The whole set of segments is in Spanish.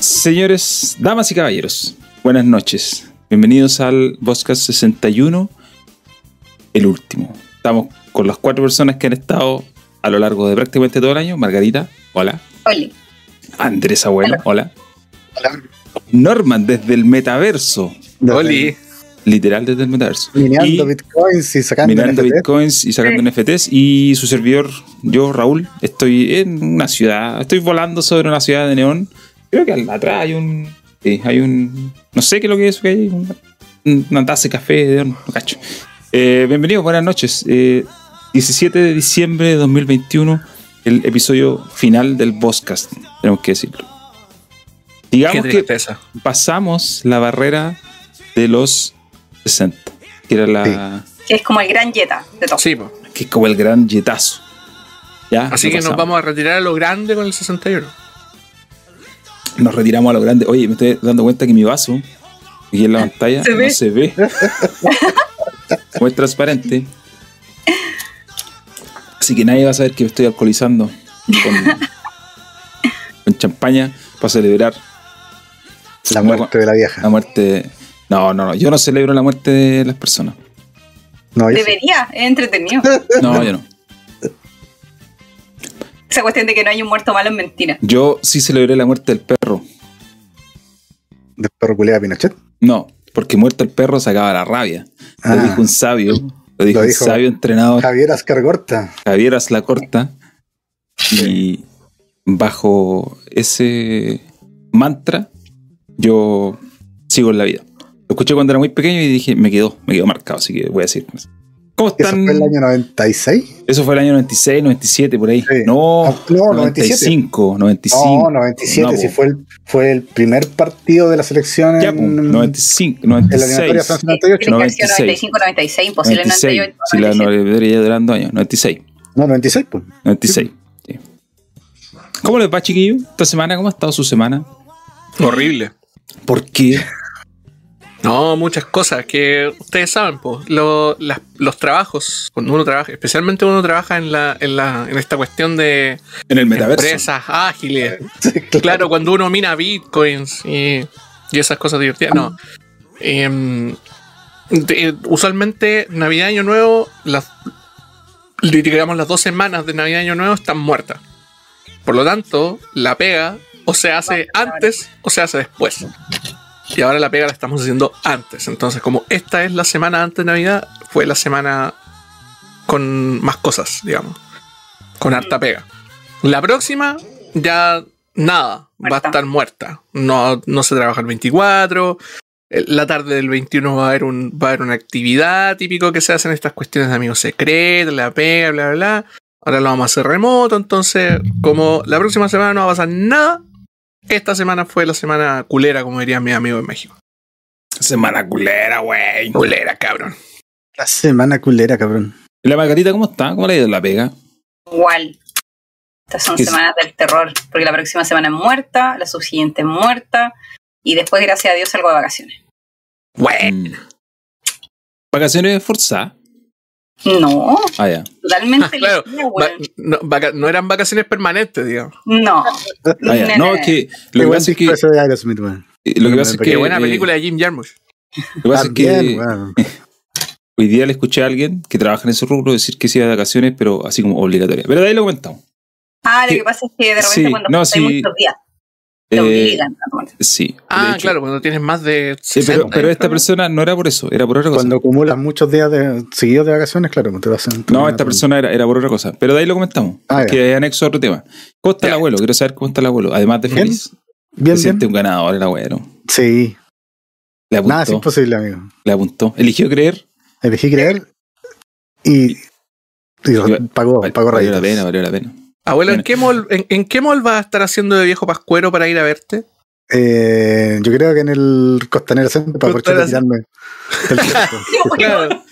Señores, damas y caballeros, buenas noches. Bienvenidos al Podcast 61, el último. Estamos con las cuatro personas que han estado a lo largo de prácticamente todo el año. Margarita, hola. Hola. Andrés Abuelo, hola. Norman, desde el metaverso. Oli. Literal desde el metaverso. Minando Y- bitcoins y sacando minando bitcoins y sacando NFTs. Y su servidor, yo, Raúl, estoy en una ciudad, estoy volando sobre una ciudad de neón. Creo que al- atrás hay un. sí, hay un. No sé qué es lo que es, que hay un- una taza de café de horno, no cacho. Eh, bienvenidos, buenas noches. Eh, 17 de diciembre de 2021, el episodio final del Boscast, tenemos que decirlo. Digamos que pasamos la barrera de los 60, que era la. Que es como el gran Jetta de todo. Sí, po. que es como el gran yetazo. ¿Ya? Así que nos vamos a retirar a lo grande con el 61. Nos retiramos a lo grande. Oye, me estoy dando cuenta que mi vaso, aquí en la pantalla, Se no ve. se ve. Es transparente. Así que nadie va a saber que me estoy alcoholizando con, con champaña para celebrar La muerte de la vieja. la muerte. No, no, no. Yo no celebro la muerte de las personas. No. Debería, es entretenido. No, yo no. Esa cuestión de que no hay un muerto malo es mentira. Yo sí celebré la muerte del perro. Del perro de Pinochet. No, porque muerto el perro se acaba la rabia. Lo Ah. dijo un sabio. Lo dijo, Lo un dijo sabio entrenador. Javier Ascargorta. Javier Aslacorta. Y bajo ese mantra, yo sigo en la vida. Lo escuché cuando era muy pequeño y dije, me quedó, me quedó marcado, así que voy a decir. ¿Cómo Eso están? fue el año 96. Eso fue el año 96, 97, por ahí. Sí. No, Ah, no, 95, 95. No, 97. No, sí, po. fue el, fue el primer partido de la selección Ya, en, po, 95, en la eliminatoria 96. Francia 98. Tiene que haber sido 96. 95, 96, imposible 96. 98. Si la 97. debería durar dos años, 96. No, 96, pues. 96. sí. ¿Cómo les va, chiquillo? Esta semana, ¿cómo ha estado su semana? Horrible. ¿Por qué? No, muchas cosas que ustedes saben, lo- las- los trabajos, cuando uno trabaja, especialmente uno trabaja en la, en la, en esta cuestión de En el metaverso. empresas ágiles. Sí, claro. Claro, cuando uno mina bitcoins y, y esas cosas divertidas, no. Em, de- usualmente Navidad y Año Nuevo, las, digamos las dos semanas de Navidad y Año Nuevo están muertas. Por lo tanto, la pega o se hace antes o se hace después. Y ahora la pega la estamos haciendo antes. Entonces, como esta es la semana antes de Navidad, fue la semana con más cosas, digamos. Con harta pega. La próxima, ya nada, va a estar muerta. No, no se trabaja el 24. eh, La tarde del 21 va a haber un, va a haber una actividad típico que se hacen estas cuestiones de amigos secretos, la pega, bla, bla, bla. Ahora lo vamos a hacer remoto, entonces, como la próxima semana no va a pasar nada, esta semana fue la semana culera, como dirían mis amigos en México. Semana culera, güey. Culera, cabrón. La semana culera, cabrón. ¿Y la Margarita cómo está? ¿Cómo le ha ido la pega? Igual. Estas son semanas del terror, porque la próxima semana es muerta, la subsiguiente es muerta, y después, gracias a Dios, salgo de vacaciones. Bueno. Mm. ¿Vacaciones forzadas? No, Ah, ya. totalmente Claro, weón. no, eran vacaciones permanentes, digamos. No. Ah, ya. No, es que lo que pasa es que, de Aerosmith, lo que, pasa es que Qué buena eh, película de Jim Jarmusch. Lo que pasa es que hoy día le escuché a alguien que trabaja en ese rubro decir que sí de vacaciones, pero así como obligatoria. Pero de ahí lo comentamos. Ah, lo que pasa es que de repente Sí, cuando no, sí. muchos días, te Eh, obligan a tomar. sí. Ah, hecho. claro, cuando tienes más de. Sí, 60, pero, pero esta persona no era por eso, era por otra cosa. Cuando acumulas muchos días de, seguidos de vacaciones, claro, pues te vas a No, esta persona era, era por otra cosa. Pero de ahí lo comentamos. Ah, que es anexo a otro tema. ¿Cómo está el abuelo? Quiero saber cómo está el abuelo. Además de Bien, feliz. Bien, Se siente bien. un ganador el abuelo. Sí. Le apuntó. Nada es imposible, amigo. le apuntó. Eligió creer. Elegí creer y, y pagó, Vale, pagó valió la pena, valió la pena. Abuelo, ¿en qué, mall, en, en qué mall vas a estar haciendo de viejo pascuero para ir a verte? Eh, yo creo que en el Costanera Center para aprovechar de tirarme. Claro.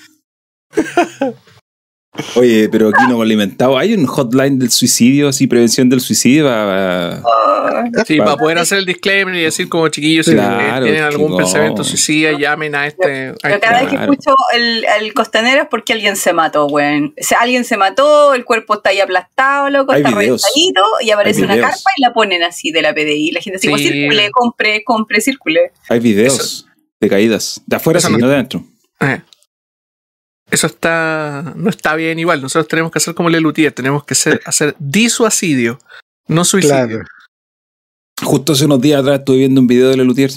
Oye, pero aquí no hemos alimentado. ¿Hay un hotline del suicidio, así, prevención del suicidio? Pa- Sí, Para- poder hacer el disclaimer y decir como chiquillos, si Claro, tienen algún pensamiento suicida, llamen a este. este- cada vez que escucho el, el costanero es porque alguien se mató, weón. O sea, alguien se mató, el cuerpo está ahí aplastado, loco, Hay está reventadito, y aparece una carpa y la ponen así de la PDI. La gente así, como, Sí. circule, compre, compre, circule. Hay videos de caídas. De afuera Eso sí, no- no de adentro. Eh. Eso está. No está bien igual. Nosotros tenemos que hacer como Lelutier, tenemos que ser, hacer disuasidio, no suicidio. Claro. Justo hace unos días atrás estuve viendo un video de Lelutier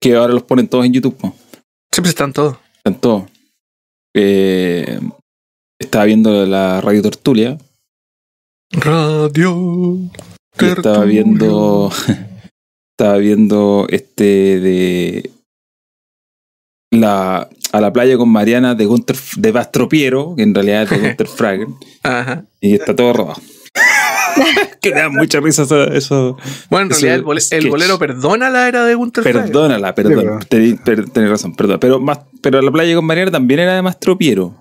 que ahora los ponen todos en YouTube. po. Siempre están todos. Están todos. Eh, estaba viendo la Radio Tortulia Radio. y estaba viendo. estaba viendo este de. La, a la playa con Mariana de Gunter, de Bastropiero, que en realidad es de Gunter Fragen, Ajá. y está todo robado. que da mucha risa eso. eso. Bueno, en Eso realidad el, bolero perdona la era de Gunter. Perdónala, perdón. Sí, Tenés per- tenés razón, perdón. Pero, más, pero la playa con Mariana también era de Mastropiero.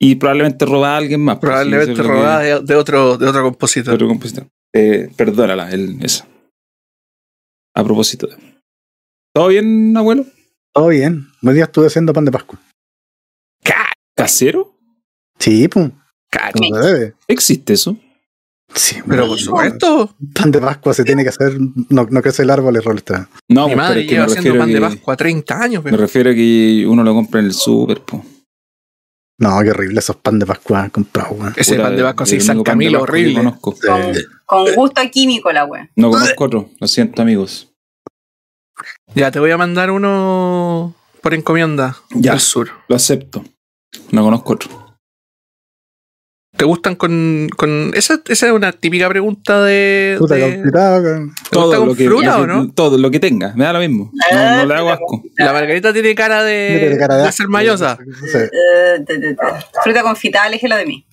Y probablemente robaba a alguien más. pues, sí, Probablemente eso es lo que- robada de, de otro, de otro de compositor. otro compositor. Eh, perdónala, el, eso. A propósito. ¿Todo bien, abuelo? Todo bien. Hoy día estuve haciendo pan de Pascua. ¿Casero? Sí, pum. ¿Existe eso? Sí, Pero por supuesto, Pan de Pascua se tiene que hacer. No, no crece el árbol, es roleta. No, mi pues, pero madre es que lleva me haciendo pan de Pascua 30 años. me pero- refiero a que uno lo compra en el súper. po. No, qué horrible esos pan de Pascua comprados, weón. Ese pan de Pascua el San Camilo, horrible. conozco. Con, Sí. con gusto a químico la wea. No conozco otro. Lo siento, amigos. Ya, te voy a mandar uno por encomienda Ya. sur. Lo acepto. No conozco otro. ¿Te gustan con...? con esa, esa es una típica pregunta de... Puta, de- complicado, weón. ¿Te gusta con fruta lo o que- no? Todo, lo que tenga. Me da lo mismo. No, no le hago asco. La margarita tiene cara de, cara de ser mayosa. Sí. Eh, de- de- de- Fruta confitada, de mí.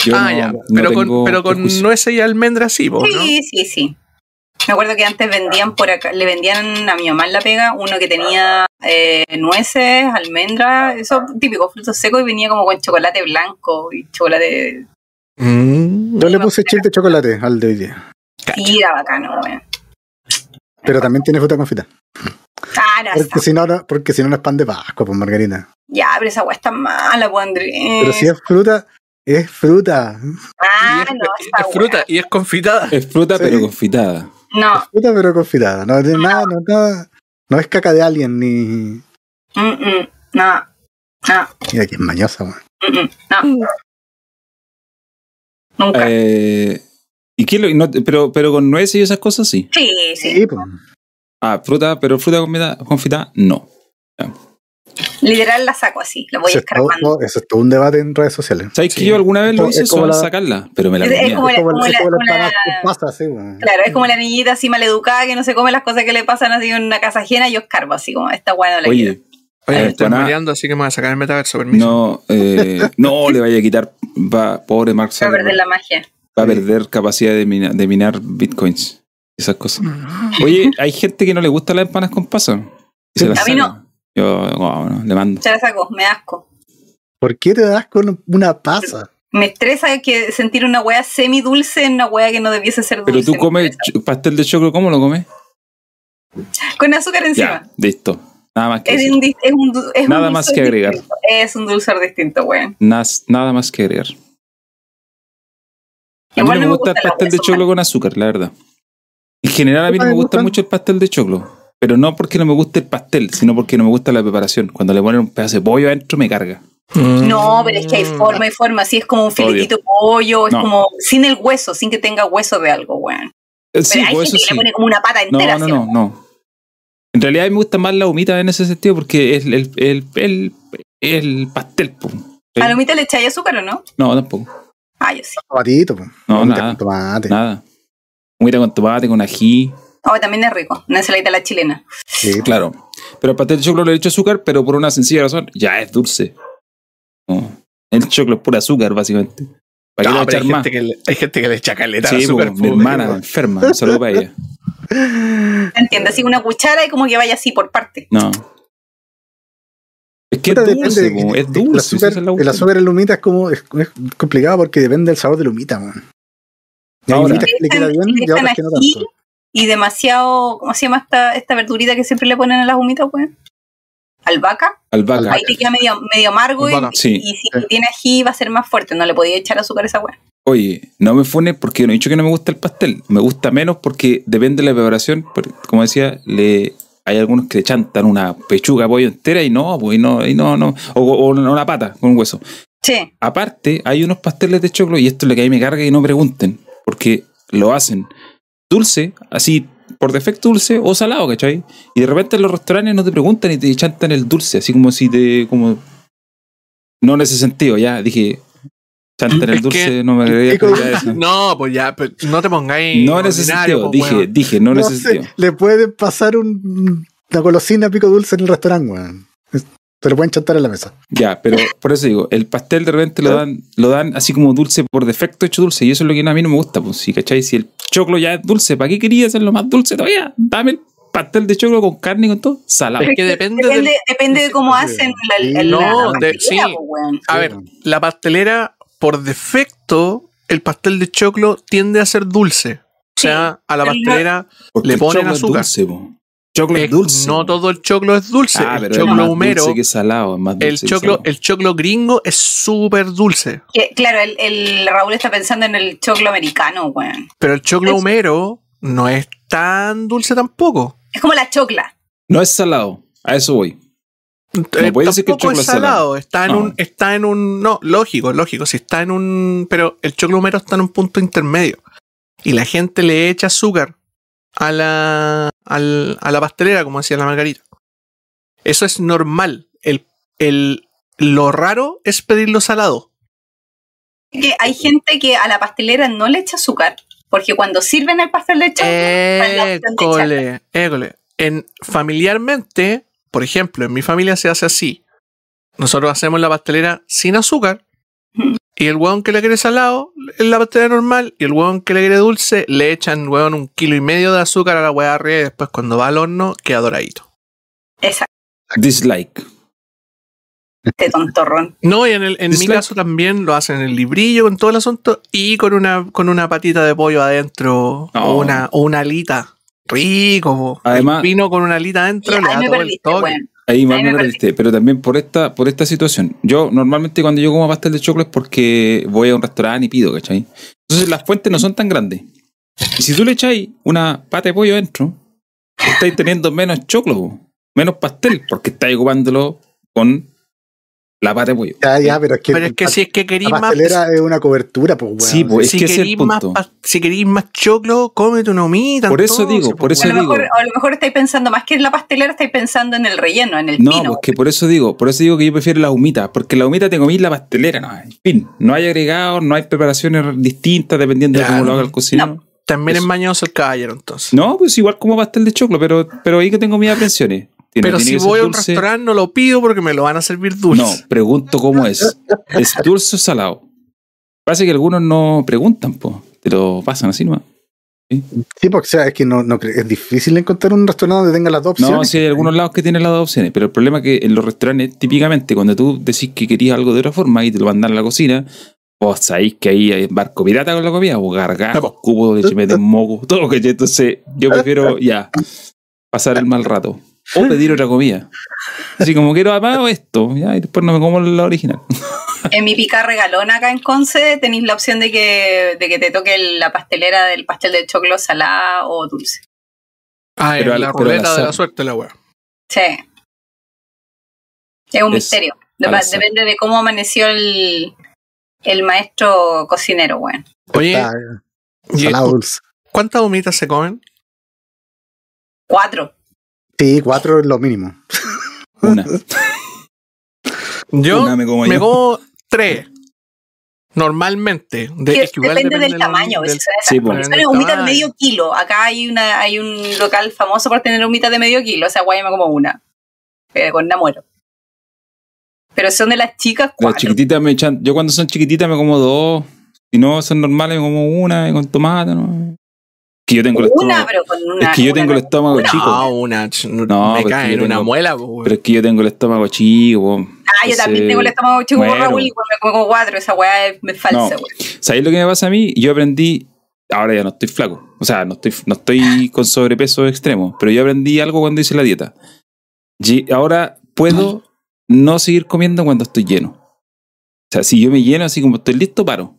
Yo ah, no- ya. no Pero, con, pero con nueces y almendras sí, ¿no? Sí, sí, sí. Me acuerdo que antes vendían por acá, le vendían a mi mamá en la pega uno que tenía eh, nueces, almendras, eso típico, frutos secos y venía como con chocolate blanco y chocolate. Mm, Yo le puse chip de chocolate al de hoy día. Sí, era bacano, weón. Pero también tiene fruta confita. Ah, no, Porque si no, no- porque si no, no es pan de Pascua, pues Margarita. ya, pero esa weá está mala, pues Andrés. Pero si es fruta, es fruta. Ah, es, no, es esa fruta y es confitada. Es fruta, Sí. pero confitada. No, Fruta, pero confitada. No, tiene nada, no, no, no es caca de alguien ni. mm, mm, no, no, Mira que es mañosa, weón. mm, mm, no. Nunca. Eh, ¿Y qué lo- no- pero, pero con nueces y esas cosas sí. sí, sí. Sí, pues. Ah, fruta, pero fruta confitada, confitada no. Literal la saco así, la voy Eso es, escarbando. todo, eso es todo un debate en redes sociales. ¿Sabes Sí. que yo alguna vez lo Es hice como solo la- sacarla? Pero me la Es- es comía. como es como, es como la- pasa. Claro, es como la niñita así maleducada que no se come las cosas que le pasan así en una casa ajena, yo escarbo así como esta weá no la. Oye, Oye, me estoy mareando, así que me voy a sacar el metaverso, permiso. no, eh, no le vaya a quitar, va, pobre Mark Va a perder Zuckerberg, la magia. va a perder capacidad de, mina- de minar bitcoins. Esas cosas. Oye, hay gente que no le gusta las empanas con las A mí no. Yo, wow, no, le mando. Saco, me asco. ¿Por qué te das con una pasa? Me estresa que sentir una weá semi dulce en una weá que no debiese ser dulce. Pero tú me comes pastel de choclo, ¿cómo lo comes? Con azúcar encima. Ya, listo. Nada más que Es un, un un Nada más que agregar. distinto. Es un dulzor distinto, weón. Nas- nada más que agregar. A mí no me gusta el la pastel de choclo con azúcar, la verdad. En general a mí no me gusta gusta. mucho el pastel de choclo. Pero no porque no me guste el pastel, sino porque no me gusta la preparación. Cuando le ponen un pedazo de pollo adentro me carga. Mm. No, pero es que hay forma y forma. Así es como un filetito de pollo, es No. como sin el hueso, sin que tenga hueso de algo, weón. Eh, Sí, Pero hay pues gente eso que sí. le pone como una pata No, entera. no, así, no, no. En realidad a mí me gusta más la humita en ese sentido porque es el, el, el, el pastel. ¿Sí? ¿A la humita le echáis azúcar o no? No, tampoco. Ah, yo sí. Tomatito, pues. No, nada. con tomate. Nada. Humita con tomate, con ají. Oh, también es rico. Una ensaladita a la chilena. Sí, Claro. Pero el pastel de choclo le he hecho azúcar, pero por una sencilla razón, ya es dulce. No. El choclo es pura azúcar, básicamente. ¿Para qué No, le voy a pero echar hay, más? gente que le, hay gente que le echa caleta Sí, azúcar. po, mi hermana enferma. Un saludo para ella. ¿Entiendes? Así una cuchara y como que vaya así por parte. No. Es que es dulce, depende. es El dulce. azúcar, esa es la el azúcar en la humita es como es, es complicado porque depende del sabor de la humita, man. Y hay Ahora- humitas que le queda bien y otras que no tanto. Y demasiado, ¿cómo se llama esta, esta verdurita que siempre le ponen a las humitas, weón? Albahaca. Albahaca. Ahí te queda medio, medio amargo y, Albahaca. Sí. y si tiene ají va a ser más fuerte. No le podía echar azúcar a esa weá. Oye, no me funes porque yo no he dicho que no me gusta el pastel. Me gusta menos porque depende de la preparación. Como decía, le hay algunos que le chantan una pechuga de pollo entera y no, pues y no, y no, no. O, o una pata con un hueso. Sí. Aparte, hay unos pasteles de choclo, y esto es lo que a mí me carga y no pregunten, porque lo hacen dulce, así por defecto dulce o salado, ¿cachai? Y de repente en los restaurantes no te preguntan y te chantan el dulce, así como si te. como No en ese sentido, ya dije. Chantan el dulce, que- no me agregué Pico eso. No, pues ya, pero no te pongáis. No en ese sentido, pues, dije, dije, no en No ese sé, sentido. le pueden pasar un, una golosina pico dulce en el restaurante, weón. Te lo pueden chantar en la mesa. Ya, pero por eso digo, el pastel de repente lo dan, lo dan así como dulce por defecto hecho dulce, y eso es lo que a mí no me gusta, pues sí, ¿cachai? Si el choclo ya es dulce, ¿para qué quería hacerlo más dulce todavía? Dame el pastel de choclo con carne y con todo, salado. Es que depende Depende, del- depende de cómo hacen la, la, No, la de- pastelera, sí. weón. A ver, la pastelera, por defecto, el pastel de choclo tiende a ser dulce. O sea, a la el- pastelera Porque le el ponen azúcar. dulce. Choclo es eh, dulce. no todo el choclo es dulce. Ah, el pero es choclo más humero, dulce que salado, es más dulce el que choclo, salado. el choclo gringo es súper dulce. Que, claro, el, el Raúl está pensando en el choclo americano, weón. Pero el choclo Es- humero no es tan dulce tampoco. Es como la chocla. No es salado, a eso voy. Eh, puede decir que el choclo es es salado. salado, está en No. un, está en un, no, lógico, lógico, si está en un, pero el choclo humero está en un punto intermedio y la gente le echa azúcar a la, al- a la pastelera, como decía la Margarita. Eso es normal. El, el, lo raro es pedirlo salado. Que hay gente que a la pastelera no le echa azúcar. Porque cuando sirven el pastel de choclo. École, école. En, familiarmente, por ejemplo, en mi familia se hace así. Nosotros hacemos la pastelera sin azúcar. Y el hueón que le quiere salado, es la pastelera normal. Y el hueón que le quiere dulce, le echan hueón un kilo y medio de azúcar a la hueá arriba. Y después, cuando va al horno, queda doradito. Exacto, Dislike. este tontorrón. No, y en, el, en mi caso también lo hacen en el librillo, con todo el asunto. Y con una, con una patita de pollo adentro. No. O, una, o una alita. Rico. Además- el vino con una alita adentro. Le da todo el toque. Ahí más me me perdiste, pero también por esta, por esta situación. Yo normalmente cuando yo como pastel de choclo es porque voy a un restaurante y pido, ¿cachai? Entonces las fuentes no son tan grandes. Y si tú le echáis una pata de pollo adentro, estáis teniendo menos choclo, menos pastel, porque estáis ocupándolo con la pata de pollo. Ya, ya, pero es que, Pero es que si es que queréis la más. pastelera es una cobertura, pues, weón. Sí, pues, es si que ese es el queréis más, si queréis más choclo, cómete una humita. Por eso digo, por pues, eso A lo, digo. mejor, a lo mejor estáis pensando más que en la pastelera, estáis pensando en el relleno, en el No, pino. pues que por eso digo, por eso digo que yo prefiero la humita, porque la humita te comí la pastelera, no, en fin, no hay agregados, no hay preparaciones distintas dependiendo de cómo lo haga el cocinero. También es mañoso el caballero, entonces. No, pues igual como pastel de choclo, pero, pero ahí que tengo mis aprensiones. Tiene- Pero tiene si voy a un dulce. restaurante, no lo pido porque me lo van a servir dulce. No, pregunto cómo es. ¿Es dulce o salado? Pasa que algunos no preguntan, pues, te lo pasan así nomás. Sí, porque o sea, es que no, no es difícil encontrar un restaurante donde tenga las dos opciones. No, sí hay algunos lados que tienen las dos opciones, pero el problema es que en los restaurantes, típicamente, cuando tú decís que querías algo de otra forma y te lo mandan a la cocina, vos sabéis que ahí hay barco pirata con la comida, o gargajos, cubos, le meten moco, todo lo que Entonces, yo prefiero ya pasar el mal rato. O pedir otra comida. Así como quiero amado esto, ya, y después no me como la original. En mi pica regalón acá en Conce tenéis la opción de que, de que te toque la pastelera del pastel de choclo salada o dulce. Ah, Pero al- la ruleta de la suerte, la weá. Sí. Es un Es misterio. Dep-. Depende de cómo amaneció el, el maestro cocinero, weón. Oye, Está, eh, ¿y salado dulce. ¿cuántas humitas se comen? Cuatro. Sí, cuatro es lo mínimo. Una. Yo Una me como me yo. como tres. Normalmente. De, depende, del del- tamaño. del- Sí, pues. humitas de medio kilo. Acá hay una hay un local famoso por tener humitas de medio kilo. O sea, guay me como una. Eh, con una muero. Pero son de las chicas Las cuatro. chiquititas me echan. Yo cuando son chiquititas me como dos. Si no son normales, me como una y con tomate, ¿no? Que yo tengo el Una, estómago. pero con una. Es que yo una tengo el estómago una. chico. No, una. No, me cae en una muela, weón. Pero es que yo tengo el estómago chico. Ah, yo también tengo el estómago chico muero. Raúl y me como cuatro. Esa weá es, es falsa, No. weón. ¿Sabéis lo que me pasa a mí? Yo aprendí. Ahora ya no estoy flaco. O sea, no estoy, no estoy con sobrepeso extremo, pero yo aprendí algo cuando hice la dieta. Y ahora puedo no seguir comiendo cuando estoy lleno. O sea, si yo me lleno así como estoy listo, paro.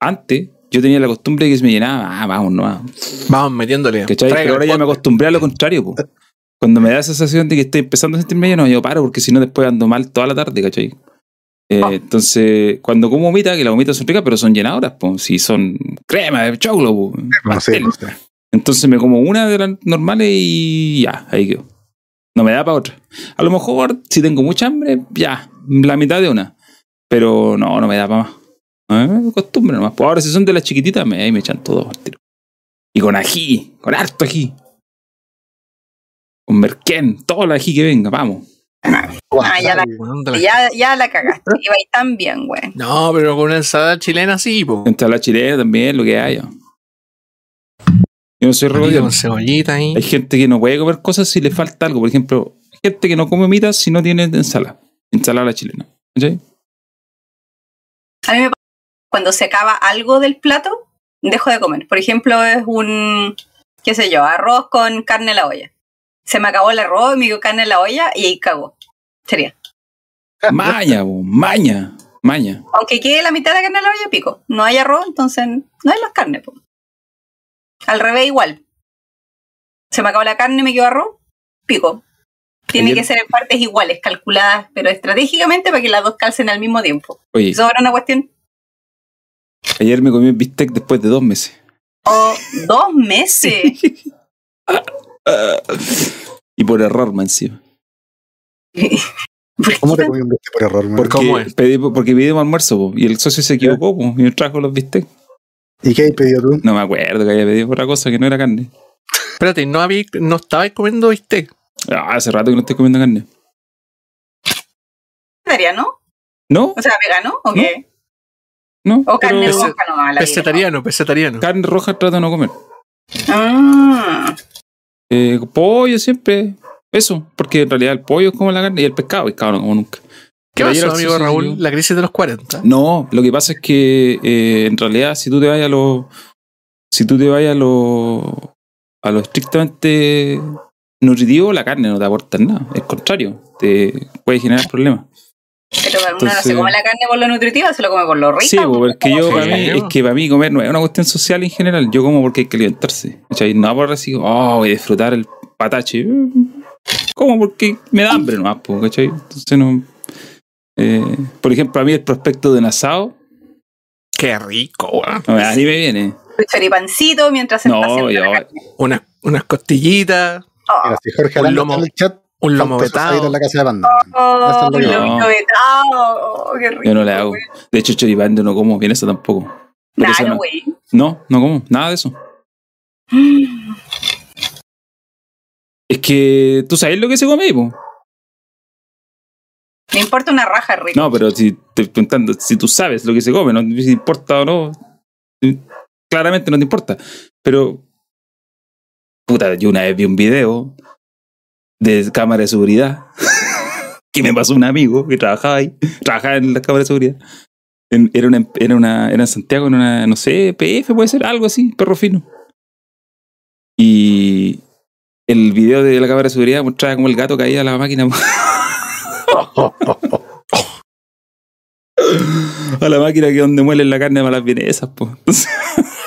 Antes yo tenía la costumbre de que se me llenaba, ah, vamos, no. Vamos metiéndole. ¿Cachai? Traiga Pero ahora ya me acostumbré a lo contrario, po. Cuando me da esa sensación de que estoy empezando a sentirme lleno, yo paro porque si no después ando mal toda la tarde, ¿cachai? Eh, Ah. Entonces, cuando como gomita, que las gomitas son ricas, pero son llenadoras, po. Si son crema de choclo. No sé, no sé. Entonces me como una de las normales y ya, ahí quedo. No me da para otra. A lo mejor, si tengo mucha hambre, ya, la mitad de una. Pero no, no me da para más. Eh, Me acostumbro nomás. Pues ahora si son de las chiquititas, me, ahí me echan todo al tiro. Y con ají, con harto ají. Con merquén, todo el ají que venga, vamos. Ah, ya la, ya, ya la cagaste. Iba ahí tan bien, güey. No, pero con una ensalada chilena sí, po. La chilena también, lo que haya. Yo no soy regodión. Con cebollita ahí. Hay gente que no puede comer cosas si le falta algo. Por ejemplo, hay gente que no come mitas si no tiene ensalada. Ensalada chilena. ¿Cachai? A mí me pasa cuando se acaba algo del plato, dejo de comer. Por ejemplo, es un, qué sé yo, arroz con carne a la olla. Se me acabó el arroz, me dio carne a la olla y ahí cago. Sería. Maña, bo, maña, maña. Aunque quede la mitad de la carne a la olla, pico. No hay arroz, entonces no hay más carne. po. Al revés, igual. Se me acabó la carne, me quedó arroz, pico. Tiene Ayer- que ser en partes iguales, calculadas, pero estratégicamente para que las dos calcen al mismo tiempo. Oye, Eso era una cuestión. Ayer me comí un bistec después de dos meses. Oh, dos meses. Y por error, más encima. ¿Por ¿Cómo te comí un bistec por error, man? Porque, ¿Cómo es? pedí, porque pedimos almuerzo, y el socio se equivocó bo, y me trajo los bistecs. ¿Y qué has pedido tú? No me acuerdo que había pedido otra cosa que no era carne. Espérate, ¿no, había, no estabais comiendo bistec? Ah, hace rato que no estoy comiendo carne. vegetariano? ¿No? O sea, vegano, ¿o qué? ¿No? O carne pero roja nomás. Pesetariano, pesetariano. carne roja trato de no comer. Ah, Eh, pollo siempre. Eso, porque en realidad el pollo es como la carne y el pescado, pescado no como nunca. ¿Qué ayer pasó, amigo Raúl? La crisis de los 40. No, lo que pasa es que eh, en realidad si tú te vayas a lo. Si tú te vayas a lo. a lo estrictamente nutritivo, la carne no te aporta nada. Al contrario, te puede generar problemas. Pero uno no Entonces- se come la carne por lo nutritiva, se lo come por lo rico. Sí, pues, porque yo para mí, ¿no? es que para mí comer no es una cuestión social en general. Yo como porque hay que alimentarse. ¿cachai? No por así, oh, voy a disfrutar el patache. Como porque me da hambre nomás, pues, ¿cachai? Entonces no. eh, por ejemplo, a mí el prospecto de un asado, Qué rico, weón. no, a mí me viene. choripancito mientras se No, está haciendo yo- la carne. Unas, unas costillitas, Oh, Mira, si Jorge Un lomo- el chat, un lomo vetado. en la casa de banda. oh, un yo- lomito vetado. Oh, qué rico. Yo no le hago. güey. De hecho, choripán yo no como bien eso tampoco. Claro, no. güey. No, no como, nada de eso. Es que tú sabes lo que se come ahí, po. Me importa una raja rico. No, pero si te estoy preguntando, si tú sabes lo que se come, no si importa o no, claramente no te importa. Pero, puta, yo una vez vi un video de cámara de seguridad que me pasó un amigo que trabajaba ahí, trabajaba en la cámara de seguridad. Era, una, era, una, era en Santiago, en una, no sé, PF puede ser, algo así, perro fino. Y el video de la cámara de seguridad mostraba como el gato caía a la máquina. a la máquina que donde muelen la carne para las vienesas, pues.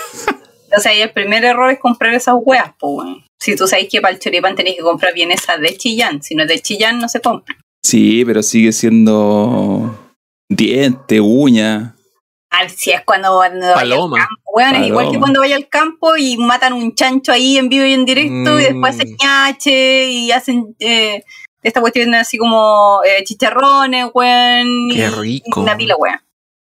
Entonces, O sea, y el primer error es comprar esas hueas, pues, güey. Si tú sabes que para el choripán tenés que comprar bien esa de Chillán. Si no es de Chillán, no se compra. sí, pero sigue siendo diente, uña. Ah, si es cuando, cuando vaya al Paloma. campo, weón, es igual que Paloma. cuando vaya al campo y matan un chancho ahí en vivo y en directo y después Mm. hacen ñache y hacen eh, esta cuestión así como eh, chicharrones, weón. Qué rico. y Una pila, weón.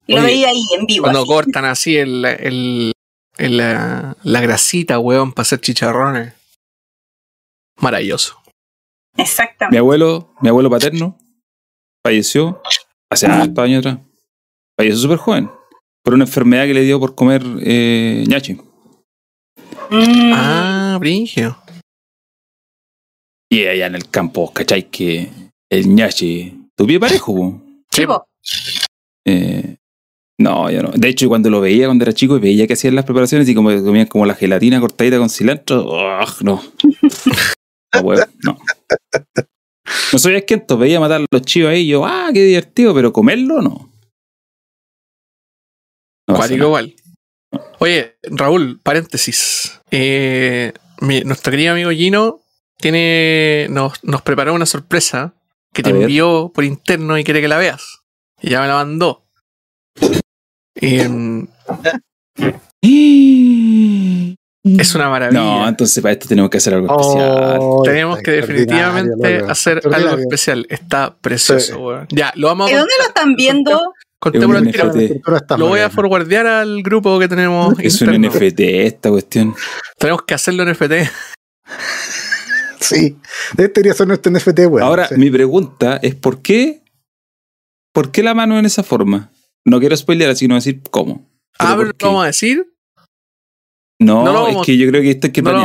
Y lo veía ahí en vivo. Cuando así. cortan así el, el- la, la grasita, weón, para hacer chicharrones. Maravilloso. Mi Exactamente. abuelo, mi abuelo paterno, falleció hace hartos años atrás. Falleció súper joven. Por una enfermedad que le dio por comer eh, ñache. Mm, Ah, brigio. Y allá en el campo, ¿cachai? Que el ñache, tu pie parejo, po. sí, po. Eh, No, yo no. De hecho, cuando lo veía cuando era chico y veía que hacían las preparaciones y como comían como la gelatina cortadita con cilantro, ugh, no. No, huevo, no. No soy esquento, veía matar a los chivos ahí y yo, ah, qué divertido, pero comerlo no. No Cuático igual. Oye, Raúl, paréntesis. Eh, mi- nuestro querido amigo Gino tiene, nos, nos preparó una sorpresa que te ver. envió por interno y quiere que la veas. Y ya me la mandó. Em, es una maravilla. No, entonces para esto tenemos que hacer algo especial. Oh, Tenemos está que definitivamente loco. hacer algo especial. Está precioso, Sí. weón. Ya, lo vamos ¿Y a dónde lo están viendo? contémoslo al tiro. Lo voy a forwardear al grupo que tenemos. Es un. NFT esta cuestión. Tenemos que hacerlo en NFT. Sí. Este debería ser nuestro NFT, weón. Ahora, Sí. mi pregunta es ¿por qué? ¿Por qué la mano en esa forma? No quiero spoilear, sino decir cómo. Ah, pero ¿por lo vamos a decir. No, no lo es que yo creo que esto hay que no, lo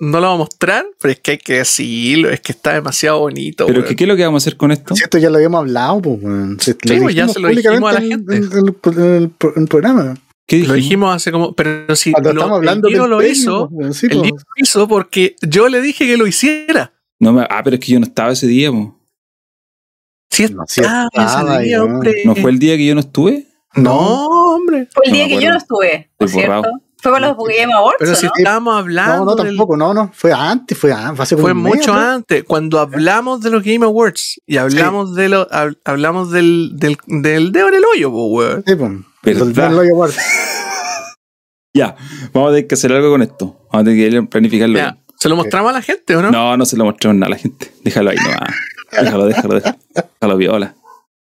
no lo vamos a mostrar, pero es que hay que decirlo. Es que está demasiado bonito. Pero weón. que, ¿qué es lo que vamos a hacer con esto? Si esto ya lo habíamos hablado, pues. Si lo pues, ya dijimos se lo dijimos a la gente. En, en- en el, en el programa. ¿Qué Lo dijimos? dijimos hace como. Pero si Cuando lo, estamos hablando el del lo hizo. pues, sí, El pues. Lo hizo porque yo le dije que lo hiciera. No me- ah, pero es que yo no estaba ese día, po. No, sí estaba estaba, ese día, weón. hombre. ¿No fue el día que yo no estuve? No, hombre. Fue el No día que yo no estuve, ¿no cierto? Fue con los Game Awards, Pero ¿o si ¿no? estábamos hablando. No, no, del- tampoco, no, no. Fue antes, fue antes, hace Fue mes, mucho ¿no? antes, cuando hablamos de los Game Awards y hablamos de lo, hab- hablamos del, del, del dedo en el hoyo, weón. Sí, pues. Ya, vamos a tener que hacer algo con esto. Vamos a tener que planificarlo. Ya, ¿Se lo mostramos a la gente o no? No, no se lo mostramos nada a la gente. Déjalo ahí nomás. Déjalo, déjalo, déjalo. Déjalo viola.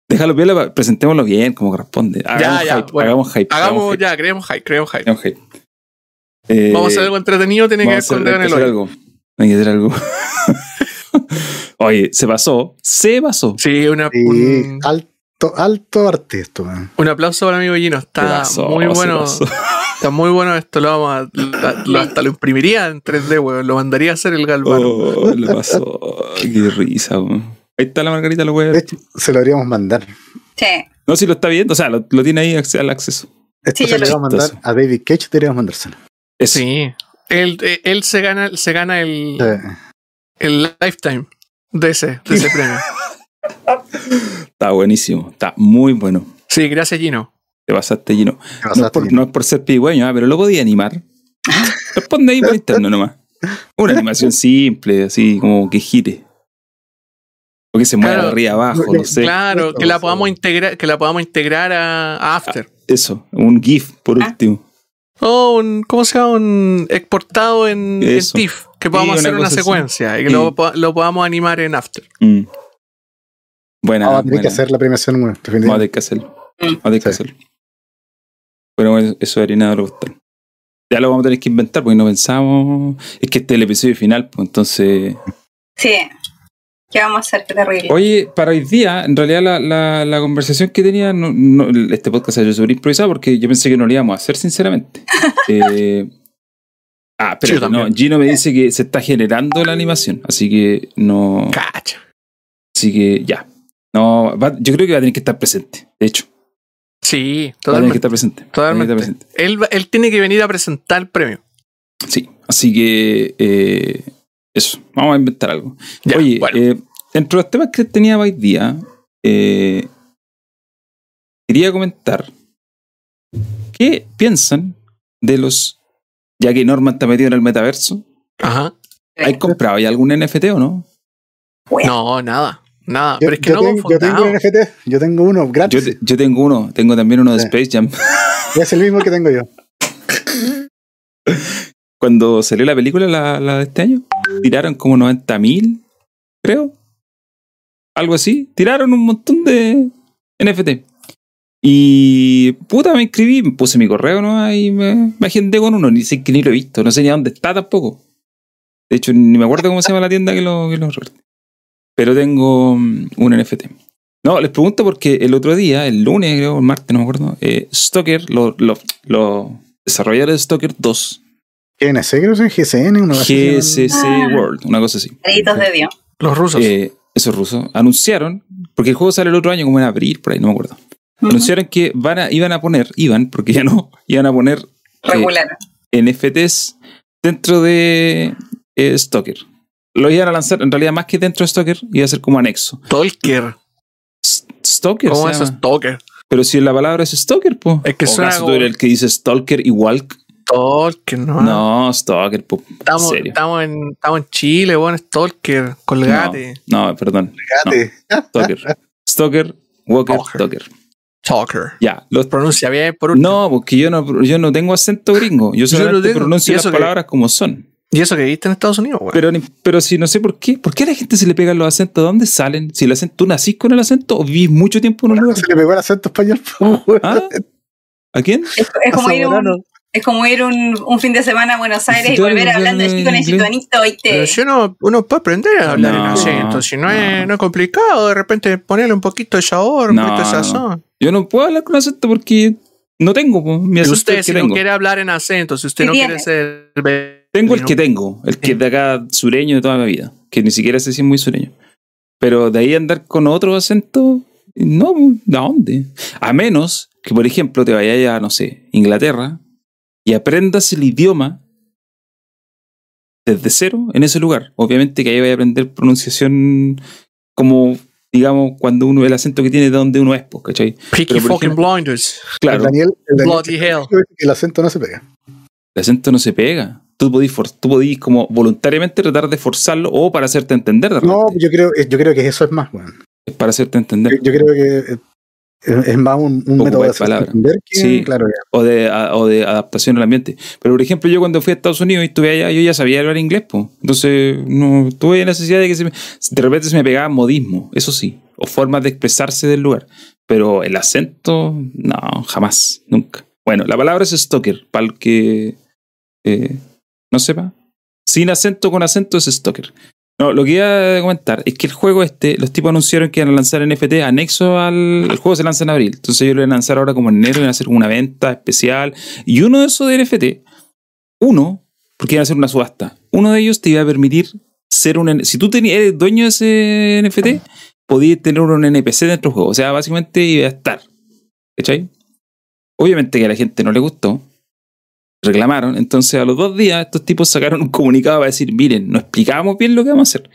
Déjalo viola, presentémoslo bien, como corresponde. Hagamos ya, hype, bueno. hagamos hype. Hagamos, hype, ya, creemos hype, creemos hype. hagamos hype. Eh, Vamos a hacer algo entretenido, tiene que dedo en hay el que hacer hoyo. algo. Hay que hacer algo. Oye, se pasó. Se pasó. Sí, una, Sí, un, alto, alto arte esto, un aplauso para mi amigo Gino. Está pasó, muy se bueno. Está muy bueno esto. Lo vamos a, lo- lo- hasta lo imprimiría en 3D, weón. Lo mandaría a hacer el galvano. Oh, le pasó. Qué risa. weón. Ahí está la margarita, lo voy a ver. se lo deberíamos mandar. Sí. No, si lo está viendo, o sea, lo, lo tiene ahí al acceso. Esto Sí, se lo lo deberíamos mandar a David Cage, deberíamos mandárselo. Eso. Sí. Él, eh, él se gana, se gana el, Sí. el lifetime de ese, de ese premio. Está buenísimo. Está muy bueno. Sí, gracias, Gino. Te pasaste lleno. Te No es, pasaste por, bien. no es por ser pigüeño, ah, pero lo podía animar. Responde ahí por interno nomás. Una animación simple, así como que gire. O que se mueva Claro. de arriba abajo, no sé. Claro, que la podamos integrar, que la podamos integrar a, a After. Eso, un GIF por Ah. último. O un, ¿cómo se llama? Un exportado en. TIFF. Que podamos Sí, una hacer una así. secuencia y que Sí. lo, po- lo podamos animar en After. Mm. Buena, Vamos a tener que hacer la premiación. Vamos a definitivamente. tener que hacerlo. Vamos a tener que hacerlo. Pero eso- eso de harina no gustar. Ya lo vamos a tener que inventar porque no pensamos. Es que este es el episodio final, pues entonces. Sí. ¿Qué vamos a hacer? Qué terrible. Oye, para hoy día, en realidad la, la, la conversación que tenía, no, no- este podcast ha sido súper improvisado porque yo pensé que no lo íbamos a hacer, sinceramente. Eh, ah, pero no. Gino me dice que se está generando la animación, así que no. Cacha. Así que ya. No, va- yo creo que va a tener que estar presente, de hecho. Sí, tener que totalmente. estar presente. tener que Totalmente. estar presente. Él, él tiene que venir a presentar el premio. Sí, así que eh, eso, vamos a inventar algo. Ya, Oye, bueno. eh, dentro de los temas que tenía hoy día, eh, quería comentar qué piensan de los, ya que Norman está metido en el metaverso, Ajá. ¿hay comprado ya algún NFT o no? No, nada. Nada. Yo, Pero es que yo no tengo, yo tengo un NFT, yo tengo uno Yo, gratis. te- yo tengo uno, tengo también uno de Sí. Space Jam. Es el mismo que tengo yo. Cuando salió la película, la, la de este año, tiraron como 90 mil, creo. Algo así. Tiraron un montón de NFT. Y puta, me inscribí, me puse mi correo ¿no? y me, me agendé con uno. Ni sé que ni lo he visto, no sé ni a dónde está tampoco. De hecho, ni me acuerdo cómo se llama la tienda que lo, que lo reparte. Pero tengo mm, un NFT. No, les pregunto porque el otro día, el lunes, creo, el martes, no me acuerdo, eh, Stoker, los los- los desarrolladores de Stoker 2, GNC, creo que es GCN, una cosa así, GCC Ah. World, una cosa así. Créditos de Dios. Los rusos. Eh, esos rusos anunciaron, porque el juego sale el otro año como en abril, por ahí, no me acuerdo. Anunciaron que van a, iban a poner, iban, porque ya no, iban a poner eh. NFTs dentro de eh, Stalker. Lo iban a lanzar, en realidad, más que dentro de Stalker, iba a ser como anexo. Stalker. Stalker, ¿Cómo es. Stalker? Pero si la palabra es Stalker, pues. Es que suena ¿Acaso como- tú eres el que dice Stalker y Walk? Stalker, no. No, Stalker, po. En Estamos, serio. estamos, en, estamos en Chile, bueno, Stalker, colgate. No, no, perdón. Stalker. Stalker, Walker, Stalker. Ya, los Pronuncia bien por último. No, porque yo no, yo no tengo acento gringo. Yo Yo solamente tengo. pronuncio ¿Y las palabras como son. Y eso que viste en Estados Unidos, güey. Pero, pero si no sé por qué. ¿Por qué a la gente se le pegan los acentos? ¿De dónde salen? Si el acento, ¿Tú nacís con el acento o vivís mucho tiempo en un lugar? Se le pegó el acento español. weón. ¿Ah? ¿A quién? Es, es como ir, un, es como ir un, un fin de semana a Buenos Aires y volver hablando así con el inglés. chituanito, Pero ¿viste? si uno, uno puede aprender a hablar No, en acento, si no, no. Es, no es complicado, de repente ponerle un poquito de sabor, un No, poquito de no. sazón. Yo no puedo hablar con acento porque no tengo. Mi acento usted, si que no tengo. quiere hablar en acento, si usted ¿Qué no tiene? quiere ser. Tengo el que tengo, el que es de acá sureño de toda mi vida, que ni siquiera sé si es muy sureño. Pero de ahí andar con otro acento, no, ¿de dónde? A menos que, por ejemplo, te vayas a, no sé, Inglaterra y aprendas el idioma desde cero en ese lugar. Obviamente que ahí vaya a aprender pronunciación como, digamos, cuando uno, el acento que tiene de donde uno es, pues, ¿cachai? Peaky fucking ejemplo- blinders. El Claro, Daniel, el Daniel Bloody hell. el acento no se pega. el acento no se pega. Tú podís, tú podís como voluntariamente tratar de forzarlo o para hacerte entender de No, yo creo, yo creo que eso es más, weón. Es para hacerte entender. Yo, yo creo que eh, es, más un, un método de palabras. entender que, Sí. claro, o de, a- o de adaptación al ambiente. Pero, por ejemplo, yo cuando fui a Estados Unidos y estuve allá, yo ya sabía hablar inglés, pues. Entonces, no tuve necesidad de que se me- de repente se me pegaba modismo, eso sí, o formas de expresarse del lugar. Pero el acento, no, jamás, nunca. Bueno, la palabra es stalker, para el que eh, no sepa. Sin acento, con acento es stalker. No, lo que iba a comentar es que el juego este, los tipos anunciaron que iban a lanzar NFT anexo al. El juego se lanza en abril. Entonces ellos lo iban a lanzar ahora como en enero, iban a hacer una venta especial. Y uno de esos de NFT, uno, porque iban a hacer una subasta, uno de ellos te iba a permitir ser un. Si tú tenías, eres dueño de ese NFT, podías tener un NPC dentro del juego. O sea, básicamente iba a estar. ¿Cachai? Obviamente que a la gente no le gustó. Reclamaron. Entonces, a los dos días, estos tipos sacaron un comunicado para decir: Miren, no explicamos bien lo que vamos a hacer.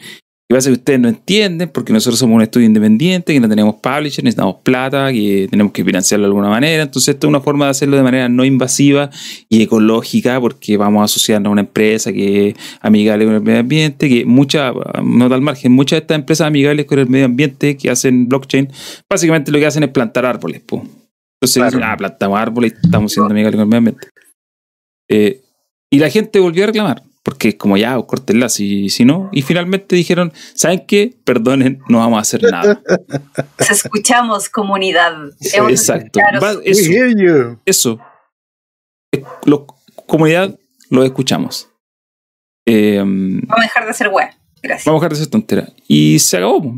Y pasa que ustedes no entienden porque nosotros somos un estudio independiente, que no tenemos publisher, necesitamos plata, que tenemos que financiarlo de alguna manera. Entonces, esto es una forma de hacerlo de manera no invasiva y ecológica porque vamos a asociarnos a una empresa que es amigable con el medio ambiente, que muchas, no al margen, muchas de estas empresas amigables con el medio ambiente que hacen blockchain, básicamente lo que hacen es plantar árboles. po. Entonces, Claro. dicen, ah, plantamos árboles y estamos siendo amigables con el medio ambiente. Eh, y la gente volvió a reclamar, porque es como ya, córtenla si, si no. Y finalmente dijeron, ¿saben qué? Perdonen, no vamos a hacer nada. Nos escuchamos, comunidad. Exacto. Va- eso, hear you. eso. Eh, lo- comunidad, lo escuchamos. Eh, Vamos a dejar de hacer web. Gracias. Vamos a dejar de hacer tontera. Y se acabó.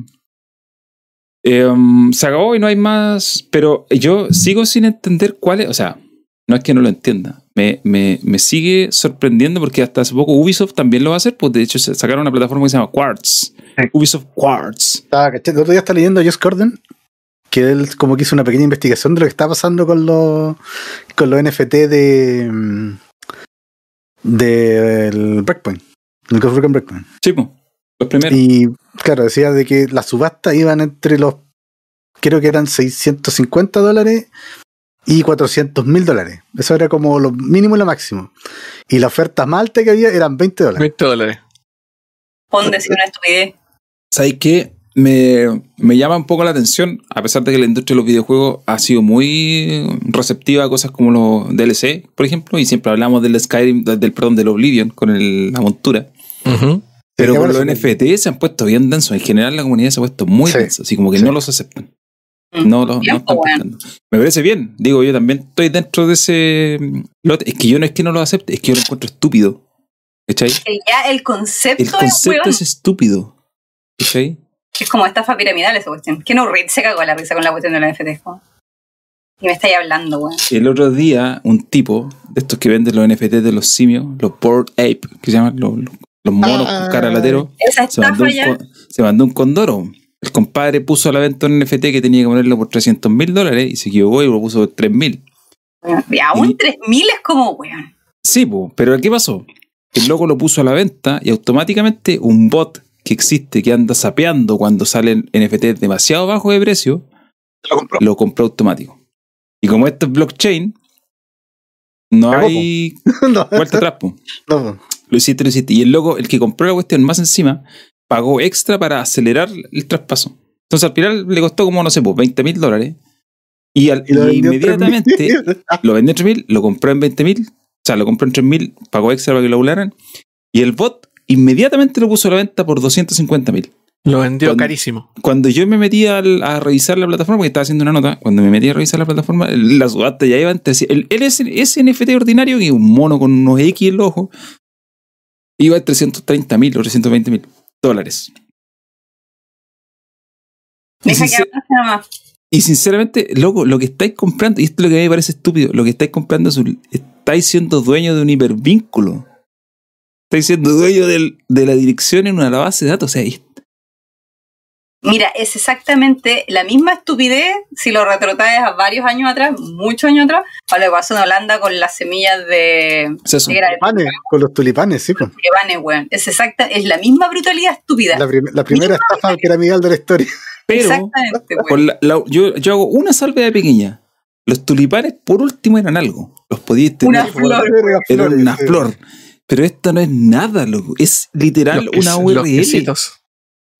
Eh, se acabó y no hay más. Pero yo sigo sin entender cuál es. O sea, no es que no lo entienda. Me, me, me sigue sorprendiendo porque hasta hace poco Ubisoft también lo va a hacer. Pues de hecho, sacaron una plataforma que se llama Quartz. Sí. Ubisoft Quartz. ¿cachai? El otro día está leyendo a Josh Gordon que él como que hizo una pequeña investigación de lo que está pasando con los con los NFT de mm, del Breakpoint, el Ghost Recon Breakpoint. Sí, po. los primeros. Y claro, decía de que las subastas iban entre los creo que eran 650 dólares y 400 mil dólares. Eso era como lo mínimo y lo máximo. Y la oferta más alta que había eran 20 dólares. 20 dólares. Pon decir una estupidez. ¿Sabes qué? Me, me llama un poco la atención, a pesar de que la industria de los videojuegos ha sido muy receptiva a cosas como los DLC, por ejemplo, y siempre hablamos del Skyrim, del perdón, del Oblivion con el- la montura. Pero con los. NFT se han puesto bien densos. En general, la comunidad se ha puesto muy Sí. densa, así como que Sí. no los aceptan. Mm. No los no Bien, están pescando. Me parece bien. Digo, yo también estoy dentro de ese lote. Es que yo no es que no lo acepte, es que yo lo encuentro estúpido. ¿Cachai? Que ya el concepto, El concepto weón, es estúpido. ¿Cachai? es como estafa piramidal esa cuestión. Que no se cagó la risa con la cuestión de la NFT. Y me estáis hablando, weón. El otro día, un tipo de estos que venden los NFT de los simios, los Bored Ape, que se llaman los, los- monos Ah. con cara de latero, Esa se mandó, estafa un, ya. con- se mandó un condoro. El compadre puso a la venta un NFT que tenía que ponerlo por 300 mil dólares y se equivocó y lo puso por 3 mil. Y aún Y- 3000 es como, weón. Sí, po, pero ¿qué pasó? El loco lo puso a la venta y automáticamente un bot que existe que anda sapeando cuando salen NFTs demasiado bajo de precio, Lo compró. lo compró automático. Y como esto es blockchain, no Cagó, hay no, vuelta atrás, no, Lo hiciste, lo hiciste. Y el loco, el que compró la cuestión más encima, pagó extra para acelerar el traspaso. Entonces al final le costó como, no sé, pues 20 mil dólares. Y, al- y lo y vendió en inmediatamente 3.000. lo vendió en 3 mil, lo compró en 20 mil. O sea, lo compró en 3 mil, pagó extra para que lo volaran. Y el bot inmediatamente lo puso a la venta por 250 mil. Lo vendió Cuando- carísimo. Cuando yo me metí al- a revisar la plataforma, porque estaba haciendo una nota, cuando me metí a revisar la plataforma, el- la subasta ya iba entre. El, el, ese, NFT ordinario, que es un mono con unos X en los ojos, iba en 330 mil o 320 mil dólares. Y, Deja que sincer- y sinceramente, loco, lo que estáis comprando, y esto es lo que a mí me parece estúpido, lo que estáis comprando es un- estáis siendo dueño de un hipervínculo. Estáis siendo dueño del- de la dirección en una base de datos. O sea, es- Mira, es exactamente la misma estupidez si lo retrotraes a varios años atrás, muchos años atrás, a lo que pasó en Holanda con las semillas de, o sea, son- de Tulipanes, con los tulipanes, sí. pues. tulipanes, weón. Es exacta, es la misma brutalidad estúpida. La, prim- la primera estafa piramidal de la historia. pero Exactamente, weón. la- la- yo, yo hago una salvedad pequeña. Los tulipanes, por último, eran algo. Los podíais tener. Una flor. Era una sí. flor. Pero esto no es nada, loco. Es literal Los, una ques- los URL. quesitos.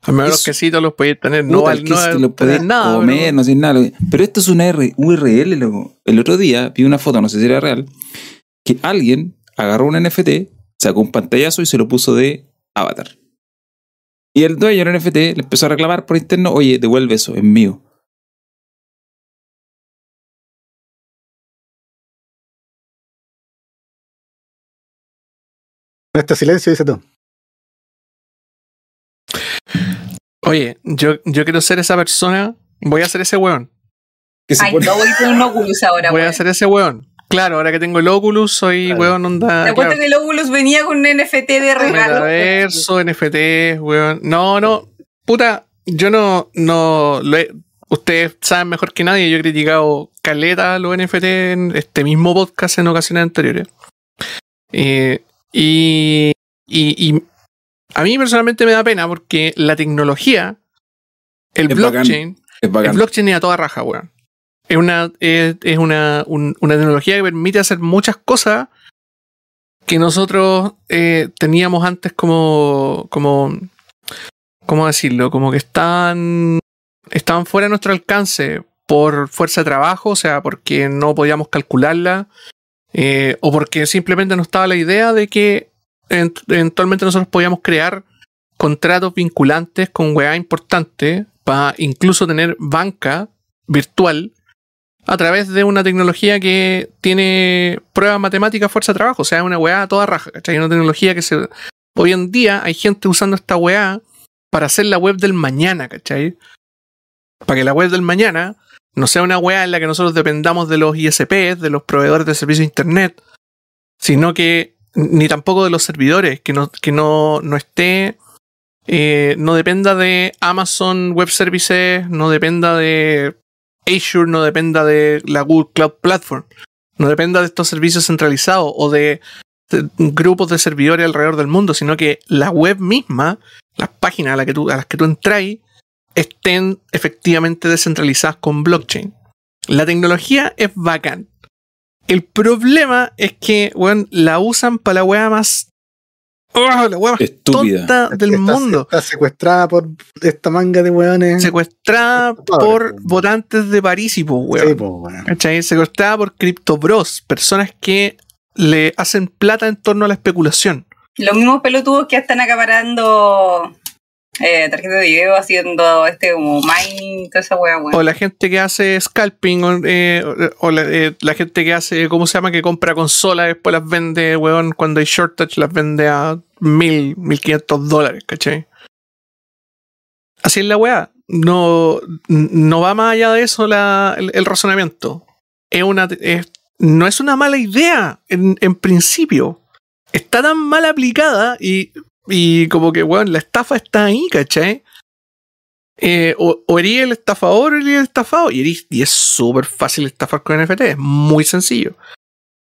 Al menos los Eso. quesitos los podéis tener. No, el no que se val- lo tener podés nada. comer, no sé nada. Pero esto es una R- URL, loco. El otro día vi una foto, no sé si era real, que alguien agarró un NFT, sacó un pantallazo y se lo puso de avatar. Y el dueño del NFT le empezó a reclamar por interno, oye, devuelve eso, es mío. Este silencio dice tú. Oye, yo, yo quiero ser esa persona. Voy a ser ese weón. Que se Ay, pone- no voy a tener un Oculus ahora, Voy a ser ese weón. Claro, ahora que tengo el Oculus, soy Claro. weón onda. Te claro. cuento que el Oculus venía con un NFT de regalo. Metaverso, NFT, weón. No, no. Puta, yo no. no lo he- ustedes saben mejor que nadie, yo he criticado caleta los NFT en este mismo podcast en ocasiones anteriores. Eh, y, y, y a mí personalmente me da pena porque la tecnología, el Es bacán. blockchain, es el blockchain es a toda raja, weón. Es una, es, es una, un- una tecnología que permite hacer muchas cosas que nosotros eh, teníamos antes como, como, ¿cómo decirlo? Como que estaban, estaban fuera de nuestro alcance por fuerza de trabajo, o sea, porque no podíamos calcularla, eh, o porque simplemente no estaba la idea de que eventualmente nosotros podíamos crear contratos vinculantes con weá importantes para incluso tener banca virtual a través de una tecnología que tiene pruebas matemáticas fuerza de trabajo, o sea, una weá toda raja, ¿cachai? Una tecnología que se... Hoy en día hay gente usando esta weá para hacer la web del mañana, ¿cachai? Para que la web del mañana no sea una weá en la que nosotros dependamos de los ISPs, de los proveedores de servicios de internet, sino que ni tampoco de los servidores, que no, que no, no esté, eh, no dependa de Amazon Web Services, no dependa de Azure, no dependa de la Google Cloud Platform, no dependa de estos servicios centralizados o de, grupos de servidores alrededor del mundo, sino que la web misma, las páginas a, la que tú, a las que tú entras, estén efectivamente descentralizadas con blockchain. La tecnología es bacán. El problema es que, weón, la usan para la weá más. ¡Oh, la weá más Estúpida. tonta del Está- mundo. Está secuestrada por esta manga de weones. Secuestrada por po. votantes de París y pues, weón. Sí, pues, weón. ¿Cachai? Secuestrada por Crypto Bros, personas que le hacen plata en torno a la especulación. Los mismos pelotudos que están acaparando eh, tarjetas de video haciendo este como mining, toda esa wea, weón. O la gente que hace scalping, o, eh, eh, la gente que hace, ¿cómo se llama? Que compra consolas, después las vende, weón, cuando hay shortage las vende a mil, mil quinientos dólares, ¿cachai? Así es la weá. No, no va más allá de eso la- el, el razonamiento. Es una, es- no es una mala idea en, en principio. Está tan mal aplicada y, y como que, weón, la estafa está ahí, ¿cachai? eh, o, o eres el estafador o eres el estafado. Y, eres- y es súper fácil estafar con NFT, es muy sencillo.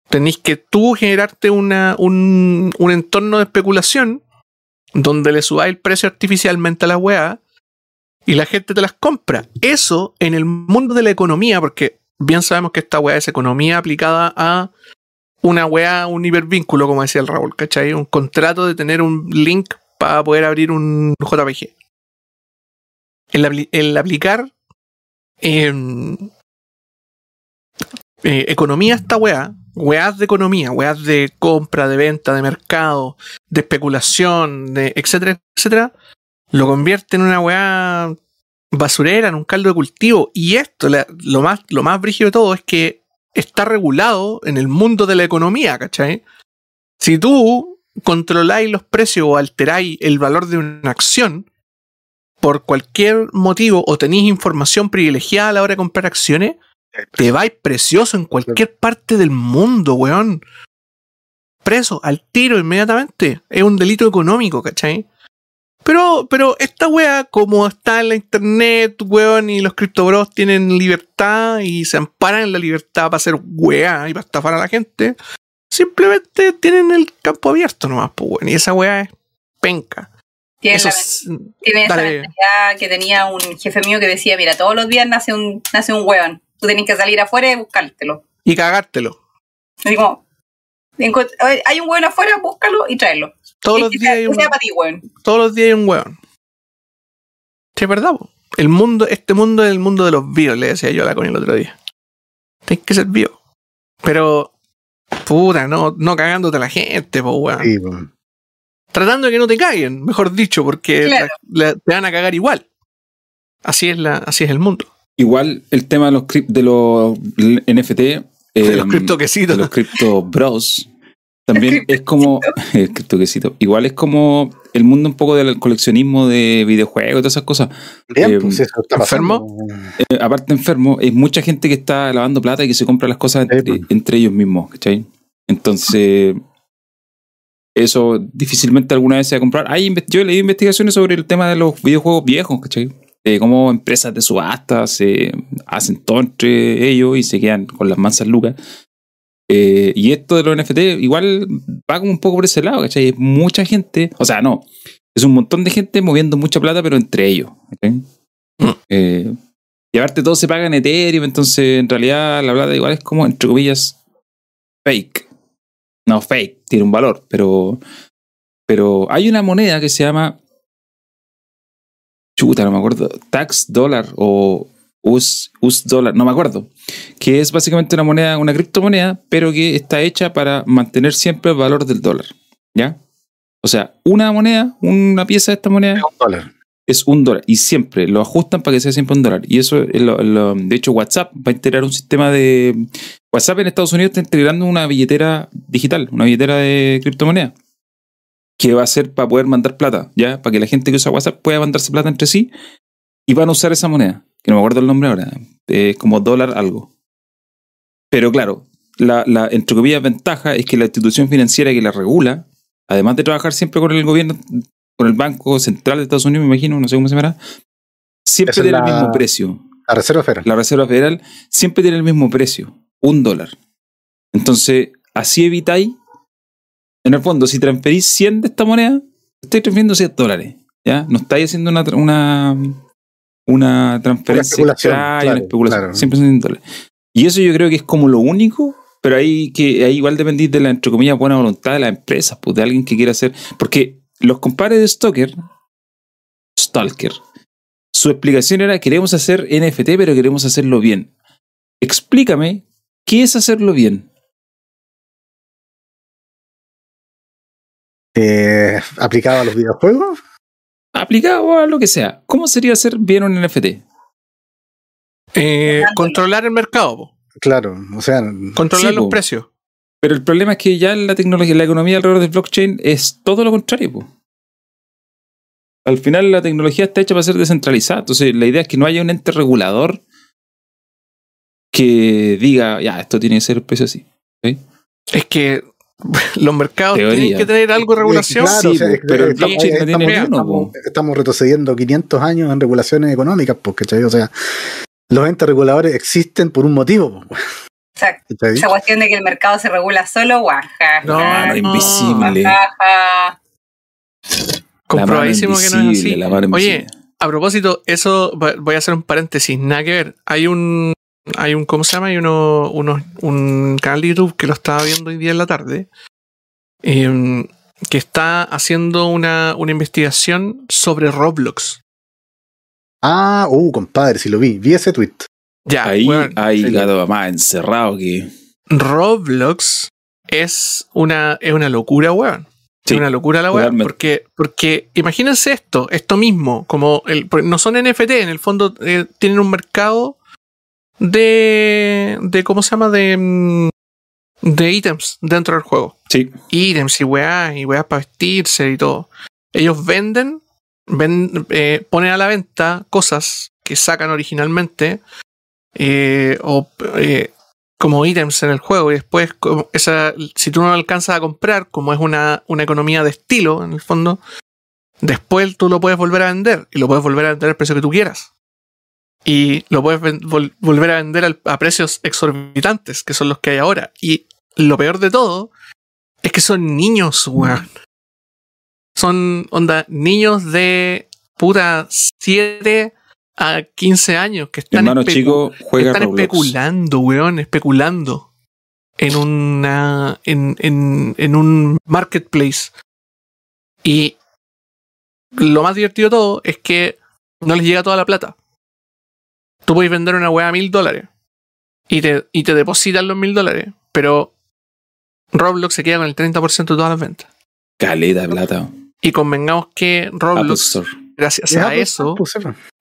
Tenéis que tú generarte una, un, un entorno de especulación donde le subáis el precio artificialmente a la weá y la gente te las compra. Eso en el mundo de la economía, porque bien sabemos que esta weá es economía aplicada a una weá, un hipervínculo, como decía el Raúl, ¿cachai? Un contrato de tener un link para poder abrir un JPG. El, apli- el aplicar em, eh, economía a esta weá, weás de economía, weás de compra, de venta, de mercado, de especulación, de etcétera, etcétera, lo convierte en una weá basurera, en un caldo de cultivo. Y esto, lo, más, lo más brígido de todo es que está regulado en el mundo de la economía, ¿cachai? Si tú controláis los precios o alteráis el valor de una acción por cualquier motivo o tenéis información privilegiada a la hora de comprar acciones, te vais precioso en cualquier parte del mundo, weón. Preso, al tiro, inmediatamente. Es un delito económico, ¿cachai? Pero, pero esta wea, como está en la internet, weón, y los criptobros tienen libertad y se amparan en la libertad para hacer wea y para estafar a la gente, simplemente tienen el campo abierto nomás, pues, weón. Y esa wea es penca. Tiene, Eso la- es- tiene esa mentalidad que tenía un jefe mío que decía, mira, todos los días nace un, nace un hueón. Tú tienes que salir afuera y buscártelo. y cagártelo. Así como, encu- "Oye, hay un hueón afuera, búscalo y tráelo. Todos los días hay un, todos los días hay un weón. Sí, es verdad, po. El mundo, este mundo es el mundo de los bios, le decía yo a la Connie el otro día. Tienes que ser bio. Pero, puta, no, no cagándote a la gente, po, weón. Sí, pues. Tratando de que no te caguen, mejor dicho, porque Claro. la- la- te van a cagar igual. Así es, la, así es el mundo. Igual el tema de los, de los NFT. De eh, los criptoquesitos. de los Crypto Bros. También es como. El. Igual es como el mundo un poco del coleccionismo de videojuegos y todas esas cosas. Bien, Eh, pues eso está ¿enfermo? Eh, aparte enfermo, es mucha gente que está lavando plata y que se compra las cosas entre, Sí, pues. entre ellos mismos, ¿cachai? Entonces, eso difícilmente alguna vez se va a comprar. Hay, yo he leído investigaciones sobre el tema de los videojuegos viejos, ¿cachai? De cómo empresas de subasta se hacen todo entre ellos y se quedan con las mansas lucas. Eh, y esto de los NFT igual va como un poco por ese lado, ¿cachai? Es mucha gente, o sea, no, es un montón de gente moviendo mucha plata, pero entre ellos, ¿cachai? Mm. Eh, y aparte todo se paga en Ethereum, entonces en realidad la plata igual es como, entre comillas, fake. No fake, tiene un valor, pero, pero hay una moneda que se llama, chuta, no me acuerdo, tax dollar o US, US dollar, no me acuerdo, que es básicamente una moneda, una criptomoneda, pero que está hecha para mantener siempre el valor del dólar, ¿ya? O sea, una moneda, una pieza de esta moneda Es un dólar. es un dólar y siempre lo ajustan para que sea siempre un dólar. Y eso, es lo- lo- de hecho, WhatsApp va a integrar un sistema de. WhatsApp en Estados Unidos está integrando una billetera digital, una billetera de criptomoneda, que va a ser para poder mandar plata, ¿ya? Para que la gente que usa WhatsApp pueda mandarse plata entre sí y van a usar esa moneda, que no me acuerdo el nombre ahora, es como dólar algo. Pero claro, la, la entre comillas ventaja es que la institución financiera que la regula, además de trabajar siempre con el gobierno con el Banco Central de Estados Unidos, me imagino, no sé cómo se llamará, siempre Esa tiene el mismo precio. La Reserva Federal. La Reserva Federal siempre tiene el mismo precio, un dólar. Entonces, así evitáis, en el fondo, si transferís 100 de esta moneda, estáis transfiriendo 100 dólares. ¿ya? No estáis haciendo una, una transferencia especulación, extraña, claro, una especulación. claro. Siempre son 100 dólares. Y eso yo creo que es como lo único, pero ahí, que, ahí igual dependís de la, entre comillas, buena voluntad de las empresas, pues, de alguien que quiera hacer. Porque los compadres de Stalker, Stalker, su explicación era: queremos hacer NFT, pero queremos hacerlo bien. Explícame, ¿qué es hacerlo bien? Eh, aplicado a los videojuegos. Aplicado a lo que sea. ¿Cómo sería hacer bien un NFT? Eh, controlar el mercado, po. Claro, o sea, controlar Sí, los po. precios. Pero el problema es que ya la tecnología, la economía alrededor del blockchain es todo lo contrario. po. Al final la tecnología está hecha para ser descentralizada. Entonces la idea es que no haya un ente regulador que diga, ya, esto tiene que ser el precio así. Es que los mercados Teoría. tienen que tener algo de regulación. Claro, o sea, Sí, es- pero el estamos- blockchain no tiene estamos- ni uno, estamos- po. Estamos retrocediendo 500 años en regulaciones económicas, porque O sea, los entes reguladores existen por un motivo. po, Exacto. ¿cachai? Esa cuestión de que el mercado se regula solo, guaja. No, no. invisible. Comprobadísimo que no es así. la mano Oye, a propósito, eso voy a hacer un paréntesis, nada que ver. Hay un, hay un, ¿cómo se llama? Hay uno, uno- un canal de YouTube que lo estaba viendo hoy día en la tarde, em, que está haciendo una, una investigación sobre Roblox. Ah, uh, compadre, si lo vi, vi ese tweet. Ya, Ahí weón, hay sí. gato más encerrado que. Roblox es una, es una locura, weón. Sí, es una locura la totalmente. Porque, porque imagínense esto, esto mismo, como el, porque no son NFT, en el fondo eh, tienen un mercado de, de ¿cómo se llama? De, mm, de ítems dentro del juego. Sí, Ítems y weá, y weá para vestirse y todo. Ellos venden, ven- eh, ponen a la venta cosas que sacan originalmente eh, o eh, como ítems en el juego y después como esa, si tú no lo alcanzas a comprar, como es una, una economía de estilo en el fondo, después tú lo puedes volver a vender y lo puedes volver a vender al precio que tú quieras. Y lo puedes vol- volver a vender al- a precios exorbitantes, que son los que hay ahora. Y lo peor de todo es que son niños, weón. Son, onda, niños de puta 7 a 15 años que están, hermano especu- chico juega están Roblox. especulando, weón, especulando en una en, en, en un marketplace. Y lo más divertido de todo es que no les llega toda la plata. Tú puedes vender una weá a mil dólares y te, y te depositan los mil dólares, pero Roblox se queda con el 30% de todas las ventas. Caleta de plata. Y convengamos que Roblox, gracias a eso,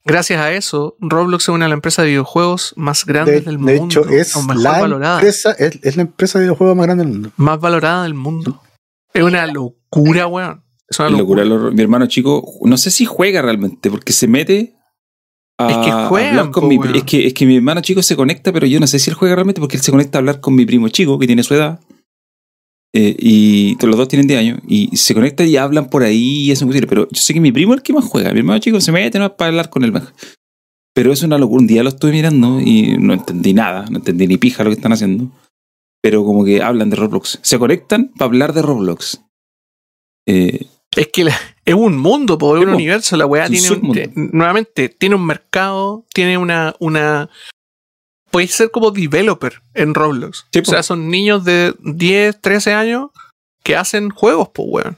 gracias a eso, Roblox es una de las empresas de videojuegos más De, grandes del de mundo. hecho, es o mejor la valorada. empresa, es, es la empresa de videojuegos más grande del mundo. Más valorada del mundo. Es una locura, weón. Es una Locura. locura. lo- Mi hermano chico, no sé si juega realmente, porque se mete a Es que juegan, hablar con po, mi, es que es que mi hermano chico se conecta, pero yo no sé si él juega realmente porque él se conecta a hablar con mi primo chico que tiene su edad. Eh, y los dos tienen 10 años y se conectan y hablan por ahí y hacen cosas, pero yo sé que mi primo es el que más juega. Mi hermano chico se mete no para hablar con él más. Pero es una locura. Un día lo estuve mirando y no entendí nada, no entendí ni pija lo que están haciendo. Pero como que hablan de Roblox. Se conectan para hablar de Roblox. Eh, Es que la- es un mundo, po, es Sí, un universo. La weá tiene un, te- nuevamente, tiene un mercado, tiene una, una. Puedes ser como developer en Roblox. Sí, o sea, son niños de 10, 13 años que hacen juegos, pues, weón.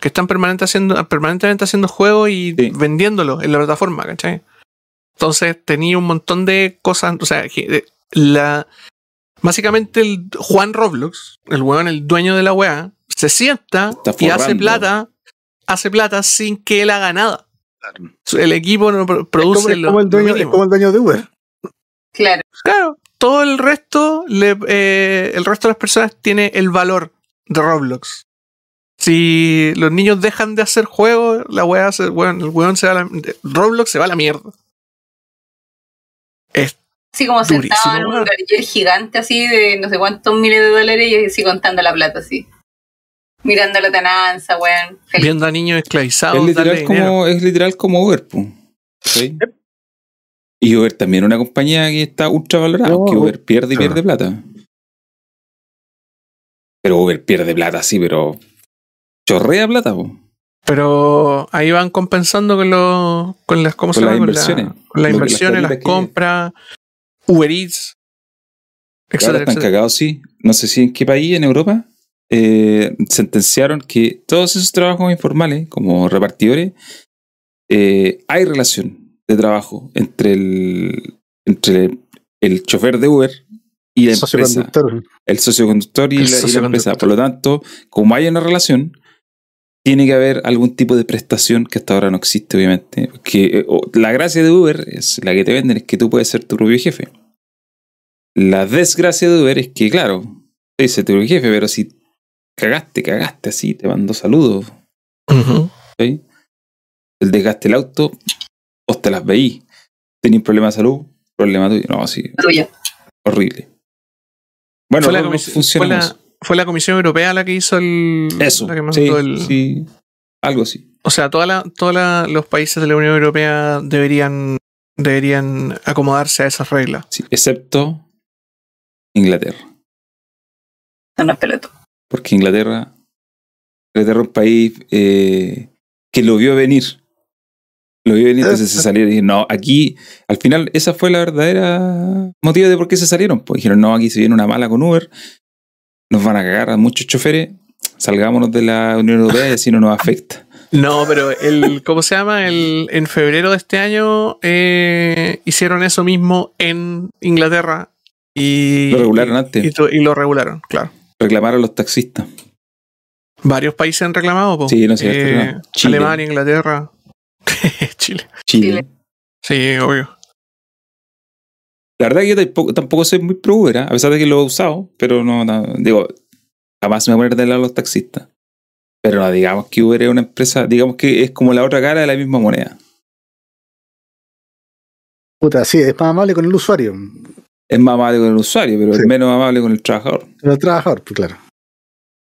Que están permanente haciendo, permanentemente haciendo juegos y Sí. vendiéndolos en la plataforma, ¿cachai? Entonces tenía un montón de cosas. O sea, eh, la. Básicamente el Juan Roblox, el weón, el dueño de la weá, se sienta Está y hace plata, hace plata sin que él haga nada. El equipo no Es produce como, es lo- como el lo dueño, es como el dueño de Uber. Claro. Claro, todo el resto, le- eh, el resto de las personas tiene el valor de Roblox. Si los niños dejan de hacer juegos, la weá se, weón, el weón se va a la, Roblox se va a la mierda. Es, Así como Durísimo, sentado en un taller gigante así de no sé cuántos miles de dólares y así contando la plata así. Mirando la tananza, weón. Feliz. viendo a niños esclavizados. es, literal como, es literal como Uber. po. ¿Sí? Y Uber también es una compañía que está ultra valorada, No, aunque Uber pierde y ah. pierde plata. Pero Uber pierde plata, sí, pero chorrea plata. po. Pero ahí van compensando con, los con las, ¿cómo se Con las llama? Con la- inversiones. Con, las Lo que- las inversiones, las que- compras, Uber Eats, etcétera, están etcétera. cagados, sí. No sé si en qué país, en Europa, eh, sentenciaron que todos esos trabajos informales, como repartidores, eh, hay relación de trabajo entre el, entre el chofer de Uber y la empresa, Socioconductor. el socioconductor y, El la, y la empresa. Por lo tanto, como hay una relación, tiene que haber algún tipo de prestación que hasta ahora no existe, obviamente. Porque eh, la gracia de Uber es la que te venden, es que tú puedes ser tu propio jefe. La desgracia de Uber es que, claro, tú dices tu propio jefe, pero si cagaste, cagaste así, te mando saludos. ¿sí? El desgaste del auto, vos te las veís. Tenís problemas de salud, problema tuyo. No, sí, tuyo. horrible. Bueno, fue, la fue, la, eso. fue la Comisión Europea la que hizo el. Eso. la que Sí, mandó el- sí. Algo así. O sea, todos la, toda la- los países de la Unión Europea deberían, deberían acomodarse a esas reglas. Sí, excepto Inglaterra. Son unos pelotos. Porque Inglaterra, Inglaterra es un país eh, que lo vio venir. Lo vio venir, entonces se salieron y dijeron, no, aquí, al final, esa fue la verdadera motivo de por qué se salieron. Pues dijeron, no, aquí se viene una mala con Uber, nos van a cagar a muchos choferes, salgámonos de la Unión Europea y así no nos afecta. No, pero el, ¿cómo se llama? El, en febrero de este año eh, hicieron eso mismo en Inglaterra y Lo regularon antes. y, lo regularon, claro. Reclamaron a los taxistas. Varios países han reclamado, po. Sí, no sé, Eh. Chile. Alemania, Inglaterra, Chile. Chile. Chile. Sí, obvio. La verdad que yo tampoco, tampoco soy muy pro Uber, ¿ah? a pesar de que lo he usado, pero no, no, digo, jamás me voy a poner del lado de los taxistas. Pero no digamos que Uber es una empresa, digamos que es como la otra cara de la misma moneda. Puta, sí, es más amable con el usuario. Es más amable con el usuario, pero Sí. es menos amable con el trabajador. El trabajador, pues claro.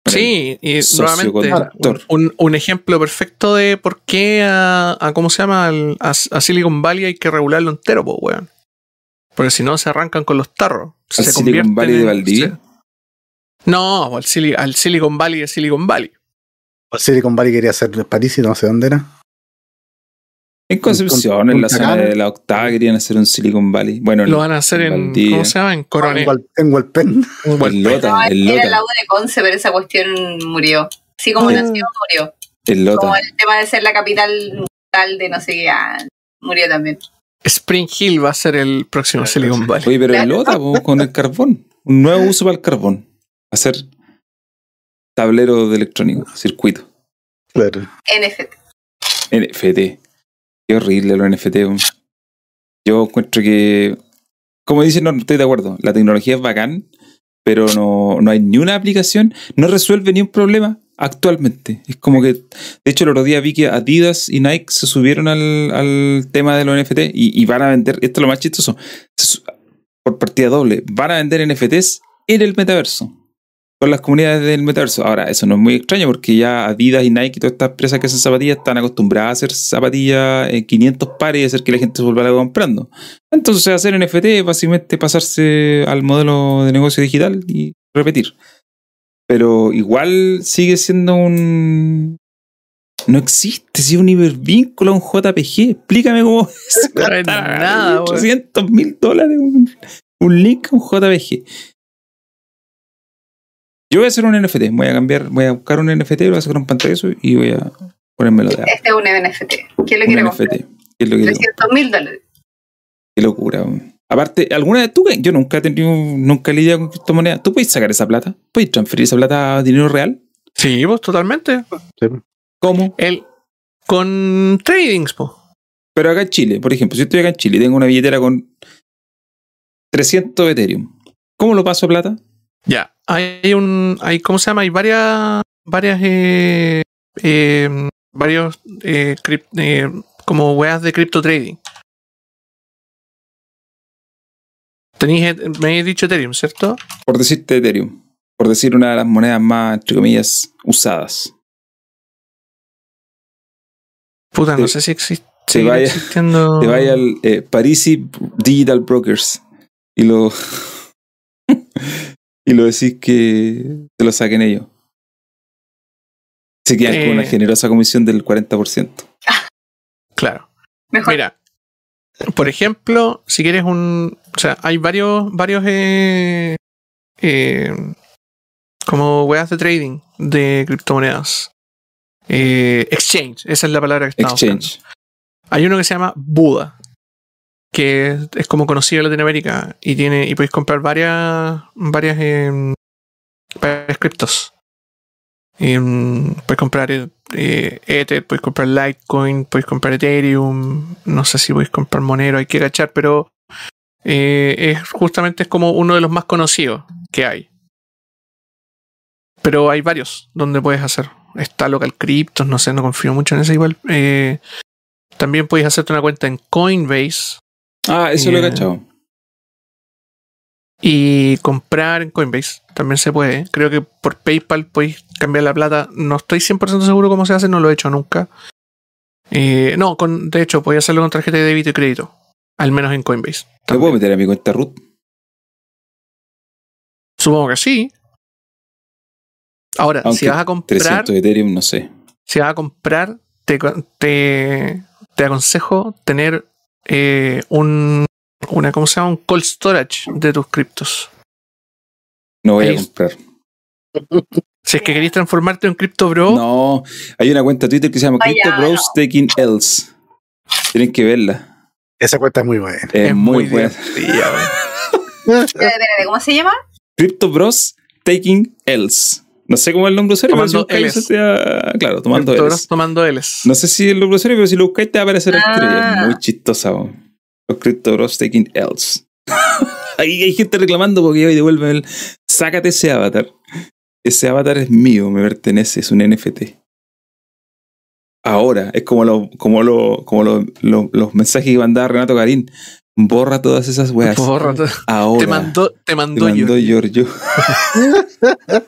Con Sí, y nuevamente un, un ejemplo perfecto de por qué a, a- ¿cómo se llama? Al- a, a Silicon Valley hay que regularlo entero, pues, weón. Porque si no se arrancan con los tarros. ¿Al se Silicon Valley de en- Valdivia? se- No, al, Sili- al Silicon Valley de Silicon Valley. O Silicon Valley quería hacer París y no sé dónde era. En Concepción, en la zona de la octava, querían hacer un Silicon Valley. Bueno, Lo van a hacer en. ¿cómo se llama? En En, Coronel. En el Lota, No, el era la Lota, U de Conce, pero esa cuestión murió. Así como nació, murió. el Como el tema de ser la capital mundial de no sé qué, ah, murió también. Spring Hill va a ser el próximo Silicon Valley. Oye, pero el. Lota, con el carbón. Un nuevo uso para el carbón. Hacer tablero de electrónico, circuito. Claro. NFT. NFT. Qué horrible los NFT. Yo encuentro que, como dicen, no, estoy de acuerdo. La tecnología es bacán, pero no, no hay ni una aplicación, no resuelve ni un problema actualmente. Es como que, de hecho, el otro día vi que Adidas y Nike se subieron al, tema de los NFT y, y van a vender, esto es lo más chistoso, por partida doble, van a vender NFTs en el metaverso. Con las comunidades del metaverso. Ahora, eso no es muy extraño porque ya Adidas y Nike y todas estas empresas que hacen zapatillas están acostumbradas a hacer zapatillas en 500 pares y hacer que la gente se vuelva comprando. Entonces, hacer NFT es básicamente pasarse al modelo de negocio digital y repetir. Pero igual sigue siendo un. No existe, si es un hipervínculo a un JPG. Explícame cómo es. Nada, weón. 300 mil dólares un, un link a un JPG. Yo voy a hacer un NFT. Voy a cambiar, voy a buscar un NFT, lo voy a sacar un pantallazo y voy a ponérmelo de Este es un NFT. ¿Quién lo un quiere NFT. comprar? ¿Qué es lo que 300 mil dólares. Qué locura. Aparte, ¿alguna vez tú? Yo nunca he tenido, nunca he lidiado con criptomonedas. ¿Tú puedes sacar esa plata? ¿Puedes transferir esa plata a dinero real? Sí, pues totalmente. ¿Cómo? El, con tradings, pues. Pero acá en Chile, por ejemplo, si yo estoy acá en Chile y tengo una billetera con 300 Ethereum, ¿cómo lo paso a plata? Ya, hay un, hay, ¿cómo se llama? Hay varias, varias, eh, eh, varios, eh, eh, como weas de crypto trading. Tenéis, eh, me habéis dicho Ethereum, ¿cierto? Por decirte Ethereum. Por decir una de las monedas más, entre comillas, usadas. Puta, no Te- sé si existe. te vaya- existiendo. Te vaya al eh, Parisi Digital Brokers y lo. y lo decís que te lo saquen ellos. Se quedan con una Eh. generosa comisión del 40%. Claro. Mejor. Mira, por ejemplo, si quieres un. O sea, hay varios, varios eh, eh, como weas de trading de criptomonedas. Eh, exchange, esa es la palabra que buscando. Exchange. Hay uno que se llama Buda, que es, como conocido en Latinoamérica y tiene y podéis comprar varias varias em, criptos. Em, puedes comprar eh, eh, Ether, puedes comprar Litecoin, puedes comprar Ethereum, no sé si podéis comprar Monero, hay que cachar, pero eh, es justamente es como uno de los más conocidos que hay. Pero hay varios donde puedes hacer. Está Local Cryptos, no sé, no confío mucho en ese igual. Eh, también puedes hacerte una cuenta en Coinbase. Ah, eso lo he Eh, cachado. Y comprar en Coinbase también se puede. Creo que por PayPal podéis cambiar la plata. No estoy 100% seguro cómo se hace, no lo he hecho nunca. Eh, no, con, de hecho, podía hacerlo con tarjeta de débito y crédito. Al menos en Coinbase. ¿Me también. puedo meter a mi cuenta root? Supongo que sí. Ahora, Aunque si vas a comprar, 300 de Ethereum, no sé. si vas a comprar, te, te, te aconsejo tener eh, un una, ¿cómo se llama? Un cold storage de tus criptos. No voy Ahí- a comprar. Si es que queréis transformarte en cripto bro, No, hay una cuenta Twitter que se llama Crypto Bros no. Taking Else. Tienen que verla. Esa cuenta es muy buena. Es, muy, buena. espérate, ¿Cómo se llama? Crypto Bros Taking Else. No sé cómo es el nombre usuario, pero si Tomando Ls. eso te Claro, tomando Ls. Tomando Ls. No sé si el nombre usuario, pero si lo buscáis te va a aparecer el Ah. tiro. Es muy chistosa. Los Crypto Bros Taking Else. Ahí hay gente reclamando porque hoy devuelve el. Sácate ese avatar. Ese avatar es mío, me pertenece, es un NFT. Ahora, es como, lo, como, lo, como lo- lo- los mensajes que mandaba Renato Garín. Borra todas esas weas. Borra. Ahora. Te mandó, te te mandó, yo. mandó Giorgio.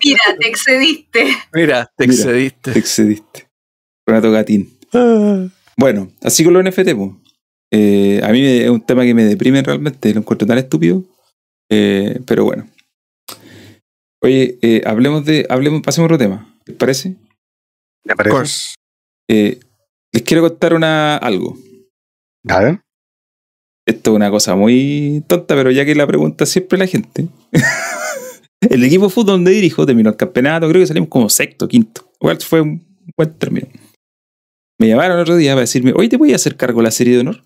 Mira, te excediste. Mira, te Mira. excediste. Te excediste. Renato Gatín. Bueno, así con los NFT, po. Eh, a mí me- es un tema que me deprime realmente, lo encuentro tan estúpido. Eh, pero bueno. Oye, eh, hablemos de. Hablemos, pasemos a otro tema. ¿Les parece? ¿Me Of parece? course. Eh, les quiero contar una, algo. A ver. Esto es una cosa muy tonta, pero ya que la pregunta siempre la gente. el equipo de fútbol donde dirijo terminó el campeonato, creo que salimos como sexto, quinto. Igual fue un buen término. Me llamaron el otro día para decirme, oye, ¿te voy a hacer cargo de la serie de honor?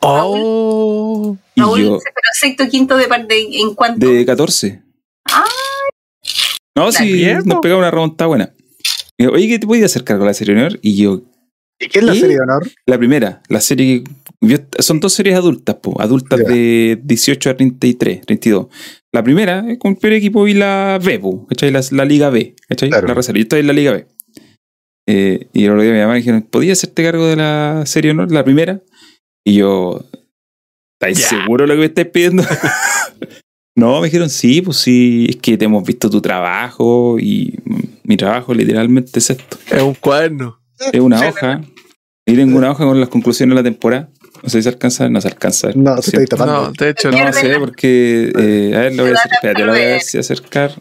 Oh. Y Raúl, yo, pero sexto, quinto de parte en cuánto. de 14. Ah. No, sí, nos pegaba una remontada buena. Yo, oye, ¿qué te voy a hacer cargo de la serie de honor? Y yo, ¿Y qué es la ¿Qué? serie de honor? la primera, la serie son dos series adultas, po, adultas de 18 a 33, 32. La primera es con el peor equipo y la B, po. La, la Liga B. Claro. La reserva. Yo estoy en la Liga B. Eh, y el otro día me llamaron y dijeron, ¿podías hacerte cargo de la serie honor, la primera? Y yo, ¿estáis Ya. seguro de lo que me estáis pidiendo? no, me dijeron, sí, pues sí, es que te hemos visto tu trabajo y mi trabajo literalmente es esto. Es un cuaderno. Es una hoja. Y tengo una hoja con las conclusiones de la temporada. No sé si se alcanza, no se alcanza. No, se está tapando. No, de hecho, No sé, porque. eh, a ver, lo voy a hacer. Espérate, lo voy a ver si acercar.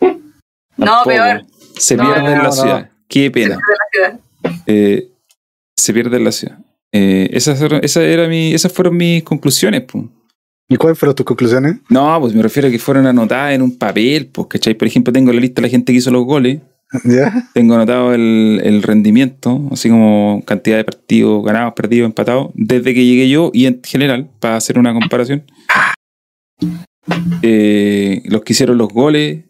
No, Tampoco. peor. Se No, pierde en la no. ciudad. Qué pena. de la ciudad. Eh, se pierde en la ciudad. Eh, esas, fueron- esa era mi, esas fueron mis conclusiones. ¿Y cuáles fueron tus conclusiones? No, pues me refiero a que fueron anotadas en un papel. Pues, ¿cachai? Por ejemplo, tengo la lista de la gente que hizo los goles. ¿Ya? Tengo anotado el, el rendimiento, así como cantidad de partidos ganados, perdidos, empatados, desde que llegué yo y en general, para hacer una comparación. Eh, los que hicieron los goles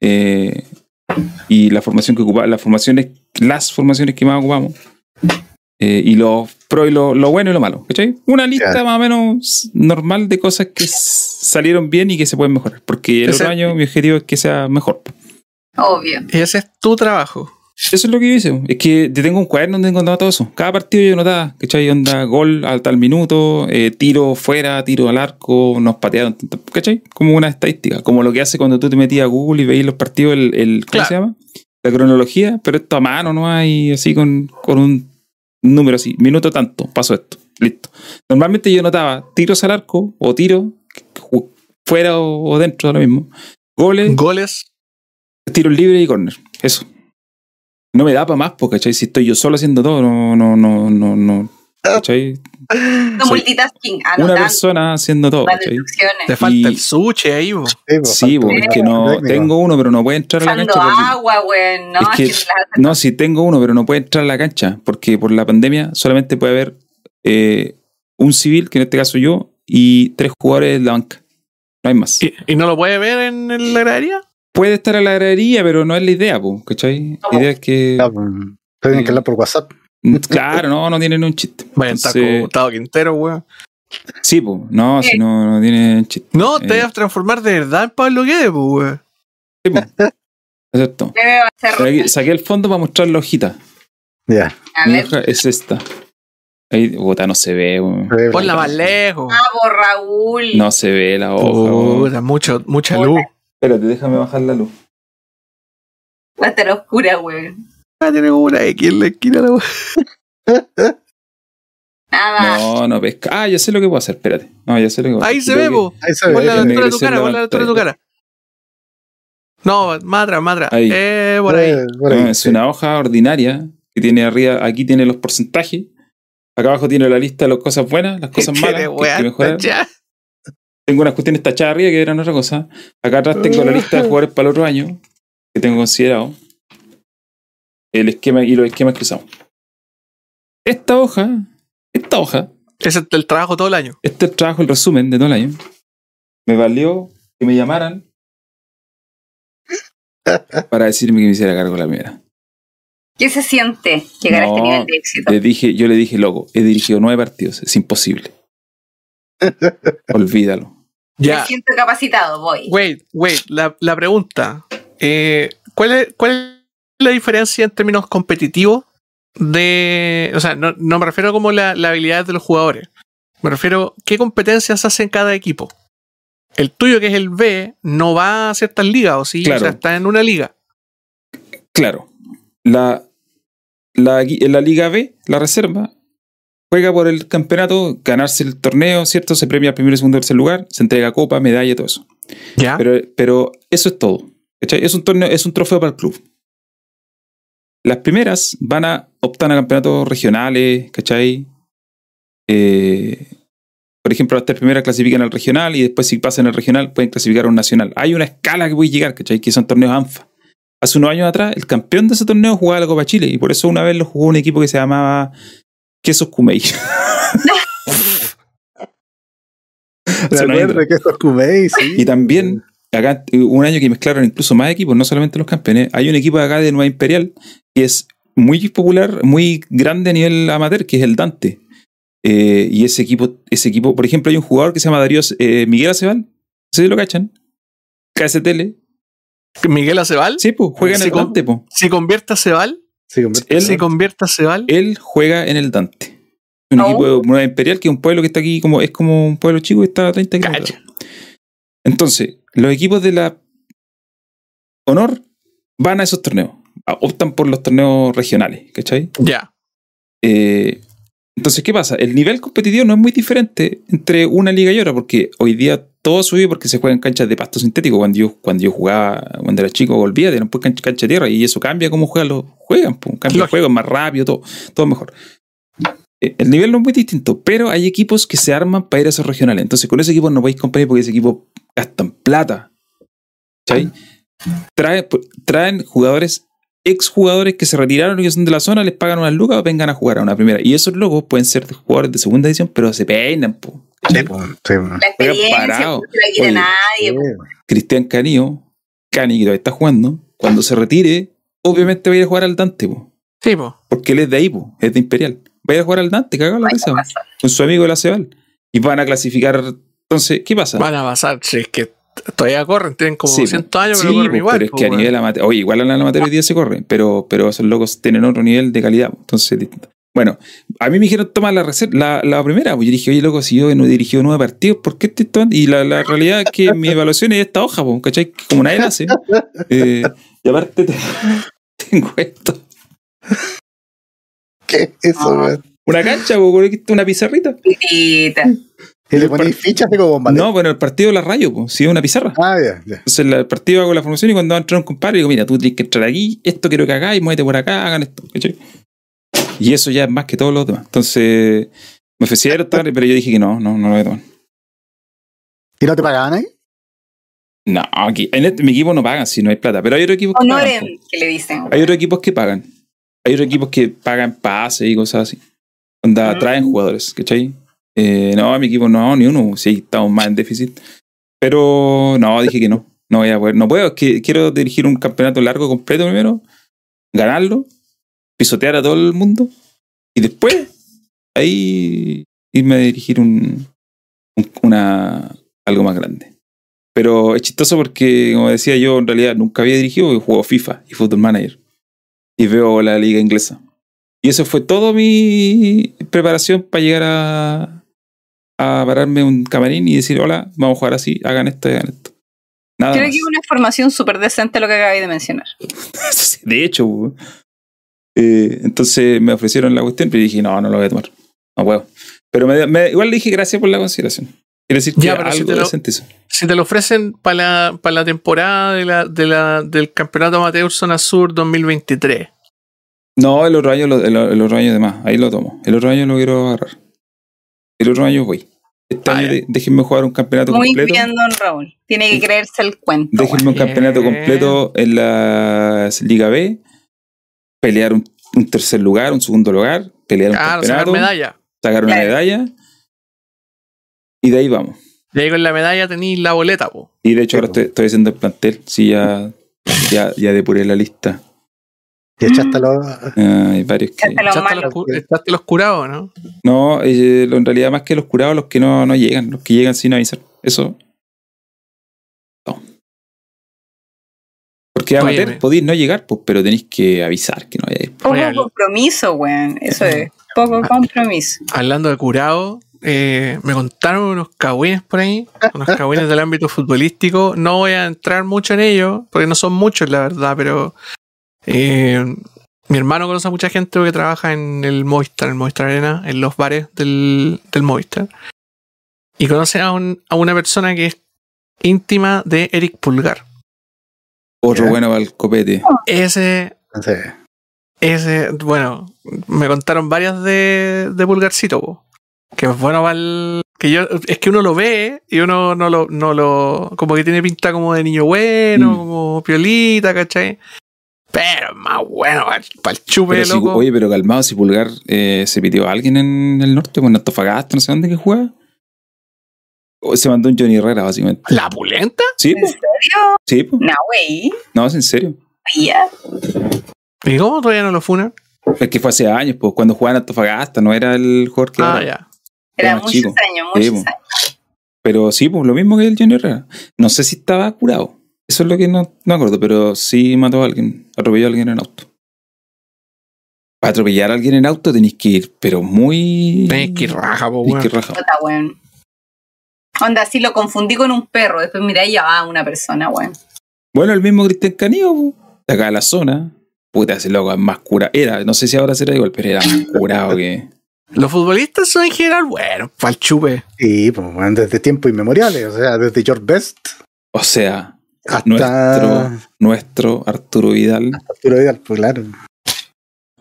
eh, y la formación que ocupaba, las formaciones, las formaciones que más ocupamos. eh, y los pro y lo, lo bueno y lo malo. ¿cachai? Una lista más o menos normal de cosas que salieron bien y que se pueden mejorar. Porque el otro año mi objetivo es que sea mejor. Obvio. Y ese es tu trabajo. Eso es lo que yo hice. Es que yo tengo un cuaderno donde encontraba todo eso. Cada partido yo anotaba, ¿cachai? Onda, gol al tal minuto, eh, tiro fuera, tiro al arco, nos patearon, tanto, ¿cachai? Como una estadística. Como lo que hace cuando tú te metías a Google y veías los partidos, el, el- ¿cómo Claro. se llama? La cronología, pero esto a mano, ¿no? Hay así con, con un número así. Minuto tanto, paso esto. Listo. Normalmente yo anotaba tiros al arco o tiro fuera o, o dentro, lo mismo. Goles, Goles. Tiros libres y corner. Eso. No me da para más, porque ¿cachai? Si estoy yo solo haciendo todo, no, no, no, no, no. ¿Cachai? No Una persona haciendo todo, ¿cachai? Te falta Y- el sushi ahí, bo. Sí, porque es que no. técnico. Tengo uno, pero no puede entrar a la cancha. porque- agua. No, Es que- no, sí tengo uno, pero no puede entrar a la cancha, porque por la pandemia solamente puede haber eh, un civil, que en este caso yo, y tres jugadores de la banca. No hay más. ¿Y, y no lo puede ver en, en la gradería? Puede estar a la gradería, pero no es la idea, po, ¿cachai? La idea es que. Pues, Tienen que hablar por WhatsApp. Claro, no, no tienen un chiste. Vaya, Entonces, taco, Quintero, weón. Sí, pues, no, si Sí. no, no tiene chiste. No, te Eh. vas a transformar de verdad en Pablo Guedes, po, weón. Sí, po. Exacto. Aquí Saqué el fondo para mostrar la hojita. Ya. Hoja es esta. Ahí, puta, no se ve, weón. Ponla más lejos. Ah, por Raúl. No se ve la hoja. Puta, mucho, mucha Puta. luz. Espérate, déjame bajar la luz. Va a estar oscura, weón. Ah, tiene como una X en la esquina la wea. Nada. No, no pesca. Ah, ya sé lo que puedo hacer, espérate. No, ya sé lo que puedo Ahí hacer. se ve, po. Ahí se ve. Ponle a la altura de tu cara, a la altura de tu cara. No, más atrás, más atrás. Ahí. Eh, por ahí. Eh, por ahí, no, es una hoja ordinaria que tiene arriba, aquí tiene los porcentajes. Acá abajo tiene la lista de las cosas buenas, las cosas malas que que mejorar. Tengo unas cuestiones tachadas arriba que eran otra cosa. Acá atrás tengo la lista de jugadores para el otro año que tengo considerado. El esquema y los esquemas que usamos. Esta hoja, esta hoja, es el trabajo todo el año. este es el trabajo, el resumen de todo el año. Me valió que me llamaran para decirme que me hiciera cargo de la primera. ¿Qué se siente llegar a este No, nivel de éxito? Le dije, yo le dije, loco, he dirigido nueve partidos, es imposible. Olvídalo. Ya. Me siento capacitado, voy. Wait, wait, la, la pregunta. Eh, ¿cuál, es, ¿Cuál es la diferencia en términos competitivos de. O sea, no, no me refiero como la, la habilidad de los jugadores. Me refiero qué competencias hace cada equipo. El tuyo, que es el B, no va a ciertas ligas, ¿o sí? Claro. O sea, está en una liga. Claro, la, la, en la Liga B, la reserva, juega por el campeonato, ganarse el torneo, ¿cierto? Se premia primero, segundo, tercer lugar, se entrega copa, medalla, todo eso. ¿Ya? Pero, pero eso es todo. ¿cachai? Es un torneo, es un trofeo para el club. Las primeras van a optar a campeonatos regionales, ¿cachai? Eh, por ejemplo, las tres primeras clasifican al regional y después si pasan al regional pueden clasificar a un nacional. Hay una escala que puede llegar, ¿cachai? Que son torneos ANFA. Hace unos años atrás, el campeón de ese torneo jugaba la Copa Chile y por eso una vez lo jugó un equipo que se llamaba Quesos Cumey. Me Hace unos años acuerdo que estos Kumeis, sí. Y también, acá un año que mezclaron incluso más equipos, no solamente los campeones. Hay un equipo de acá de Nueva Imperial que es muy popular, muy grande a nivel amateur, que es el Dante. Eh, y ese equipo, ese equipo, por ejemplo, hay un jugador que se llama Darío eh, Miguel sé si lo cachan. KSTL. Miguel Acebal. Sí, pues, juega en el Dante, po. Si convierte a Cebal, Sí, hombre. Él- si convierte a Cebal. Él juega en el Dante. Un Oh. equipo de Nueva Imperial, que es un pueblo que está aquí, como, es como un pueblo chico que está a 30 kilómetros. Cacha. Entonces, los equipos de la Honor van a esos torneos. A- Optan por los torneos regionales, ¿cachai? Ya. Eh, entonces, ¿qué pasa? El nivel competitivo no es muy diferente entre una liga y otra, porque hoy día todo sube porque se juega en canchas de pasto sintético. Cuando yo, cuando yo jugaba, cuando era chico, volvía, eran pues cancha, cancha de tierra, y eso cambia cómo juegan los juegan, pues, cambia el juego, más rápido, todo, todo mejor. Eh, El nivel no es muy distinto, pero hay equipos que se arman para ir a esos regionales. Entonces, con ese equipo no podéis competir porque ese equipo gastan plata. ¿Cachai? Traen, traen jugadores, exjugadores que se retiraron y que son de la zona, les pagan unas lucas o vengan a jugar a una primera. Y esos locos pueden ser jugadores de segunda edición, pero se peinan, po. Sí, po, sí, po. La experiencia no la quiere Oye, nadie. Cristian Canillo, Cani que todavía está jugando, cuando se retire, obviamente va a ir a jugar al Dante, po, Sí, po. porque él es de ahí, po, es de Imperial. Va a ir a jugar al Dante, cagado la risa, con su amigo el Aceval. Y van a clasificar. Entonces, ¿qué pasa? Van a pasar. Si es que todavía corren, tienen como Sí, 200 años, sí, pero corren pues, igual. Pero es que a weón. nivel amateur, oye, igual en el amateur hoy día se corre, pero, pero esos locos tienen otro nivel de calidad. pues, Entonces, distinto. bueno, a mí me dijeron tomar la, la, la primera. Pues yo dije, oye, loco, si yo no he dirigido nueve partidos, ¿por qué estoy tomando? Y la, la realidad es que mi evaluación es esta hoja, pues, ¿cachai? Como nadie la hace. Eh, y aparte, te- tengo esto. ¿Qué es eso, Ah. weón? Una cancha, pues, una pizarrita. Pitita. ¿Y le ponéis fichas de como bombardeo? No, bueno, el partido la rayo, pues, sí, es una pizarra. Ah, ya, ya. Entonces la- el partido hago la formación y cuando va a entrar un compadre digo, mira, tú tienes que entrar aquí, esto quiero que hagáis, muévete por acá, hagan esto. ¿cachai? Y eso ya es más que todos los demás. Entonces me ofrecieron, tal, pero yo dije que no, no, no lo voy a tomar. ¿Y no te pagaban ahí? No, aquí, en este- mi equipo no pagan si no hay plata, pero hay otros equipos que pagan. Honoren, po. que le dicen. Hay otros equipos que pagan. Hay otros equipos que pagan pases y cosas así. Onda, Mm. traen jugadores, ¿cachai? Eh, no, mi equipo no, ni uno. Sí, estamos más en déficit. Pero no, dije que no. No voy a poder. No puedo, es que quiero dirigir un campeonato largo completo primero, ganarlo, pisotear a todo el mundo y después ahí irme a dirigir un, un- una algo más grande. Pero es chistoso porque, como decía yo, en realidad nunca había dirigido, porque juego FIFA y Football Manager. Y veo la liga inglesa. Y eso fue todo mi preparación para llegar a, a pararme un camarín y decir, hola, vamos a jugar así, hagan esto, hagan esto. Nada Creo más. que es una información súper decente lo que acabáis de mencionar. De hecho. Eh, entonces me ofrecieron la cuestión, pero dije, no, no lo voy a tomar. No puedo. Pero me- me- igual le dije gracias por la consideración. Quiere decir que Ya, pero algo si te lo- decente hizo. Si te lo ofrecen para la, para la temporada de la, de la, del Campeonato Amateur Zona Sur 2023. No, el otro año, lo- el, el otro año de más, ahí lo tomo. El otro año lo quiero agarrar. El otro año voy. Este Ah, año de- déjenme jugar un campeonato Muy completo. bien, don Raúl. Tiene que creerse el cuento. Déjenme un Bien. campeonato completo en la Liga B. Pelear un, un tercer lugar, un segundo lugar. Pelear un sacar campeonato. medalla. sacar una Claro. medalla. Y de ahí vamos. Y ahí con la medalla tenéis la boleta, po. Y de hecho ahora estoy haciendo el plantel. Sí, ya, ya, ya depuré la lista. Y echaste los. Ah, hay varios que... Echaste los Echaste los, cu- echaste los curados, ¿no? No, eh, en realidad más que los curados, los que no, no llegan, los que llegan sin avisar. Eso. No. Porque Oye, amateur podéis no llegar, pues, pero tenéis que avisar que no vaya a ir. Poco Oye, compromiso, weón. Eso es. Poco compromiso. Hablando de curado, eh, me contaron unos cagüines por ahí, unos cagüines del ámbito futbolístico. No voy a entrar mucho en ello, porque no son muchos, la verdad, pero eh, mi hermano conoce a mucha gente que trabaja en el Movistar, en el Movistar Arena, en los bares del, del Movistar. Y conoce a, un- a una persona que es íntima de Eric Pulgar. Otro Ya. bueno para el copete. Ese Ese, bueno, me contaron varias de, de Pulgarcito, po. que es bueno para el, que yo, es que uno lo ve y uno no lo, no lo, como que tiene pinta como de niño bueno, Mm. como piolita, ¿cachai? Pero más bueno para el chupe, Pero si- loco. oye, pero calmado, si Pulgar eh, se pidió a alguien en el norte, con Antofagasta, no sé dónde que juega. O se mandó un Johnny Herrera, básicamente. ¿La pulenta? Sí, ¿En serio? Sí, pues. No, wey. No, es en serio. Ya. ¿Y cómo todavía no lo funan? Es que fue hace años, pues, cuando jugaba en Antofagasta, no era el jugador que Ah, ahora. ya. Era más muchos chico. años, muchos Sí, po. años. Pero sí, pues lo mismo que el Johnny Herrera. No sé si estaba curado. Eso es lo que no, no acuerdo, pero sí mató a alguien, atropelló a alguien en auto. Para atropellar a alguien en auto tenéis que ir, pero muy. Tenés que ir raja, po, Tenéis weón. que ir raja. Weón. Onda, así lo confundí con un perro. Después mirá y ya va una persona, weón. Bueno, el mismo Cristian po, de acá de la zona. Puta, ese loco es más curado. Era, no sé si ahora será igual, pero era más curado que. Los futbolistas son en general buenos, para el chupe. sí, pues, bueno, desde tiempos inmemoriales, o sea, desde George Best O sea, hasta nuestro, nuestro Arturo Vidal. Arturo Vidal, pues claro.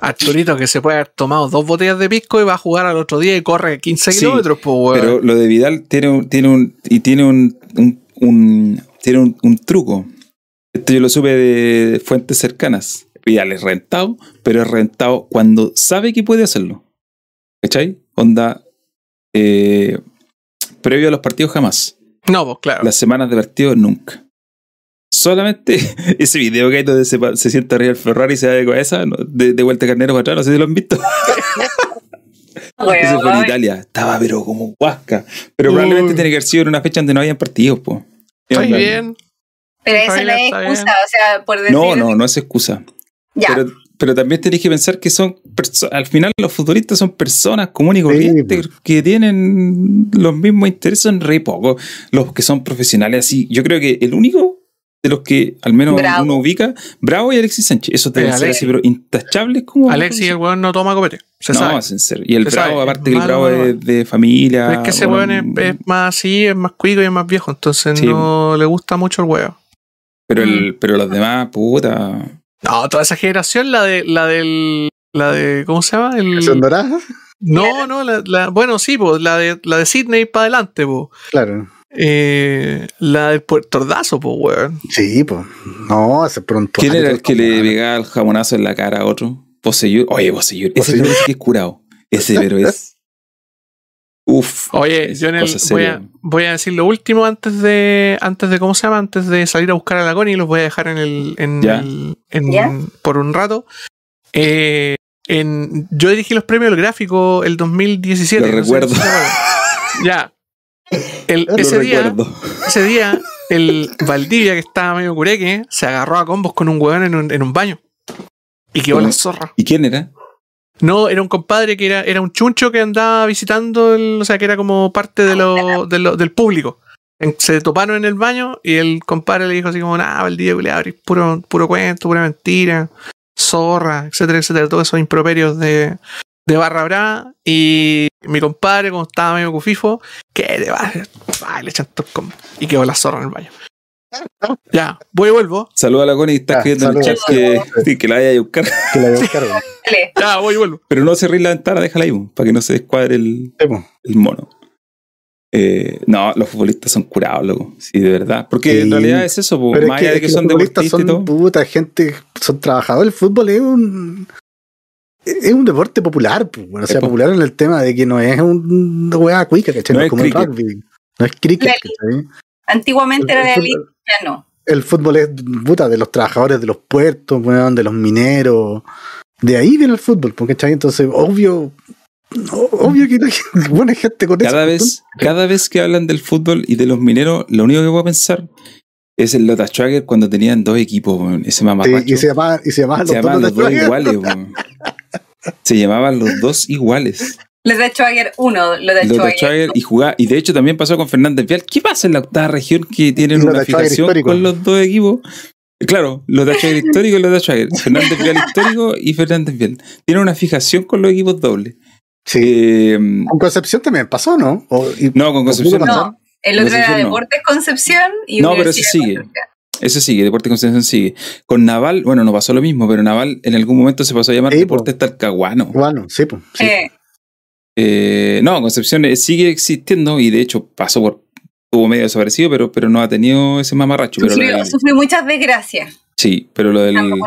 Arturito que se puede haber tomado dos botellas de pisco y va a jugar al otro día y corre 15 Sí, kilómetros, pues, weón. Pero lo de Vidal tiene un, tiene un, y tiene un, un, un- tiene un, un truco. Esto yo lo supe de fuentes cercanas. Vidal es rentado, pero es rentado cuando sabe que puede hacerlo. ¿Cachai? Onda, eh, previo a los partidos jamás. No, pues claro. Las semanas de partido nunca. Solamente ese video que hay donde se, sienta arriba el Ferrari y se da de cabeza, ¿no? de, de vuelta carnero para atrás, no sé si lo han visto. Ese fue en. Italia. Estaba pero como huasca. Pero probablemente tiene que haber sido en una fecha donde no habían partidos, po. Está bien. Pero eso no es excusa, bien. o sea, por decir. No, no, no es excusa. Ya. Pero, pero también tenéis que pensar que son al final los futbolistas son personas comunes y Sí, corrientes que tienen los mismos intereses, son re poco. Los que son profesionales así. Yo creo que el único de los que al menos Bravo. uno ubica, Bravo y Alexis Sánchez. Deben Eh, ser Alex- así, pero intachables como. Alexis, el weón no toma copete. Se no, sabe. serio. Y el Se Bravo, sabe, aparte es que el Bravo malo. es de familia. Pero es que ese weón es, es más así, es más cuico y es más viejo, entonces Sí. no le gusta mucho el weón. Pero, Mm. el, pero los demás, puta. No, toda esa generación, la de, la del, la de, ¿cómo se llama? El, ¿Son doradas? no, no, la, la- bueno, sí, la de, la de Sydney para adelante, pues. Claro. Eh, la del Puerto Ordazo, pues, weón. Sí, pues. No, hace pronto. ¿Quién era el que le pegaba el jamonazo en la cara a otro? Poseyur. Oye, Poseyur. Ese es que es curado. Ese, pero es. Uf. Oye, yo en el, voy, a, voy a decir lo último antes de, antes de, ¿cómo se llama? Antes de salir a buscar a la Connie los voy a dejar en el, en Ya. el- en- Ya. por un rato. Eh, en, yo dirigí los premios del gráfico el 2017. Lo no sé si recuerdo. ya. El- ese, día, ese día, el Valdivia, que estaba medio cureque, se agarró a combos con un hueón en un, en un baño. Y quedó la zorra. ¿Y quién era? No, era un compadre que era, era un chuncho que andaba visitando, el- o sea, que era como parte de lo, de lo- del público. En- se toparon en el baño y el compadre le dijo así como, nada, día culiado, puro, puro cuento, pura mentira, zorra, etcétera, etcétera, todos esos improperios de, de barra brava. Y mi compadre, como estaba medio cufifo, que te va, le echan todo y quedó la zorra en el baño. Ya, voy y vuelvo. Saluda a la Connie, está Ah, escribiendo en el chat que, sí, que la vaya a buscar. Que la voy a buscar. Ya, voy y vuelvo. Pero no cerré la ventana, déjala ahí, para que no se descuadre el, mono. Eh, no, los futbolistas son curados, loco. Sí, de verdad. Porque Sí. en realidad es eso, po, más es que, allá de es que, son los futbolistas deportistas y todo. son puta, gente, son trabajadores. El fútbol es un es un deporte popular, pues, bueno, o sea, Sí, po. popular en el tema de que no es un- una weá cuica, ¿cachai? No No es como el cricket. rugby. No es cricket. Antiguamente era El- fútbol- ya no. El fútbol es puta de los trabajadores de los puertos, weón, de los mineros. De ahí viene el fútbol, porque ¿cachai? Entonces, obvio, obvio que gente- buena gente con Cada eso. vez, cada vez que hablan del fútbol y de los mineros, lo único que puedo pensar es el Lota Schwager cuando tenían dos equipos, ese Sí, mamarracho. y se llamaban, y se llamaban se los llamaban dos los dos Schwager. iguales, weón. Se llamaban los dos iguales. Los de Schwager 1, los de Schwager. Schwager y jugaba, y de hecho también pasó con Fernández Vial. ¿Qué pasa en la octava región que tienen una fijación con los dos equipos? Claro, los de Schwager histórico y los de Schwager. Fernández Vial histórico y Fernández Vial. Tienen una fijación con los equipos dobles. Sí. Eh, Con Concepción también pasó, ¿no? O- y- no, con Concepción no. el otro era no. Deportes Concepción y No, pero Universidad sigue. Ese sigue, Deportes Concepción sigue. Con Naval, bueno, no pasó lo mismo, pero Naval en algún momento se pasó a llamar Sí, Deportes Talcahuano. Bueno, sí, pues. sí. Eh, Eh, no, Concepción eh, sigue existiendo y de hecho pasó por. Tuvo medio desaparecido, pero, pero no ha tenido ese mamarracho. Sufrió, del- sufrió muchas desgracias. sí, pero lo del. Ah, bueno.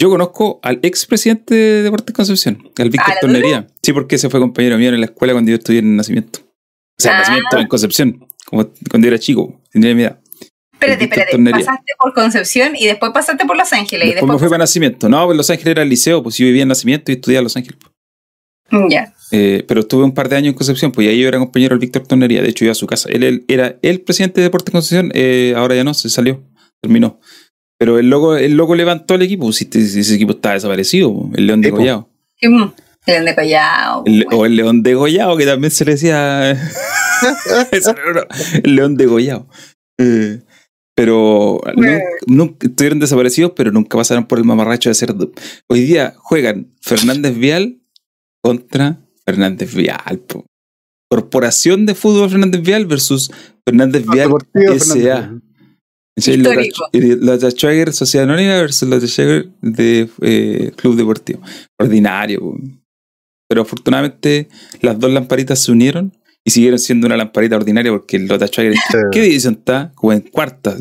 Yo conozco al expresidente de Deportes Concepción, al Víctor ¿Ah, la Tornería. Sí, porque ese fue compañero mío en la escuela cuando yo estudié en Nacimiento. O sea, en Ah. Nacimiento en Concepción, como cuando yo era chico, tenía mi edad. Espérate, espérate. Tornería. Pasaste por Concepción y después pasaste por Los Ángeles. y Después me después fui para Nacimiento. No, pues Los Ángeles era el liceo, pues yo vivía en Nacimiento y estudiaba en Los Ángeles. pasaste- Ya. Eh, pero estuve un par de años en Concepción, pues y ahí yo era compañero del Víctor Tornería. De hecho, iba a su casa. Él, él era el presidente de Deportes Concepción, eh, ahora ya no, se salió, terminó. Pero el loco, el loco levantó el equipo, si, si ese equipo estaba desaparecido, pues, el León de po. Gollado. Mm, El de Collao. El- o el León de Gollado, que también se le decía. El León de Gollado. Eh, pero Bueno. nunca, nunca- estuvieron desaparecidos, pero nunca pasaron por el mamarracho de ser. Hoy día juegan Fernández Vial contra Fernández Vial. po. Corporación de Fútbol Fernández Vial versus Fernández Vial SA. De Schwager Sociedad Anónima versus los de Schwager de eh, Club Deportivo. Ordinario. po. Pero afortunadamente las dos lamparitas se unieron y siguieron siendo una lamparita ordinaria porque el Lota Schwager, Sí. ¿qué división está? Como en cuarta.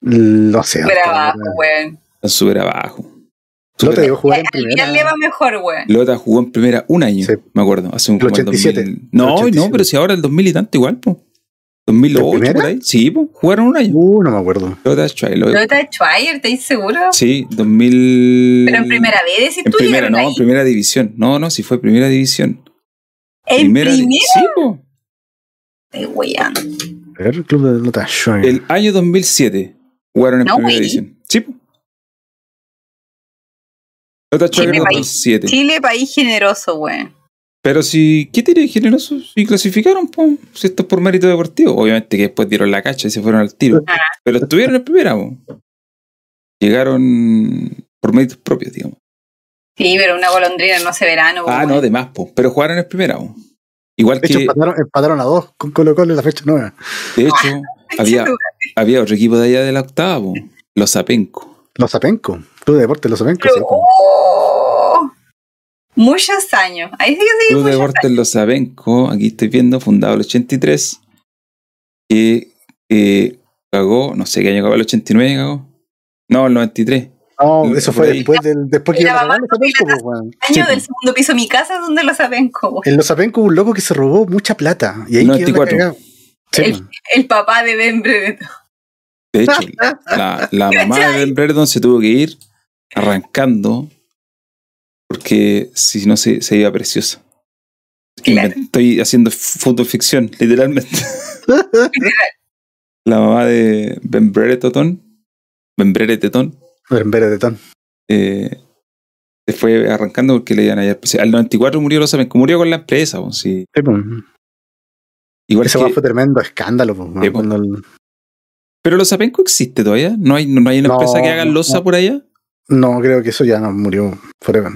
No sé. Súper abajo, weón. Está súper abajo. Súper te digo jugar en Al Villar le primera. va mejor, weón. Lota jugó en primera un año, Sí. me acuerdo. Hace un El como el 87. 2000. No, El 87. no, pero si ahora el 2000 y tanto igual, po. 2008 primera? por ahí. Sí, po, jugaron un año. Uh, no me acuerdo. Lota Schwager. lo- ¿No está Schwager? ¿Estás seguro? Sí, 2000. Pero en primera vez, decís En tú, primera, no, ahí. en primera división. No, no, si fue primera división. ¿En primera? di- Sí, po. El club de. El año 2007 jugaron en No, primera güey. división. Sí, país. 2007. Chile, país generoso, weón. Pero si, ¿qué tiene de generoso? Si clasificaron, po, si esto es por mérito deportivo. Obviamente que después dieron la cacha y se fueron al tiro. Ah. Pero estuvieron en primera, po. Llegaron por méritos propios, digamos. Sí, pero una golondrina no hace verano, Ah, no, de más, po. Pero jugaron en primera, po. Igual De hecho, que, empataron, empataron a dos con Colo Colo en la fecha nueva. de hecho, había, había otro equipo de allá de la octava, po. Los Zapenco. Los Zapenco. Club de Deportes Los Zapenco. Pero, sí. oh, muchos años. Ahí sí que sí, Club de Deportes Los Sabenco, aquí estoy viendo, fundado en el 83, que eh, cagó, no sé qué año cagó, el 89 cagó. No, el 93. No, eso fue después, del, después que iban a los pues, weón. años Sí, del po. segundo piso de mi casa donde lo saben como En Los Zapenco hubo un loco que se robó mucha plata. Y ahí quedó la 94. cagada. Sí, El- pues. el papá de Ben Brereton. De hecho, la, la mamá de Ben Brereton se tuvo que ir arrancando porque si no se, se iba preciosa. Claro. Estoy haciendo fotoficción, literalmente. la mamá de Ben Brereton, Ben Brereton, En vez de Tetón. eh, Se fue arrancando porque le iban a ir. Al 94 murió los Sapenco, murió con la empresa, pues, sí. Sí, pues. Igual Ese que- fue tremendo escándalo, pues, Sí, pues. cuando el- Pero los Sapenco existe todavía. No hay, no hay una No, empresa que haga losa no. por allá. No, creo que eso ya no murió forever.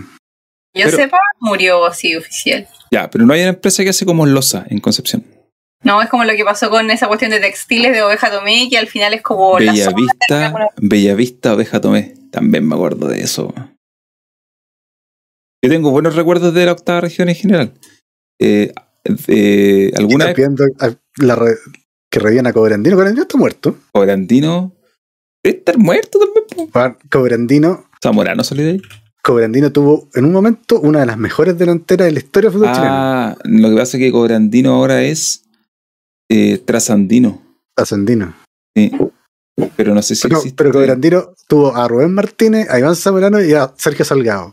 Yo Pero- sepa, murió así oficial. Ya, pero no hay una empresa que hace como losa en Concepción. No, es como lo que pasó con esa cuestión de textiles de oveja tomé, que al final es como la Bellavista, una- Bellavista, Oveja Tomé. También me acuerdo de eso. Yo tengo buenos recuerdos de la octava región en general. Eh, eh, ¿Alguna viendo a- la re- que revían a Cobrandino. Cobrandino está muerto. Cobrandino debe estar muerto también? Cobrandino, Zamorano salió de ahí. Cobrandino tuvo en un momento una de las mejores delanteras de la historia del fútbol chileno. Ah, lo que pasa es que Cobrandino ahora es eh, Trasandino. Ascendino. Sí. Pero no sé si Pero, existe. pero Cobrandino tuvo a Rubén Martínez, a Iván Zamorano y a Sergio Salgado.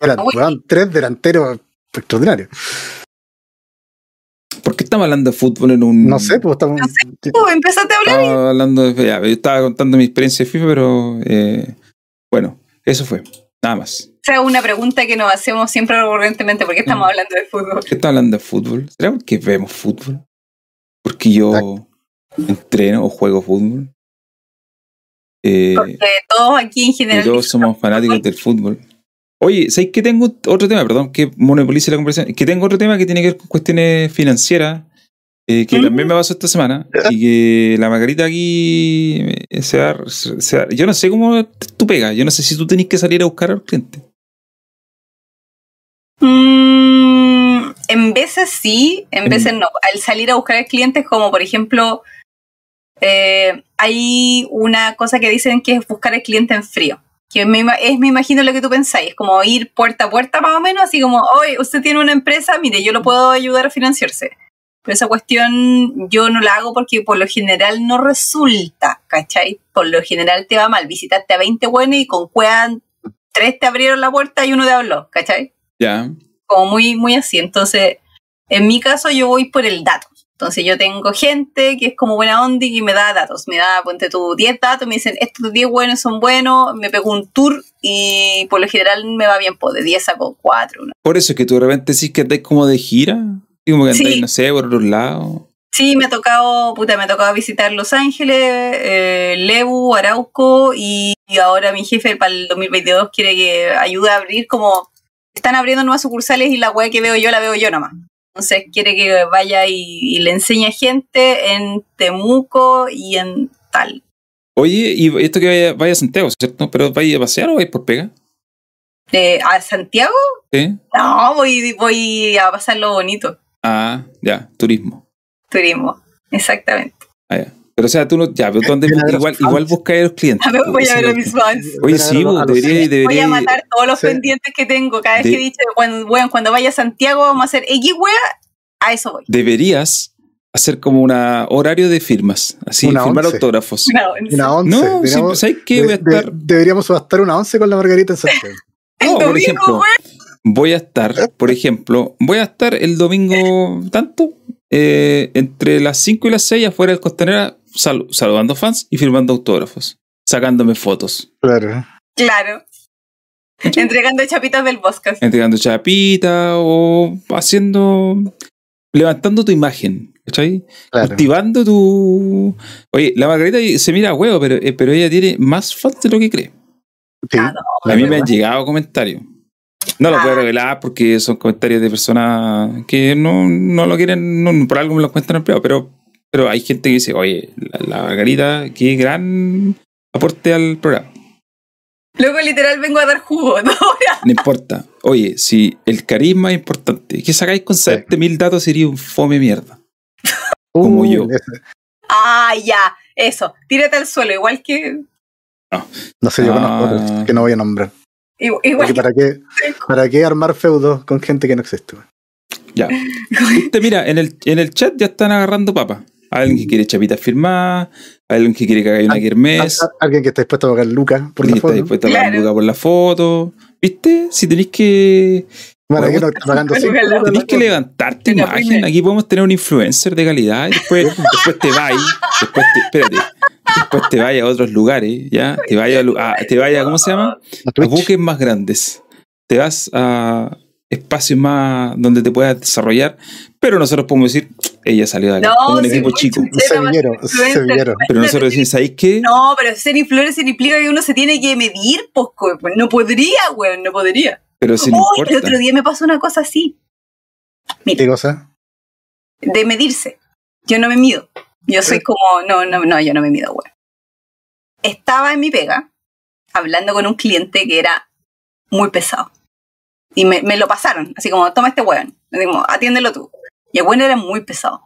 Eran weón, tres delanteros extraordinarios. ¿Por qué estamos hablando de fútbol en un. No sé, pues estamos. Oh, empezaste a hablar. Estaba hablando de. ya, yo estaba contando mi experiencia de FIFA, pero. eh, bueno, eso fue. Nada más. O sea, una pregunta que nos hacemos siempre recurrentemente, ¿por qué estamos hablando de fútbol? ¿Por qué estamos hablando de fútbol? ¿Será porque vemos fútbol? ¿Porque yo entreno o juego fútbol? Eh, Porque todos aquí en general... todos somos fanáticos del fútbol. Oye, ¿sabes que tengo otro tema? Perdón, que monopolice la conversación. Que tengo otro tema que tiene que ver con cuestiones financieras, eh, que ¿Mm? también me pasó esta semana. Y que la Margarita aquí eh, se va, se va- Yo no sé cómo tú pegas. Yo no sé si tú tenés que salir a buscar al cliente. Mm, en veces sí, en veces no. Al salir a buscar al cliente como, por ejemplo, eh, hay una cosa que dicen que es buscar al cliente en frío. Que me, es, me imagino lo que tú pensáis, es como ir puerta a puerta más o menos, así como, oye, usted tiene una empresa, mire, yo lo puedo ayudar a financiarse. Pero esa cuestión yo no la hago porque por lo general no resulta, ¿cachai? Por lo general te va mal. Visitaste a 20 buenos y con cueva tres te abrieron la puerta y uno te habló, ¿cachai? Ya. Como muy, muy así. Entonces, en mi caso, yo voy por el dato. Entonces, yo tengo gente que es como buena onda y me da datos. Me da, ponte tú, 10 datos, me dicen, estos 10 buenos son buenos, me pego un tour y por lo general me va bien, pues de 10 saco 4. ¿no? Por eso es que tú de repente decís que andáis como de gira. Y como que andáis, Sí. no sé, por otros lados. Sí, me ha tocado, puta, me ha tocado visitar Los Ángeles, eh, Lebu, Arauco y, y ahora mi jefe para el 2022 quiere que ayude a abrir como están abriendo nuevas sucursales y la web que veo yo la veo yo nomás. Entonces quiere que vaya y, y le enseñe a gente en Temuco y en tal. Oye, y esto que vaya, vaya a Santiago, ¿cierto? ¿Pero vaya a pasear o vais por pega? Eh, ¿A Santiago? ¿Sí? No, voy, voy a pasarlo bonito. Ah, ya, turismo. Turismo, exactamente. Ah, ya. Pero o sea, tú no, ya, pero tú andas- Ven a ver a igual, igual buscas a los clientes. A ver, voy a ver a mis fans. Oye, sí, vos, debería, Voy a matar todos los Sí. pendientes que tengo. Cada vez De- que he dicho, cuando, weón, cuando vaya a Santiago vamos a hacer X wea, a eso voy. deberías hacer como un horario de firmas, así, Una firmar once. autógrafos. No, Una once. No, sí, deberíamos, ¿sabes qué? Voy a de- estar, deberíamos subastar una once con la Margarita en Santiago. El no, por domingo, ejemplo, weón. voy a estar, por ejemplo, voy a estar el domingo tanto, eh, entre las 5 y las 6 afuera del Costanera, sal- saludando fans y firmando autógrafos, sacándome fotos, Claro. Claro. Entregando chapitas del bosque. entregando chapita o haciendo, levantando tu imagen, ¿cachai? claro. Cultivando tu... Oye, la Margarita se mira a huevo, pero, eh, pero ella tiene más fans de lo que cree. Sí. Ah, no. A mí me han llegado comentarios. No lo puedo Ah. revelar porque son comentarios de personas que no, no lo quieren, no, por algo me lo cuentan en privado, pero, pero hay gente que dice, oye, la, la Margarita, qué gran aporte al programa. Luego literal vengo a dar jugo, ¿no? No importa. Oye, si el carisma es importante, que sacáis con saberte mil datos sería un fome mierda. como Uy, yo. ese- ah, ya. Eso. Tírate al suelo, igual que. No sé, yo Ah. conozco otros que no voy a nombrar. Igual, Porque igual que para qué, para qué armar feudos con gente que no existe. Ya. Viste, mira, en el, en el chat ya están agarrando papas. Alguien que quiere chapitas firmadas, alguien que quiere que haga una kermés. Al- Alguien que está dispuesto a pagar lucas por Alguien la está foto. dispuesto a pagar Claro. lucas por la foto. ¿Viste? Si tenéis que Bueno, aquí no está pagando Tenés que levantarte imagen. Aquí podemos tener un influencer de calidad y después, después te vas. Después te, espérate. Después te vayas a otros lugares, ¿ya? Te vayas a, te vaya, ¿cómo se llama? A buques más grandes. te vas a espacios más donde te puedas desarrollar, pero nosotros podemos decir, ella salió de acá, No, un equipo chico. Un semillero, un semillero. Pero nosotros decimos, ¿sabéis qué? No, pero ser influencer implica que uno se tiene que medir, pues, pues, no podría, weón, no podría. Pero si no Uy, importa. el otro día me pasó una cosa así, ¿Qué cosa? de medirse. Yo no me mido. Yo soy como, no, no, no, yo no me mido, weón. Estaba en mi pega, hablando con un cliente que era muy pesado. Y me, me lo pasaron, así como, toma este weón. Como, atiéndelo tú. Y el weón era muy pesado.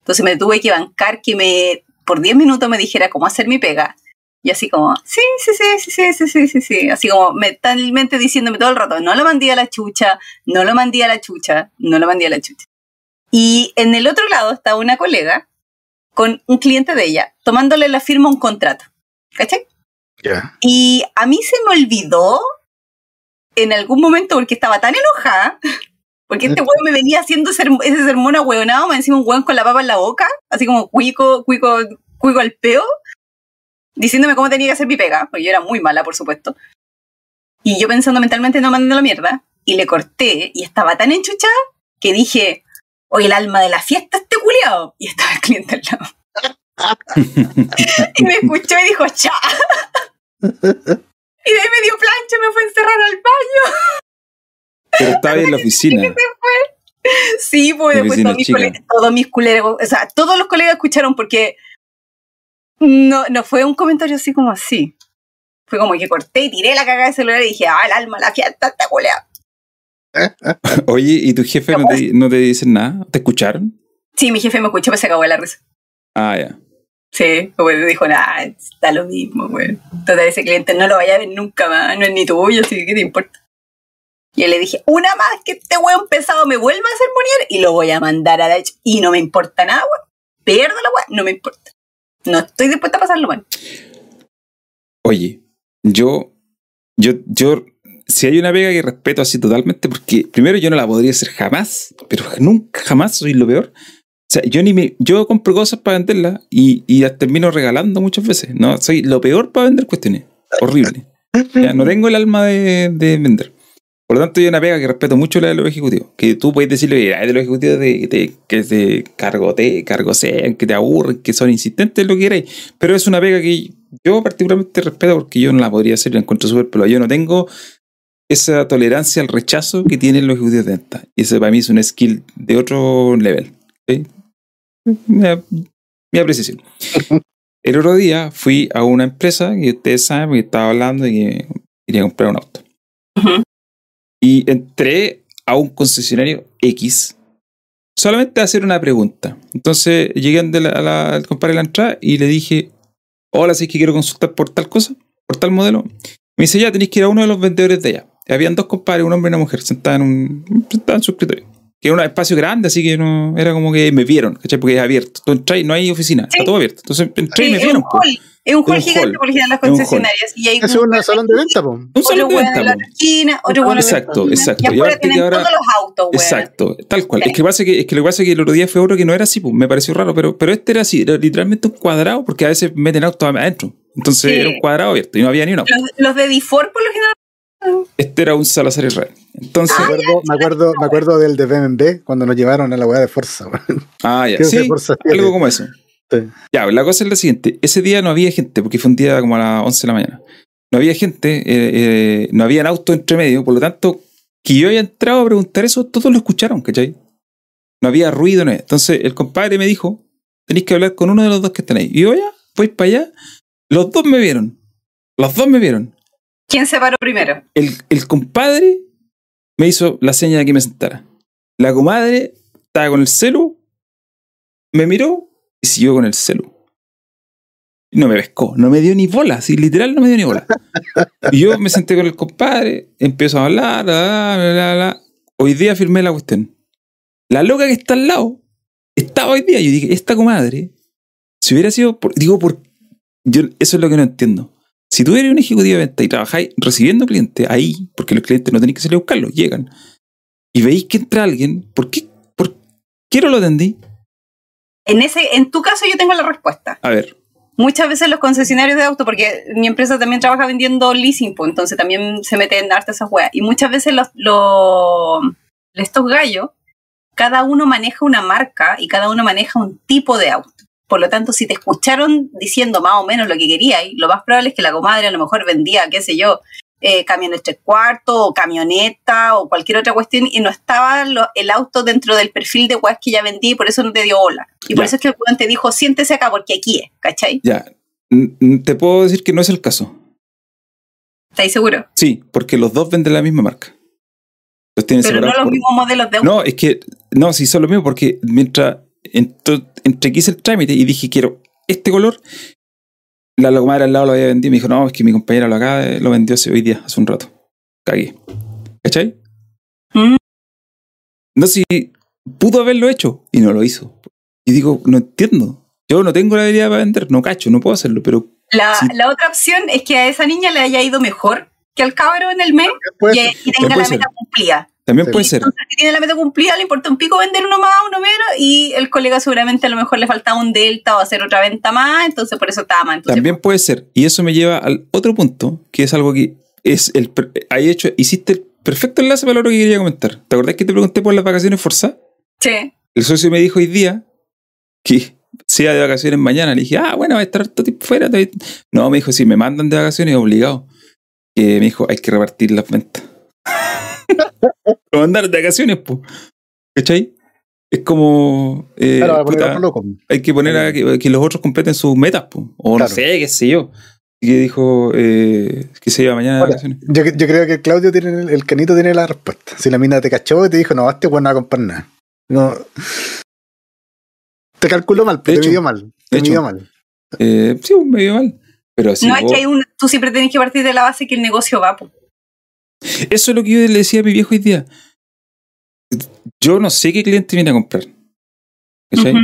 Entonces me tuve que bancar que me, por 10 minutos me dijera cómo hacer mi pega. Y así como, sí, sí, sí, sí, sí, sí, sí, sí, sí. Así como mentalmente diciéndome todo el rato, no lo mandé a la chucha, no lo mandé a la chucha, no lo mandé a la chucha. Y en el otro lado estaba una colega con un cliente de ella, tomándole la firma a un contrato. ¿Cachai? Ya. Y a mí se me olvidó en algún momento porque estaba tan enojada, porque este weón me venía haciendo ser- ese sermón ahueonado, me encima un weón con la papa en la boca, así como cuico, cuico, cuico al peo, diciéndome cómo tenía que hacer mi pega, porque yo era muy mala, por supuesto. Y yo pensando mentalmente no mandando la mierda, y le corté, y estaba tan enchuchada que dije, oye, el alma de la fiesta este culiao. Y estaba el cliente al lado. y me escuchó y dijo, cha. Me dio plancha, me fue a encerrar al baño. Pero estaba en la oficina. Sí, pues después todos mis, colegas, todos mis culeros, o sea, todos los colegas escucharon porque no, no fue un comentario así como así. Fue como que corté y tiré la cagada de celular y dije, ah, el alma, la fiesta, está culea. Oye, ¿y tu jefe no te, no te dicen nada? ¿Te escucharon? Sí, mi jefe me escuchó, pues se acabó la risa. Ah, ya. Sí, pues dijo, nada, está lo mismo, güey. Total, ese cliente no lo vaya a ver nunca más, no es ni tuyo, así que ¿qué te importa? Y yo le dije, una más que este weón pesado me vuelva a sermonear y lo voy a mandar a la ch- Y no me importa nada, weón. Pierdo la weón, no me importa. No estoy dispuesta a pasarlo mal. Oye, yo, yo, yo, si hay una pega que respeto así totalmente, porque primero yo no la podría hacer jamás, pero nunca, jamás soy lo peor. Sea, yo ni me, yo compro cosas para venderlas y, y las termino regalando muchas veces. No, soy lo peor para vender cuestiones. Horrible. Ya, no tengo el alma de, de vender. Por lo tanto, hay una pega que respeto mucho la de los ejecutivos. Que tú puedes decirle hay de los ejecutivos de, de- que te cargote, cargosean, que te aburren, que son insistentes, lo que queráis. Pero es una pega que yo particularmente respeto porque yo no la podría hacer la encuentro súper pero Yo no tengo esa tolerancia al rechazo que tienen los ejecutivos de venta. Y ese para mí es un skill de otro level. ¿sí? Mi, mi apreciación. El otro día fui a una empresa que ustedes saben que estaba hablando y que quería comprar un auto. Ujú. Y entré a un concesionario X solamente a hacer una pregunta. Entonces llegué ante la- a la- al compadre de la entrada y le dije, hola, si es que quiero consultar por tal cosa, por tal modelo. Me dice, ya tenéis que ir a uno de los vendedores de allá. Habían dos compadres, un hombre y una mujer, sentados en, un, sentados en su escritorio. Que era un espacio grande, así que no era como que me vieron, ¿cachai? Porque es abierto. Tú entras y no hay oficina, está Sí. todo abierto. Entonces entré y Sí, me es vieron. un hall, es un hall un gigante por lo general las Es un concesionarias. Y hay Es un salón de venta, po. Un salón de la venta. po. esquina, otro la otra Exacto, exacto. Y Y que tienen ahora- todos los autos, weón. Exacto, tal cual. Sí. Es que, pasa que, es que lo que pasa es que el otro día fue otro que no era así, pues me pareció raro, pero, pero este era así, era literalmente un cuadrado, porque a veces meten autos adentro. Entonces Sí. era un cuadrado abierto y no había ni un auto. Los, los de Difor, por lo general, Este era un Salazar Israel. Entonces, Me acuerdo, me acuerdo, me acuerdo del de BMB cuando nos llevaron a la weá de Forza. weón. ah, ya, sí, algo como eso. Sí. Ya, la cosa es la siguiente. Ese día no había gente, porque fue un día como a las 11 de la mañana. No había gente, eh, eh, no habían autos entre medio, por lo tanto, que yo haya entrado a preguntar eso, todos lo escucharon, ¿cachai? No había ruido, no había. Entonces, el compadre me dijo, tenéis que hablar con uno de los dos que están ahí. Y yo, ya, voy para allá. Los dos me vieron. Los dos me vieron. ¿Quién se paró primero? El, compadre me hizo la seña de que me sentara. La comadre estaba con el celu, me miró y siguió con el celu. No me pescó, no me dio ni bola, así literal no me dio ni bola. Yo me senté con el compadre, empezó a hablar, bla, bla, bla, bla. Hoy día firmé la cuestión. La loca que está al lado estaba hoy día. Yo dije, esta comadre, si hubiera sido, por- digo, por, eso es lo que no entiendo. Si tú eres un ejecutivo de venta y trabajáis recibiendo clientes ahí, porque los clientes no tenéis que salir a buscarlos, llegan, y veis que entra alguien, ¿por qué, por qué no lo atendí? En, ese, en tu caso yo tengo la respuesta. A ver, muchas veces los concesionarios de auto, porque mi empresa también trabaja vendiendo leasing, pues, entonces también se meten en arte esas weas. Y muchas veces los, los, estos gallos, cada uno maneja una marca y cada uno maneja un tipo de auto. Por lo tanto, si te escucharon diciendo más o menos lo que querías, lo más probable es que la comadre a lo mejor vendía, qué sé yo, eh, camiones tres cuartos o camioneta o cualquier otra cuestión y no estaba lo- el auto dentro del perfil de weas que ya vendí y por eso no te dio hola. Y por eso es que el weón te dijo, siéntese acá porque aquí es, ¿cachai? Ya. Te puedo decir que no es el caso. ¿Estáis seguros? Sí, porque los dos venden la misma marca. Los tienen Pero no los por- mismos modelos de auto. No, es que. No, sí, son lo mismo, porque mientras. Ento- entre que hice el trámite y dije quiero este color, la, la comadre al lado lo había vendido y me dijo, no, es que mi compañera lo acá lo vendió hace hoy día, hace un rato. Cagué. ¿Cachai? Mm. No sé si pudo haberlo hecho y no lo hizo. Y digo, no entiendo. Yo no tengo la habilidad para vender, no cacho, no puedo hacerlo, pero La, Sí. la otra opción es que a esa niña le haya ido mejor que al cabro en el mes y, y tenga la meta cumplida. También Sí. puede ser. Entonces, si tiene la meta cumplida, le importa un pico vender uno más, uno menos, y el colega seguramente a lo mejor le faltaba un delta o hacer otra venta más, entonces por eso estaba más entonces También puede ser. Y eso me lleva al otro punto, que es algo que es el. Hay hecho, hiciste el perfecto enlace para lo que quería comentar. ¿Te acordás que te pregunté por las vacaciones forzadas? Sí. El socio me dijo hoy día que se iba de vacaciones mañana. Le dije, ah, bueno, va a estar todo tiempo fuera. todavía". No, me dijo, si me mandan de vacaciones, obligado. Que me dijo, hay que repartir las ventas. Lo mandaron de vacaciones, pues. ¿Cachai? Es como. eh, claro, puta, loco. hay que poner a que, que los otros completen sus metas, po. o Claro. no sé, qué sé yo. Y que dijo eh, que se iba mañana de vacaciones. yo, yo creo que Claudio tiene el, el canito tiene la respuesta. Si la mina te cachó y te dijo, no, este weón no va a comprar nada. No. Te calculó mal, pero te hecho, midió mal. Te hecho. midió mal. Eh, sí, me dio mal. Pero si no es que hay un, tú siempre tenés que partir de la base que el negocio va. po. Eso es lo que yo le decía a mi viejo hoy día. Yo no sé qué cliente viene a comprar.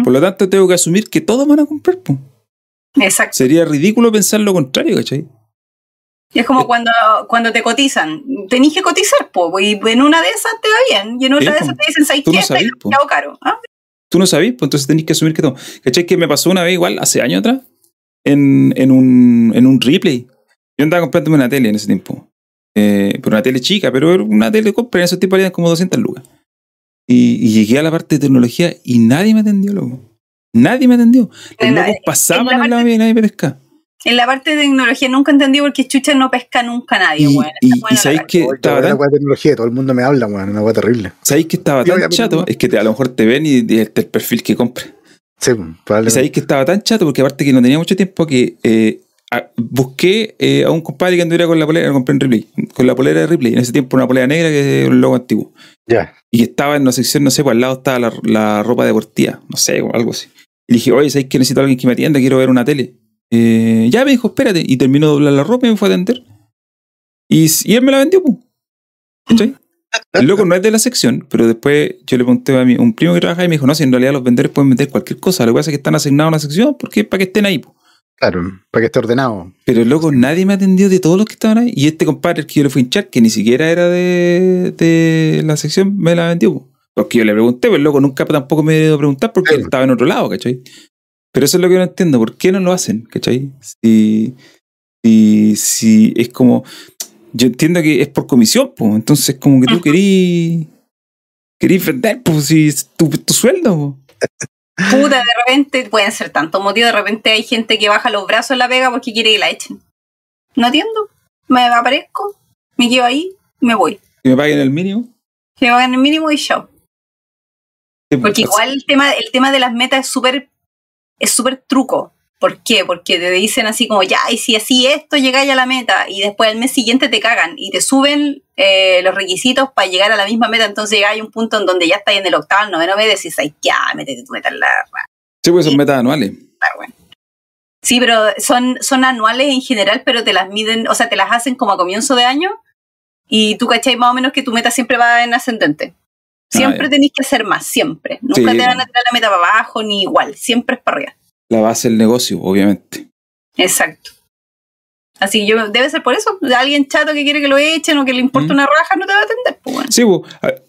Por lo tanto, tengo que asumir que todos van a comprar. po. Exacto. Sería ridículo pensar lo contrario, ¿cachai? Y es como Eh. cuando, cuando te cotizan. Tenés que cotizar, po, y en una de esas te va bien, y en otra de esas te dicen, ¿sabes Tú qué? no Está sabés, po. demasiado caro. Ah, Tú no sabes, pues entonces tenés que asumir que todo. ¿Cachai? Que me pasó una vez igual, hace años atrás, en, en, un, en un replay. Yo andaba comprándome una tele en ese tiempo. Eh, pero una tele chica, pero era una tele compra en esos tipos valían como 200 lucas. Y, y llegué a la parte de tecnología y nadie me atendió, loco. Nadie me atendió. Los locos pasaban en la mío y nadie me pescaba. En la parte de tecnología nunca entendí por qué Chucha no pesca nunca a nadie, Y, weón. y, y bueno sabéis que estaba tan, de tecnología, todo el mundo me habla, weón, una weá terrible. sabéis que estaba tan chato, es que te- a lo mejor te ven y, y este es el perfil que compre. Sí, Y probablemente. sabéis que estaba tan chato porque aparte que no tenía mucho tiempo que eh, a- busqué eh, a un compadre que anduviera con la polera, compré en Ripley, con la polera de Ripley, en ese tiempo una polera negra que es un logo antiguo. Ya. Y que estaba en una sección, no sé, por al lado estaba la, la ropa deportiva, no sé, o algo así. Y dije, oye, ¿sabéis que necesito a alguien que me atienda? Quiero ver una tele. Eh, ya me dijo, espérate. Y terminó de doblar la ropa y me fue a atender. Y, y él me la vendió. ¿Cachai? El loco no es de la sección, pero después yo le pregunté a mi, un primo que trabaja y me dijo, no, si en realidad los vendedores pueden vender cualquier cosa. Lo que pasa es que están asignados a una sección porque es para que estén ahí, po. Claro, para que esté ordenado. Pero loco, nadie me atendió de todos los que estaban ahí. Y este compadre el que yo le fui a hinchar, que ni siquiera era de, de la sección, me la vendió. po. Porque yo le pregunté, pero el loco nunca tampoco me dio a preguntar porque Claro. él estaba en otro lado, ¿cachai? Pero eso es lo que no entiendo. ¿Por qué no lo hacen, cachai? Si, si, si es como. Yo entiendo que es por comisión, pues. Entonces, como que tú querís. Querís vender, pues, si tu, tu sueldo, po. Puta, de repente pueden ser tantos motivos. De repente hay gente que baja los brazos en la pega porque quiere que la echen. No entiendo. Me aparezco, me quedo ahí, me voy. Que me paguen el mínimo. Que me pagan el mínimo y. Sí, Porque pues, igual el tema, el tema de las metas es súper es súper truco. ¿Por qué? Porque te dicen así como, ya, y si así esto llegáis a la meta, y después al mes siguiente te cagan y te suben eh, los requisitos para llegar a la misma meta, entonces llegáis a un punto en donde ya estáis en el octavo, el noveno mes, decís, ay, ya, métete tu meta en la Sí, pues son metas anuales. Ah, bueno. Sí, pero son, son anuales en general, pero te las miden, o sea, te las hacen como a comienzo de año y tú cachai más o menos que tu meta siempre va en ascendente. Siempre ya. tenéis que hacer más, siempre. Nunca Sí, te van a tirar la meta para abajo ni igual, siempre es para arriba. La base del negocio, obviamente. Exacto. Así que yo, debe ser por eso. Alguien chato que quiere que lo echen o que le importa Mm. una raja no te va a atender. Pues bueno. Sí, pues, a-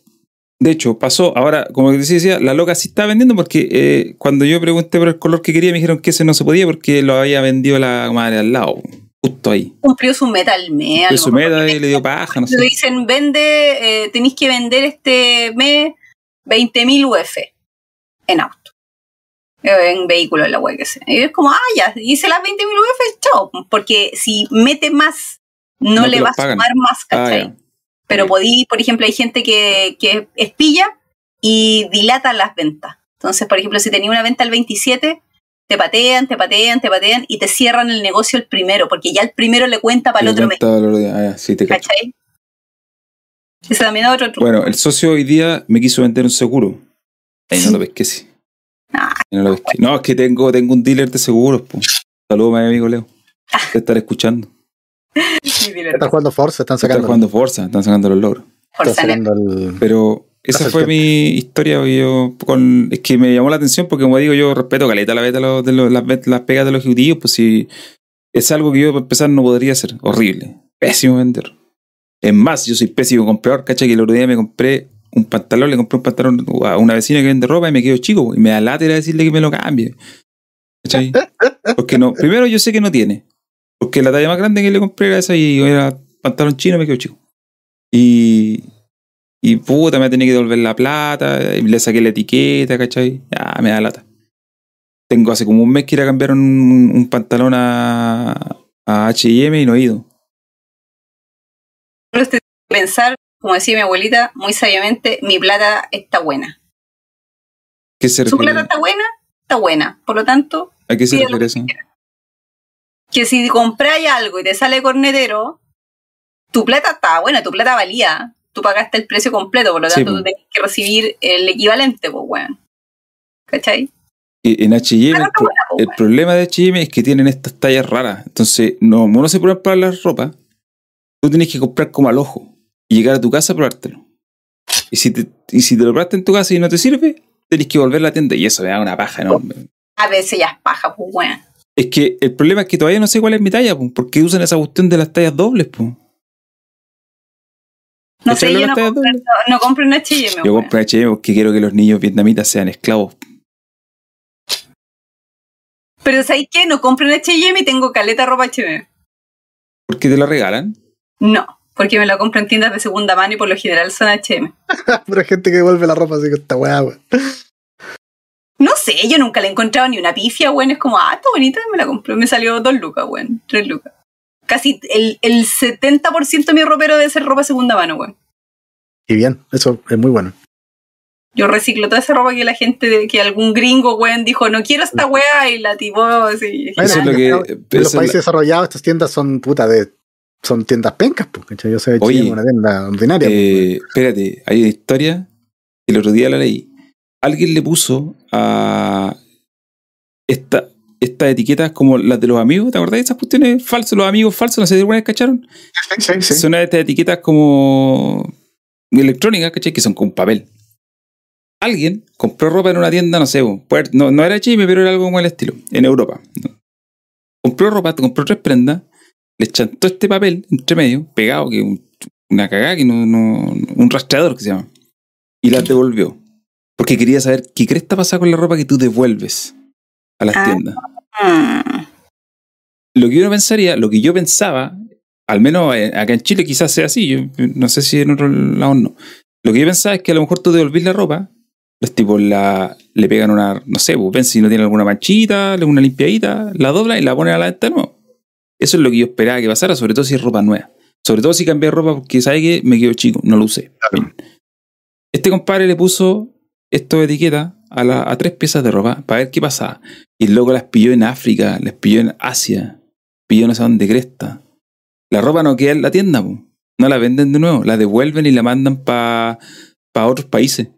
De hecho, pasó. Ahora, como te decía, la loca sí está vendiendo porque eh, cuando yo pregunté por el color que quería, me dijeron que ese no se podía porque lo había vendido la madre al lado. Justo ahí. Cumplió su meta al mes. lo su meta y le dio paja, no sé. Le dicen, vende, eh, tenéis que vender este mes 20.000 UF en auto. En vehículo, en la web que sea. Y es como, ah, ya, hice las 20.000 UF, chao. Porque si mete más, no, le va a sumar más, Ah, ¿cachai? Pero podí, por ejemplo, hay gente que, que espilla y dilata las ventas. Entonces, por ejemplo, si tenía una venta el 27, te patean, te patean, te patean y te cierran el negocio el primero, porque ya el primero le cuenta para el otro mes. Ah, sí, te cacho. ¿Cachai? Ese también es otro truco. Bueno, el socio hoy día me quiso vender un seguro. Ahí no lo pesqué, sí. No lo pesqué. No, es que tengo, tengo un dealer de seguros, po. Saludos a mi amigo Leo. De estar escuchando. Están jugando Forza, están Están sacando. jugando Forza, están sacando los logros. están Forza el. Pero esa fue mi historia. Yo con, es que me llamó la atención porque, como digo, yo respeto caleta la beta de, los- las, las pegas de los ejecutivos. Pues si es algo que yo, para empezar, no podría hacer. Horrible. Pésimo vender. Es más, yo soy pésimo comprador. Cacha que el otro día me compré un pantalón, le compré un pantalón a una vecina que vende ropa y me quedo chico. Y me da lata decirle que me lo cambie. ¿Cachai? Porque no, primero yo sé que no tiene. Porque la talla más grande que le compré era esa y era pantalón chino y me quedo chico. Y, y puta, me tenía que devolver la plata, y le saqué la etiqueta, ¿cachai? Ya, me da lata. Tengo hace como un mes que ir a cambiar un, un pantalón a, a HM y no he ido. Como decía mi abuelita, muy sabiamente, mi plata está buena. ¿Qué se Su plata está buena, está buena. Por lo tanto, ¿A qué se refiere eso? que si compráis algo y te sale cornetero, tu plata está buena, tu plata valía. Tú pagaste el precio completo, por lo Sí, tanto po. tú tenés que recibir el equivalente, pues, weón. ¿Cachai? En HM, el, pro- el problema de HM es que tienen estas tallas raras. Entonces, no, no se pueden probar las ropas, tú tienes que comprar como al ojo y llegar a tu casa a probártelo. Y si te, y si te lo probaste en tu casa y no te sirve, tenés que volver a la tienda y eso me da una paja enorme. A veces ya es paja, pues, weón. Es que el problema es que todavía no sé cuál es mi talla, po, porque usan esa cuestión de las tallas dobles, po. No sé, ¿Cachai yo no compro, no, no compro en H&M, Yo weón. compro HM porque quiero que los niños vietnamitas sean esclavos. Pero ¿sabes qué? No compro en H&M y tengo caleta ropa H&M. Porque te la regalan. No, porque me la compro en tiendas de segunda mano y por lo general son H&M. Pero hay gente que devuelve la ropa así que está weá, weón. No sé, yo nunca le he encontrado ni una pifia, weón. Es como, ah, está bonita, me la compré. Me salió dos lucas, weón. Tres lucas. Casi el, el 70% de mi ropero debe ser ropa segunda mano, weón. Y bien, eso es muy bueno. Yo reciclo toda esa ropa que la gente, de, que algún gringo, weón, dijo, no quiero esta weá y la tipó así. Bueno, Eso es lo que. En los países la- desarrollados estas tiendas son puta de. Son tiendas pencas. ¿cachai? Yo sé Oye, una tienda ordinaria. Eh, espérate, hay una historia. El otro día la leí. Alguien le puso a esta, estas etiquetas como las de los amigos. ¿Te acordás de esas cuestiones falsas? Los amigos falsos, no sé si alguna vez cacharon. pues. Sí, sí. Son estas etiquetas como electrónicas, ¿cachai? Que son con papel. Alguien compró ropa en una tienda, no sé, no, no era Chime, pero era algo como el estilo, en Europa. Compró ropa, compró tres prendas, le chantó este papel entre medio, pegado, que un- una cagada, que no, no- un rastreador que se llama, y las devolvió. Porque quería saber qué cresta pasa con la ropa que tú devuelves a las Ah. tiendas Mm. lo que uno pensaría, lo que yo pensaba, al menos eh, acá en Chile quizás sea así, yo no sé si en otro lado no. Lo que yo pensaba es que a lo mejor tú devolvís la ropa, los tipos la, le pegan una, no sé, pues ven si no tiene alguna manchita, una limpiadita, la doblan y la ponen a la venta de nuevo. Eso es lo que yo esperaba que pasara, sobre todo si es ropa nueva. Sobre todo si cambié de ropa porque sabe que me quedo chico, no lo usé. Claro. Este compadre le puso esto de etiqueta a, la- a tres piezas de ropa para ver qué pasaba. Y el loco las pilló en África, las pilló en Asia, pilló no sé dónde cresta. La ropa no queda en la tienda, po. no la venden de nuevo, la devuelven y la mandan para otros países.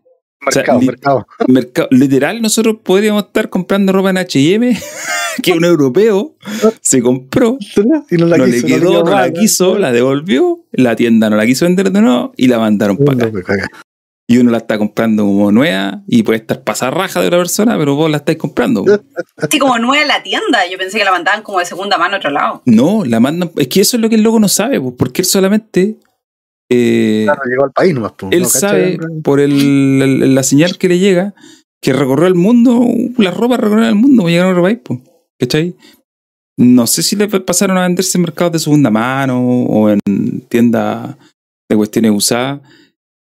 O sea, Mercado, li- mercado. Mercado- literal, nosotros podríamos estar comprando ropa en HM que un europeo se compró, Y no la no quiso, le quedó, no, la quiso, la devolvió, la tienda no la quiso vender de nuevo y la mandaron para acá. Y uno la está comprando como nueva y puede estar pasar raja de otra persona, pero vos la estáis comprando. Así como nueva la tienda. Yo pensé que la mandaban como de segunda mano a otro lado. No, la mandan. Es que eso es lo que el loco no sabe, pues, porque él solamente eh, Claro, llegó al país nomás. pues, él ¿no? Sabe por el- el- la señal que le llega que recorrió el mundo, la ropa recorrió el mundo, pues llegaron a otro país, pues, ¿cachai? No sé si le pasaron a venderse en mercados de segunda mano o en tiendas de cuestiones usadas.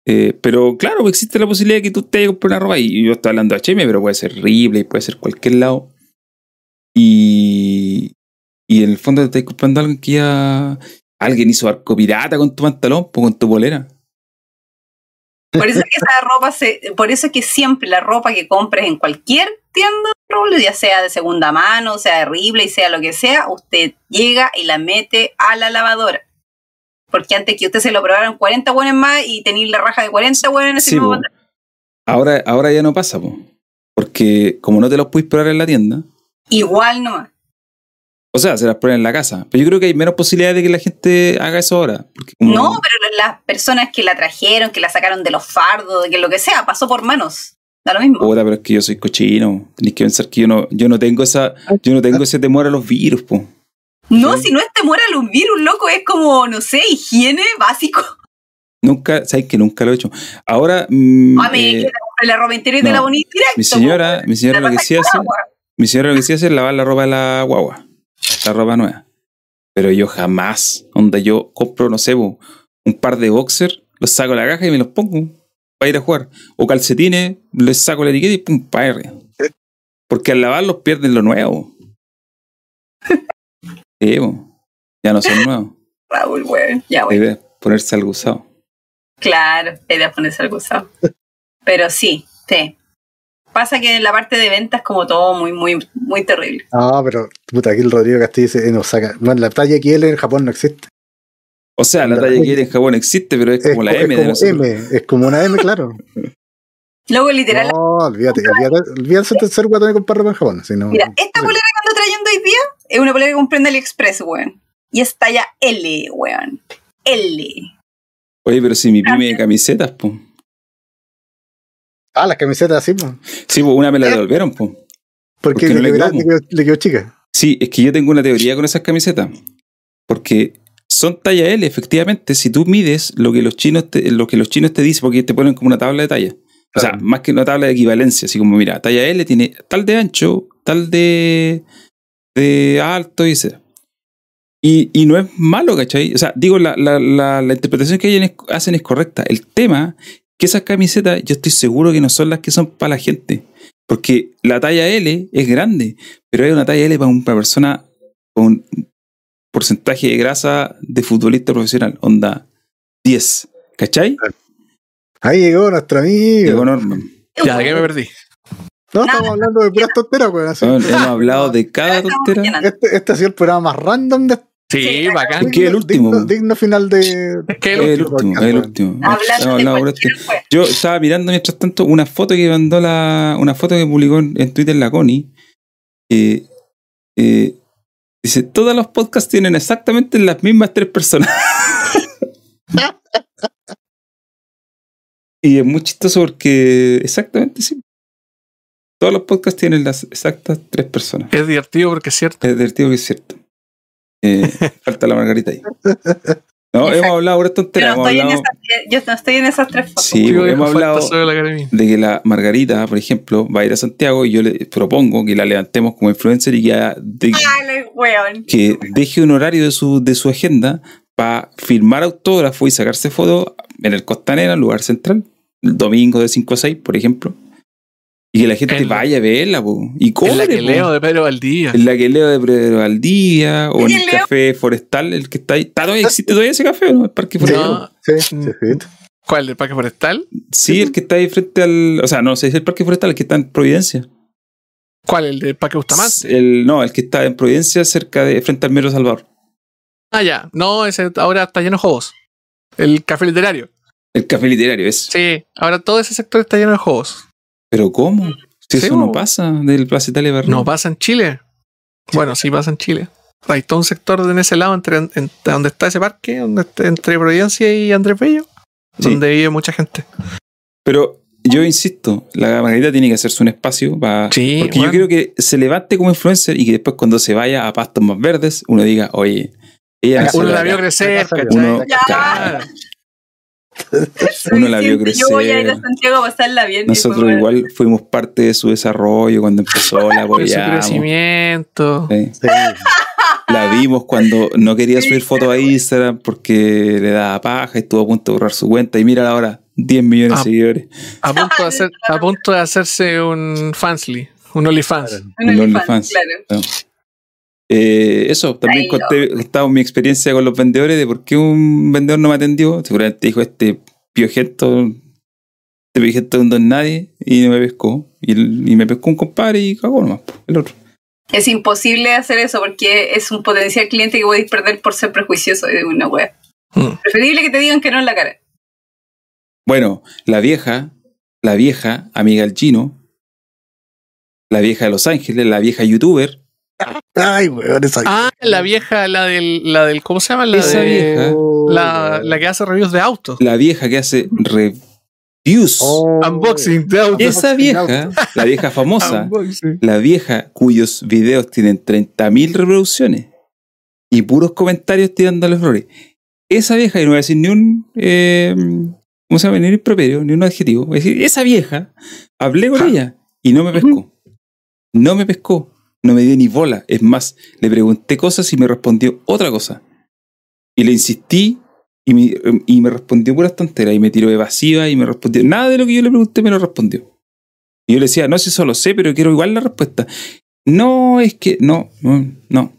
eh, pero claro, pues existe la posibilidad de que tú te comprar una ropa y yo estoy hablando de H&M, pero puede ser Ripley, puede ser cualquier lado. Y, y en el fondo te estás comprando algo que ya alguien hizo arco pirata con tu pantalón, pues, con tu polera. Por eso que esa ropa se, por eso es que siempre la ropa que compres en cualquier tienda, ya sea de segunda mano, sea de Ripley, sea lo que sea, usted llega y la mete a la lavadora. Porque antes que usted se lo probaran 40 buenos más y tenéis la raja de 40 buenos en ese Sí, pantalón. Ahora, ahora ya no pasa, po. porque como no te los puedes probar en la tienda, Igual nomás. O sea, se las prueban en la casa. Pero yo creo que hay menos posibilidades de que la gente haga eso ahora. Porque No, pero las personas que la trajeron, que la sacaron de los fardos, de que lo que sea, pasó por manos. Da lo mismo. Puta, pero es que yo soy cochino. Tenéis que pensar que yo no, yo no tengo esa, yo no tengo ese temor a los virus, po. No, Sí. si no es temor a los virus, loco, es como, no sé, higiene básico. Nunca, sabes que nunca lo he hecho. Ahora, mm, A mí, eh, te la ropa interior de no. la bonita directo. mi señora, mi señora lo que sí hace, mi señora lo que sí hace es lavar la ropa de la guagua, la ropa nueva. Pero yo jamás, onda, yo compro, no sé, un par de boxers, los saco de la caja y me los pongo para ir a jugar. O calcetines, les saco la etiqueta y pum, para ir. Porque al lavarlos pierden lo nuevo. Sí, ya no son nuevos. Raúl, weón. Ya, weón. idea ponerse algo usado. Claro, la idea ponerse algo usado. Pero sí, sí. Pasa que en la parte de ventas como todo muy, muy, muy terrible. No, pero puta, aquí el Rodrigo Castillo dice en Osaka. Bueno, la talla XL en Japón no existe. O sea, la La- talla que hay en Japón existe, pero es Es, como la co- es M de como nosotros. M, es como una M, claro. Luego, literal, No, olvídate, olvídate, olvídate de ser guatón y comprar ropa en Japón. Si no, mira, esta polera que ando trayendo hoy día es una polera que compré en AliExpress, weón. Y es talla L, weón. L. Oye, pero si mi pyme de camisetas, pues. Ah, las camisetas así, pues. Sí, pues una me la devolvieron, pues. Porque Porque no le, quedó, quedó, le quedó- le quedó chica. Sí, es que yo tengo una teoría con esas camisetas. Porque son talla L, efectivamente, si tú mides lo que los chinos te, lo que los chinos te dicen, porque te ponen como una tabla de talla. O sea, más que una tabla de equivalencia, así como, mira, talla L tiene tal de ancho, tal de, de alto y ese. Y, y no es malo, ¿cachai? O sea, digo, la, la, la, la interpretación que ellos hacen es correcta. El tema que esas camisetas yo estoy seguro que no son las que son para la gente. Porque la talla L es grande, pero hay una talla L para una persona con porcentaje de grasa de futbolista profesional, onda 10. ¿Cachai? Ahí llegó nuestro amigo. Llegó Norman. Ya, ¿de qué me perdí? No, Nada. estamos hablando de puras tonteras, weón. Bueno, hemos hablado de cada tontera. Este, este ha sido el programa más random de Sí, Sí, bacán. Es que el último. Digno, digno final de. Es que el el último. último, es el último. Hablado por cualquier este. Yo estaba mirando mientras tanto una foto que mandó la. Una foto que publicó en, en Twitter la Connie. eh, eh, dice: Todos los podcasts tienen exactamente las mismas tres personas. y es muy chistoso porque exactamente sí. Todos los podcasts tienen las exactas tres personas. Es divertido porque es cierto. Es divertido que es cierto. Eh, falta la Margarita ahí. No, Exacto. hemos hablado ahora Yo tonteras. no, hablado yo no estoy en esas tres fotos. Sí, Digo hemos hablado- de que la Margarita, por ejemplo, va a ir a Santiago y yo le propongo que la levantemos como influencer y que, de- Dale, que deje un horario de su, de su agenda para firmar autógrafo y sacarse fotos en el Costanera, lugar central, el domingo de 5 a 6, por ejemplo. Y que la gente En vaya a verla, po. Y Es cobre, la que po. leo de Pedro Valdía. En la que leo de Pedro Valdía o en ¿Y el Leo? café forestal, el que está ahí. ¿Está todavía, ¿Existe todavía ese café o no? El parque forestal. No. Sí, sí. ¿Cuál? ¿El Parque Forestal? Sí, el que está ahí frente al. O sea, no sé, es el parque forestal, el que está en Providencia. ¿Cuál? ¿El del Parque Bustamante? El, no, el que está en Providencia, cerca de. frente al Metro Salvador. Ah, ya. No, ese ahora está lleno de juegos. El café literario. El café literario es. Sí, ahora todo ese sector está lleno de juegos. Pero ¿cómo? Si Sí, eso no pasa del Plaza Italia Barrio. No pasa en Chile. Bueno, sí pasa en Chile. Hay todo un sector en ese lado, entre, entre donde está ese parque, donde está- entre Providencia y Andrés Bello, Sí. donde vive mucha gente. Pero yo insisto, la Margarita tiene que hacerse un espacio para. Sí, porque bueno. yo quiero que se levante como influencer y que después cuando se vaya a pastos más verdes, uno diga, oye, ella Uno la vio crecer. Uno- Ya. claro. Uno la vio Yo voy a ir a crecer. Santiago a pasarla bien. Nosotros igual fuimos parte de su desarrollo cuando empezó, la Por su apoyamos. crecimiento. Sí. Sí. La vimos cuando no quería subir fotos a Instagram porque le daba paja y estuvo a punto de borrar su cuenta. Y mira ahora, 10 millones de Ah. seguidores. A punto, de hacer, a punto de hacerse un Fansly, un OnlyFans. Un OnlyFans. claro. Eh, eso, también conté, estaba mi experiencia con los vendedores de por qué un vendedor no me atendió. Seguramente dijo este piojento, este piojento no es nadie y no me pescó. Y, me pescó un compadre y cagó nomás, el otro. Es imposible hacer eso porque es un potencial cliente que podéis perder por ser prejuicioso de una web. Mm. Preferible que te digan que no en la cara. Bueno, la vieja, la vieja amiga del chino, la vieja de Los Ángeles, la vieja youtuber, Ay, weón, esa. Ah, la vieja, la del, la del ¿cómo se llama? La, Esa de- vieja. la, la que hace reviews de autos. la vieja que hace reviews. Oh. Unboxing de autos. Esa vieja, la vieja famosa, la vieja cuyos videos tienen 30.000 reproducciones y puros comentarios tirándole flores. Esa vieja, y no voy a decir ni un. eh, ¿Cómo se llama? Ni un improperio, ni un adjetivo. Voy a decir, esa vieja, hablé con ella y no me pescó. No me pescó. No me dio ni bola. Es más, le pregunté cosas y me respondió otra cosa. Y le insistí y me, y me respondió puras tonteras y me tiró evasiva y me respondió. Nada de lo que yo le pregunté me lo respondió. Y yo le decía, no, si eso lo sé, pero quiero igual la respuesta. No, es que no, no, no.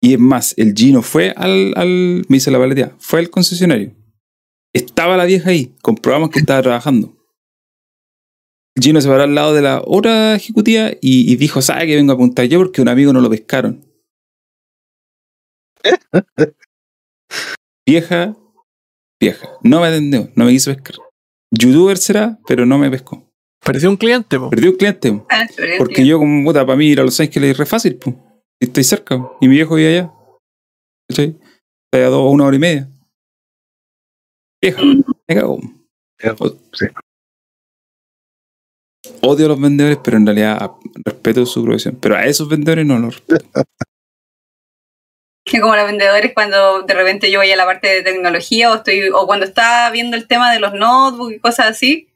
Y es más, el Gino fue al, al me hizo la paletea, fue al concesionario. Estaba la vieja ahí, comprobamos que estaba trabajando. Gino se paró al lado de la otra ejecutiva y, y dijo, ¿sabe que vengo a apuntar yo? Porque un amigo no lo pescaron. vieja, vieja. No me atendió, no me quiso pescar. Youtuber será, pero no me pescó. Perdió un cliente, po. Perdió un cliente. po. Ah, pero Porque yo, como puta, para mí ir a Los Ángeles es re fácil, pues. Estoy cerca, po. y mi viejo vive allá. ¿Cachai? Está a dos, una hora y media. Vieja, me cago. Sí. Odio a los vendedores, pero en realidad respeto su profesión. Pero a esos vendedores no los respeto. que como los vendedores cuando de repente yo voy a la parte de tecnología o estoy o cuando está viendo el tema de los notebooks y cosas así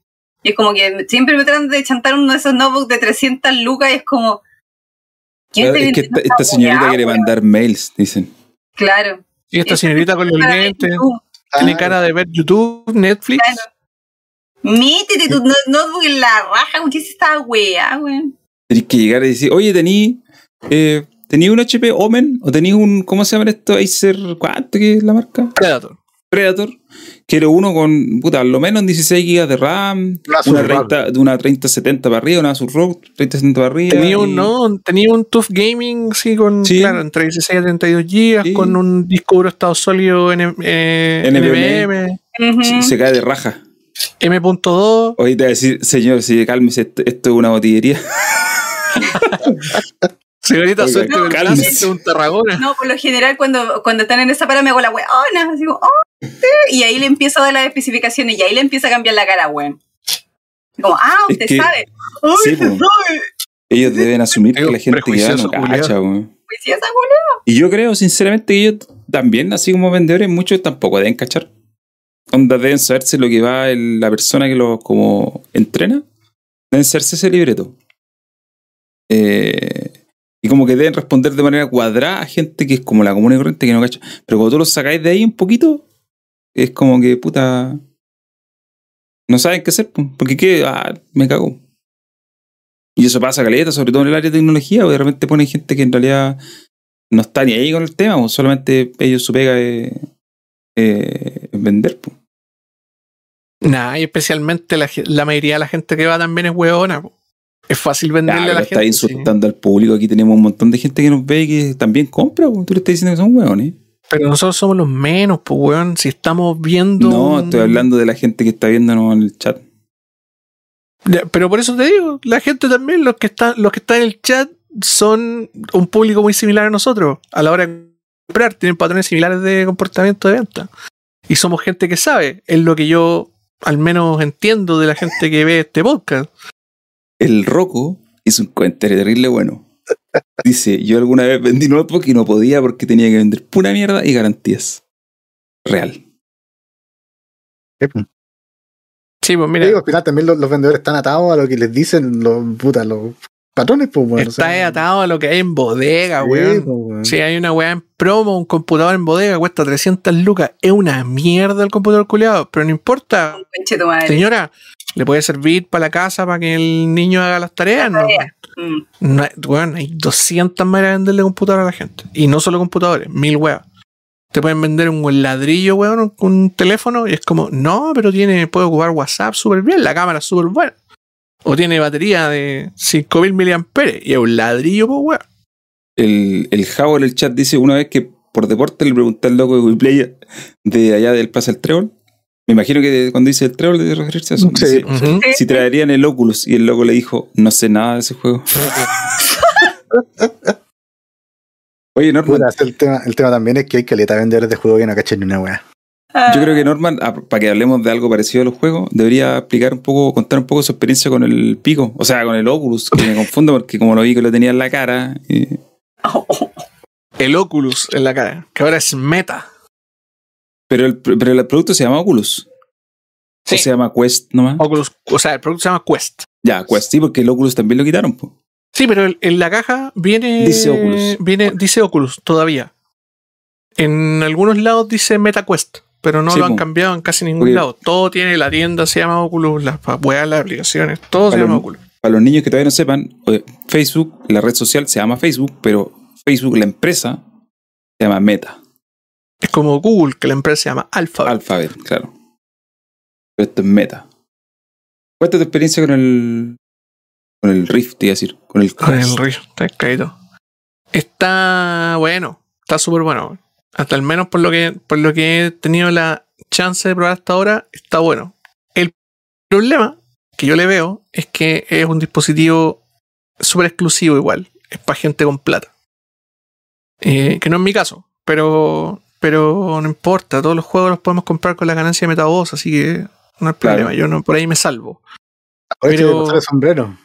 y es como que siempre me tratan de chantar uno de esos notebooks de 300 lucas y es como ¿quién Claro, te es que esta, esta esta señorita quiere mandar mails, dicen. claro Y esta señorita con los lentes tiene cara de ver YouTube, Netflix. Claro. Métete tu no- notebook en la raja ¿qué es esta weá weón? Tenés que llegar y decir, oye, tení, eh, tení un HP Omen o tení un, ¿cómo se llama esto? Acer, ¿cuánto que es la marca? Predator. Predator. Quiero uno con, puta, al lo menos 16 GB de RAM, Una una, Asus 30, de una 3070 para arriba, una Asus ROG 3070 para arriba. Tenía un, y- no, tenía un TUF Gaming, sí, con, Sí. claro, entre 16 y 32 GB, Sí. con un disco duro estado sólido N, eh, NVMe. NVMe, Ujú. se, se cae de raja. M.2. Hoy te voy a decir, señor, si cálmese, esto, esto es una botillería. Señorita, suelte del cálmese. es un Tarragona. No, por lo general cuando, cuando están en esa parada me hago la weona, así como, oh, y ahí le empiezo a dar las especificaciones y ahí le empieza a cambiar la cara, weón. Como, ah, Es usted que- sabe. Ay, Sí, usted po. sabe. Ellos deben asumir que la gente que va no cacha, weón. Y yo creo, sinceramente, que ellos también, así como vendedores, muchos tampoco deben cachar. Onda, deben saberse lo que va la persona que lo como entrena. Deben saberse ese libreto. Eh, y como que deben responder de manera cuadrada a gente que es como la común y corriente que no cacha. Pero cuando tú los sacáis de ahí un poquito, es como que, puta, no saben qué hacer, po, porque qué, ah, me cago. Y eso pasa caleta, sobre todo en el área de tecnología, porque de repente ponen gente que en realidad no está ni ahí con el tema, o solamente ellos su pega es, eh, vender. po. Nah, y especialmente la, mayoría de la gente que va también es hueona. po. Es fácil venderle a pero la gente. sí. insultando al público. Aquí tenemos un montón de gente que nos ve y que también compra. po. Tú le estás diciendo que son hueones. Pero nosotros somos los menos, pues, weón. Si estamos viendo. No, estoy hablando de la gente que está viéndonos en el chat. Pero por eso te digo, la gente también, los que están, los que están en el chat, son un público muy similar a nosotros. A la hora de comprar, tienen patrones similares de comportamiento de venta. Y somos gente que sabe. Es lo que yo al menos entiendo de la gente que ve este podcast. El Rocco hizo un comentario terrible bueno. Dice, yo alguna vez vendí notebook y no podía porque tenía que vender pura mierda y garantías. Real. Sí, pues mira, digo, al final también los, los vendedores están atados a lo que les dicen los putas, los patrones, pues bueno. está atado a lo que hay en bodega, Sí, weón. pues, weón. Si hay una weá en promo, un computador en bodega, cuesta 300 lucas. Es una mierda el computador culiado, pero no importa. Señora, le puede servir para la casa para que el niño haga las tareas, ¿no? Mm. No weón, hay 200 maneras de venderle computador a la gente. Y no solo computadores, mil weas. Te pueden vender un buen ladrillo, weón, un, un teléfono, y es como, no, pero tiene, puede ocupar WhatsApp súper bien, la cámara súper buena. O tiene batería de 5000 mAh y es un ladrillo, pues weón. El, el Javo en el chat dice una vez que por deporte le pregunté al loco de WePlay de allá del Plaza del Trébol. Me imagino que cuando dice el Trébol debe referirse a eso. Sí. Si traerían el Oculus y el loco le dijo, no sé nada de ese juego. Oye, Norman, Puta, el, tema, el tema también es que hay caleta de vendedores de juego que no cachan ni una wea. Yo creo que Norman, ah, para que hablemos de algo parecido a los juegos, debería explicar un poco, contar un poco su experiencia con el pico, o sea, con el Oculus, que me confundo porque como lo vi que lo tenía en la cara, y- El Oculus en la cara, que ahora es meta. pero, el, pero el producto se llama Oculus. Sí. O se llama Quest nomás. Oculus, o sea, el producto se llama Quest. Ya, Quest, sí, porque el Oculus también lo quitaron. po. Sí, pero el- en la caja viene. Dice Oculus. Viene, dice Oculus todavía. En algunos lados dice MetaQuest, pero no Sí, lo han cambiado en casi ningún Porque- lado. Todo tiene la tienda, se llama Oculus, las weas, las aplicaciones, todo se llama Oculus. Para los niños que todavía no sepan, Facebook, la red social se llama Facebook, pero Facebook, la empresa, se llama Meta. Es como Google, que la empresa se llama Alphabet. Alphabet, claro. Pero esto es Meta. ¿Cuál es tu experiencia con el. con el Rift, iba a decir? Con el Con el río, está escrito. Está bueno, está súper bueno. Hasta al menos por lo que por lo que he tenido la chance de probar hasta ahora, está bueno. El problema que yo le veo es que es un dispositivo súper exclusivo igual. Es para gente con plata. Eh, que no es mi caso, pero pero no importa, todos los juegos los podemos comprar con la ganancia de Metavoz, así que no hay Claro. problema, yo no, por ahí me salvo. Aprovecha Pero- el sombrero.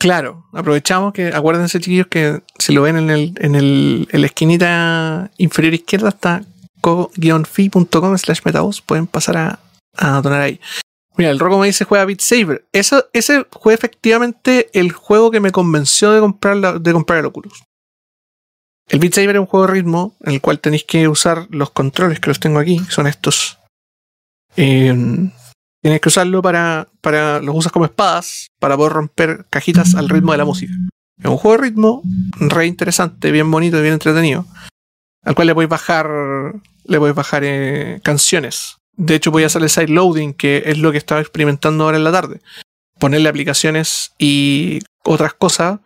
Claro, aprovechamos que, acuérdense chiquillos que si lo ven en el, en el, en la esquinita inferior izquierda está co-fi.com slash metavoz, pueden pasar a, a donar ahí. Mira, el Rocco me dice juega Beat Saber. Eso, ese fue efectivamente el juego que me convenció de comprar, la- de comprar el Oculus. El Beat Saber es un juego de ritmo en el cual tenéis que usar los controles que los tengo aquí, son estos. Eh, tienes que usarlo para, para. Los usas como espadas para poder romper cajitas al ritmo de la música. Es un juego de ritmo re interesante, bien bonito y bien entretenido. Al cual le podéis bajar. Le podéis bajar eh, canciones. De hecho, voy a hacer el side loading, que es lo que estaba experimentando ahora en la tarde. Ponerle aplicaciones y otras cosas.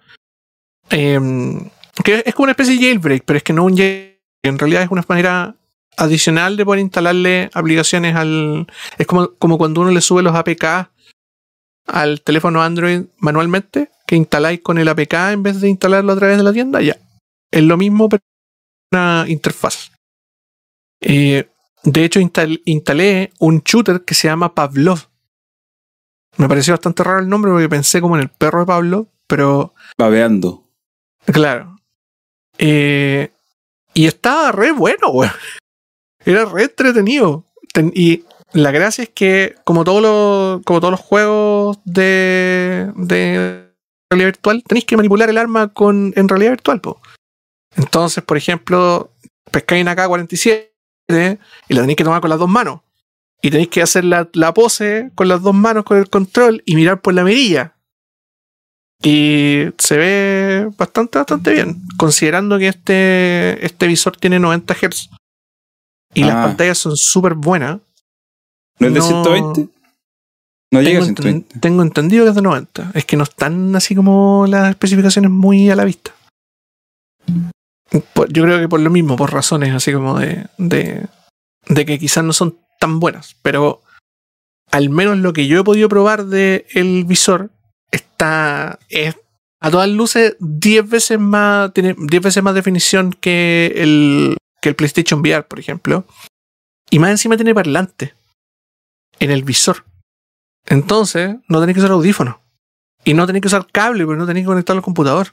em, que es como una especie de jailbreak, pero es que no un jailbreak. En realidad es una manera adicional de poder instalarle aplicaciones al. Es como, como cuando uno le sube los APK al teléfono Android manualmente, que instaláis con el APK en vez de instalarlo a través de la tienda, ya. Es lo mismo, pero una interfaz. Eh, de hecho, instal- instalé un shooter que se llama Pavlov. Me pareció bastante raro el nombre porque pensé como en el perro de Pablo, pero Babeando. Claro. Eh, y estaba re bueno, weón. Era re entretenido. Ten- y la gracia es que, como todos los, como todos los juegos de, de realidad virtual, tenéis que manipular el arma con, en realidad virtual. Po. Entonces, por ejemplo, pescáis una K-47 y la tenéis que tomar con las dos manos. Y tenéis que hacer la, la pose con las dos manos con el control y mirar por la mirilla. Y se ve bastante, bastante bien. Considerando que este, este visor tiene 90 Hz. Y las Ah. pantallas son súper buenas. ¿No es de No. 120? No llega a 120. enten- tengo entendido que es de 90. Es que no están así como las especificaciones muy a la vista. Por- yo creo que por lo mismo, por razones así como de, de, de que quizás no son tan buenas. Pero al menos lo que yo he podido probar del el visor está. Es a todas luces 10 veces más. Tiene 10 veces más definición que el, que el PlayStation VR, por ejemplo. Y más encima tiene parlante en el visor. Entonces, no tenéis que usar audífonos. Y no tenéis que usar cable, porque no tenéis que conectarlo al computador.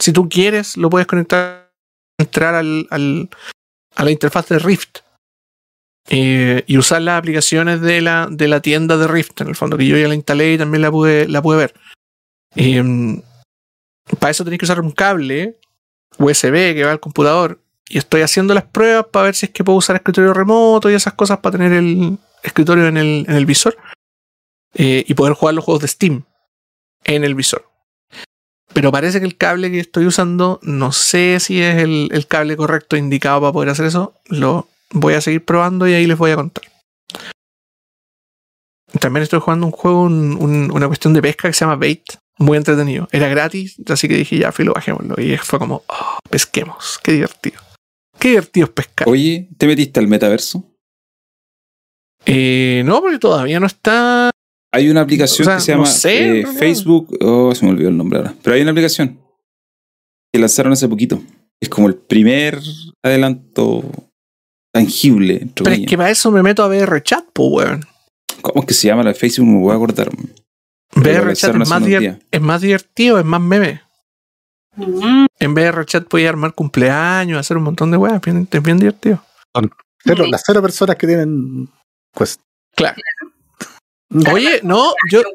Si tú quieres, lo puedes conectar, entrar al, a la interfaz de Rift. eh, y usar las aplicaciones de la, de la tienda de Rift, en el fondo, que yo ya la instalé y también la pude, la pude ver. Eh, para eso tenéis que usar un cable USB que va al computador. Y estoy haciendo las pruebas para ver si es que puedo usar escritorio remoto y esas cosas para tener el escritorio en el, en el visor. eh, y poder jugar los juegos de Steam en el visor. Pero parece que el cable que estoy usando, no sé si es el, el cable correcto indicado para poder hacer eso. Lo voy a seguir probando y ahí les voy a contar. También estoy jugando un juego, un- un- una cuestión de pesca que se llama Bait. Muy entretenido. Era gratis, así que dije, ya, filo, bajémoslo. Y fue como, oh, pesquemos. Qué divertido. Qué divertido es pescar. Oye, ¿te metiste al metaverso? Eh, no, porque todavía no está. Hay una aplicación O sea, que se no llama sé, eh, realidad. Facebook. Oh, se me olvidó el nombre ahora. Pero hay una aplicación que lanzaron hace poquito. Es como el primer adelanto tangible. Pero es que para eso me meto a VR Chat, pues, weón. ¿Cómo es que se llama la de Facebook? No me voy a acordar. VR Chat más, es más divertido, es más meme. Mm, En VR Chat podía armar cumpleaños, hacer un montón de weas. Bien, es bien divertido. Cero- Sí. las cero personas que tienen Quest. Claro. Oye, no, yo de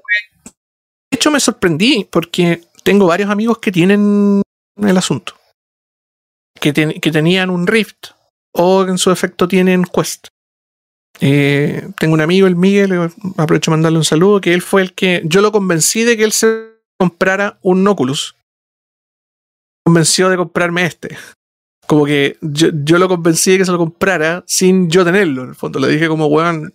hecho me sorprendí porque tengo varios amigos que tienen el asunto. Que, ten- que tenían un Rift o en su efecto tienen Quest. Eh, tengo un amigo, el Miguel, eh, aprovecho de mandarle un saludo, que él fue el que yo lo convencí de que él se comprara un Oculus. Convenció de comprarme este. Como que yo, yo lo convencí de que se lo comprara sin yo tenerlo, en el fondo. Le dije como, weón,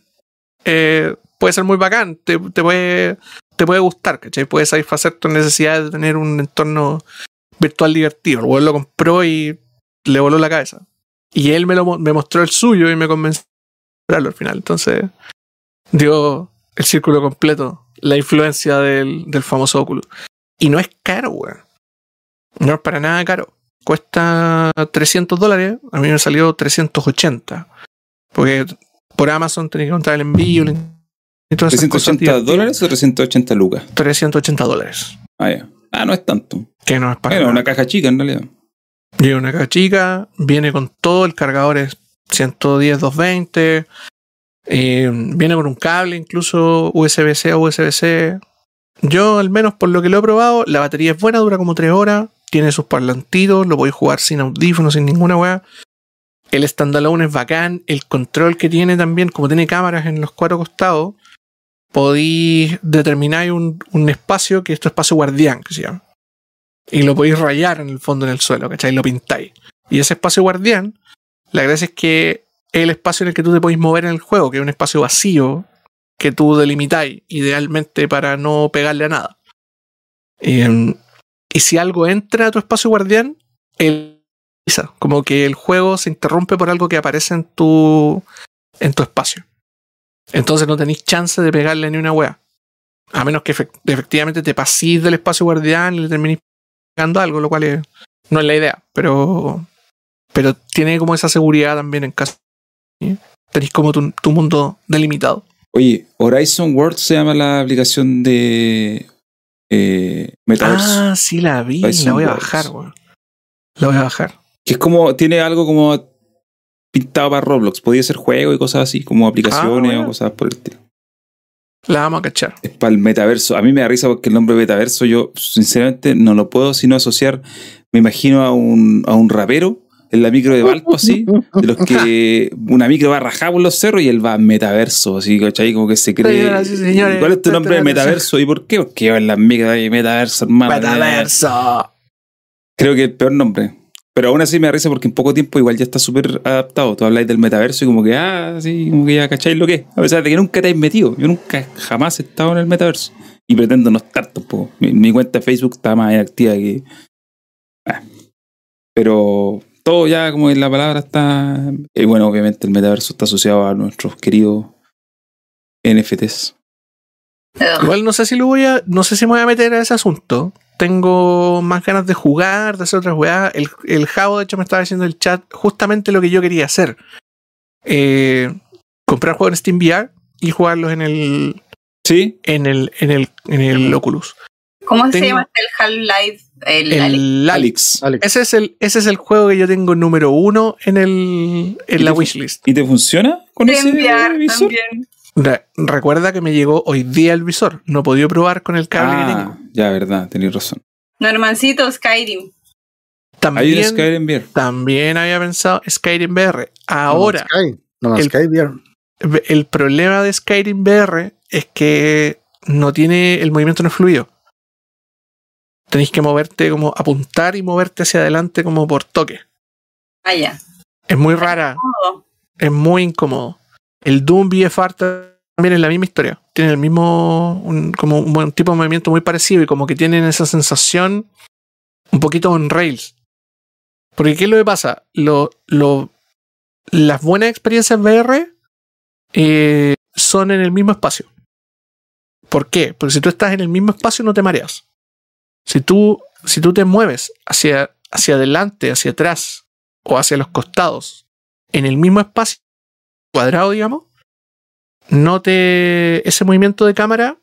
eh, puede ser muy bacán, te, te puede, te puede gustar, ¿cachai? Puede satisfacer tus necesidades de tener un entorno virtual divertido. El weón lo compró y le voló la cabeza. Y él me, lo, me mostró el suyo y me convenció de comprarlo al final. Entonces, dio el círculo completo, la influencia del, del famoso Oculus. Y no es caro, weón. No es para nada caro. Cuesta 300 dólares. A mí me salió 380. Porque por Amazon tenía que contar el envío y todas esas cosas. 380 divertidas. dólares o 380 lucas. 380 dólares. Ah, ya. Ah, no es tanto. Que no es para Bueno, nada. una caja chica en realidad. Llega una caja chica, viene con todo, el cargador es 110, 220, eh, viene con un cable incluso USB-C o USB-C. Yo, al menos por lo que lo he probado, la batería es buena, dura como 3 horas, tiene sus parlantitos, lo podéis jugar sin audífonos, sin ninguna weá. El standalone es bacán, el control que tiene también, como tiene cámaras en los cuatro costados, podéis determinar un, un espacio que es tu espacio guardián, que se llama y lo podéis rayar en el fondo en el suelo, ¿cachai? Lo pintáis. Y ese espacio guardián, la gracia es que es el espacio en el que tú te podéis mover en el juego, que es un espacio vacío que tú delimitáis, idealmente para no pegarle a nada. Eh, y si algo entra a tu espacio guardián, él como que el juego se interrumpe por algo que aparece en tu, en tu espacio. Entonces no tenéis chance de pegarle ni una wea. A menos que efect- efectivamente te pasís del espacio guardián y le terminéis pegando algo, lo cual no es la idea, pero, pero tiene como esa seguridad también en caso. ¿sí? Tenéis como tu, tu mundo delimitado. Oye, Horizon World se llama la aplicación de eh, Metaverse. Ah, sí la vi, la voy a bajar, weón. La voy a bajar. Que es como, tiene algo como pintado para Roblox. Podía ser juego y cosas así, como aplicaciones bueno. o cosas por el estilo. La vamos a cachar. Es para el metaverso. A mí me da risa porque el nombre metaverso yo sinceramente no lo puedo sino asociar. Me imagino a un, a un rapero en la micro de Valpo así, de los que una micro va rajada por los cerros y él va a metaverso, así, ¿cachai? Como que se cree. Señoras y señores, ¿Cuál es tu nombre de metaverso. y por qué? Porque va en las micros de metaverso, hermano. Metaverso. Creo que el peor nombre. Pero aún así me da risa porque en poco tiempo igual ya está súper adaptado. Tú habláis del metaverso y como que, ah, sí, como que ya cacháis lo que es. A pesar de que nunca te has metido. Yo nunca jamás he estado en el metaverso. Y pretendo no estar tampoco. Mi, mi cuenta de Facebook está más activa que. ah. Pero todo ya como en la palabra está. Y bueno, obviamente el metaverso está asociado a nuestros queridos NFTs. Ugh. Igual no sé si lo voy a. No sé si me voy a meter a ese asunto. Tengo más ganas de jugar, de hacer otras weas. El, el Javo, de hecho, me estaba diciendo en el chat justamente lo que yo quería hacer. Eh, comprar juegos en Steam VR y jugarlos en el. ¿Sí? en el. en el. en el Oculus. ¿Cómo se llama el Half-Life? El, Alex. El Alex. Alex. Alex. Ese es el, ese es el juego que yo tengo número uno en, el, en ¿Y la wishlist. ¿Y te funciona con ese enviar visor? también. Re- recuerda que me llegó hoy día el visor. No he podido probar con el cable que tengo. Ah, ya, verdad, tenéis razón. Normancito, Skyrim. Hay un También, Skyrim VR. también había pensado Skyrim VR. Ahora, No Sky. El- Sky VR. el problema de Skyrim VR es que no tiene el movimiento no es fluido. Tenéis que moverte como apuntar y moverte hacia adelante como por toque. Ah, ya. Es muy rara, es muy incómodo. El Doom VFR también es la misma historia. Tiene el mismo, un- como un, tipo de movimiento muy parecido y como que tienen esa sensación un poquito on rails. Porque ¿qué es lo que pasa? Lo, lo, las buenas experiencias VR eh, son en el mismo espacio. ¿Por qué? Porque si tú estás en el mismo espacio no te mareas. Si tú, si tú te mueves hacia, hacia adelante, hacia atrás o hacia los costados en el mismo espacio cuadrado, digamos, no te. ese movimiento de cámara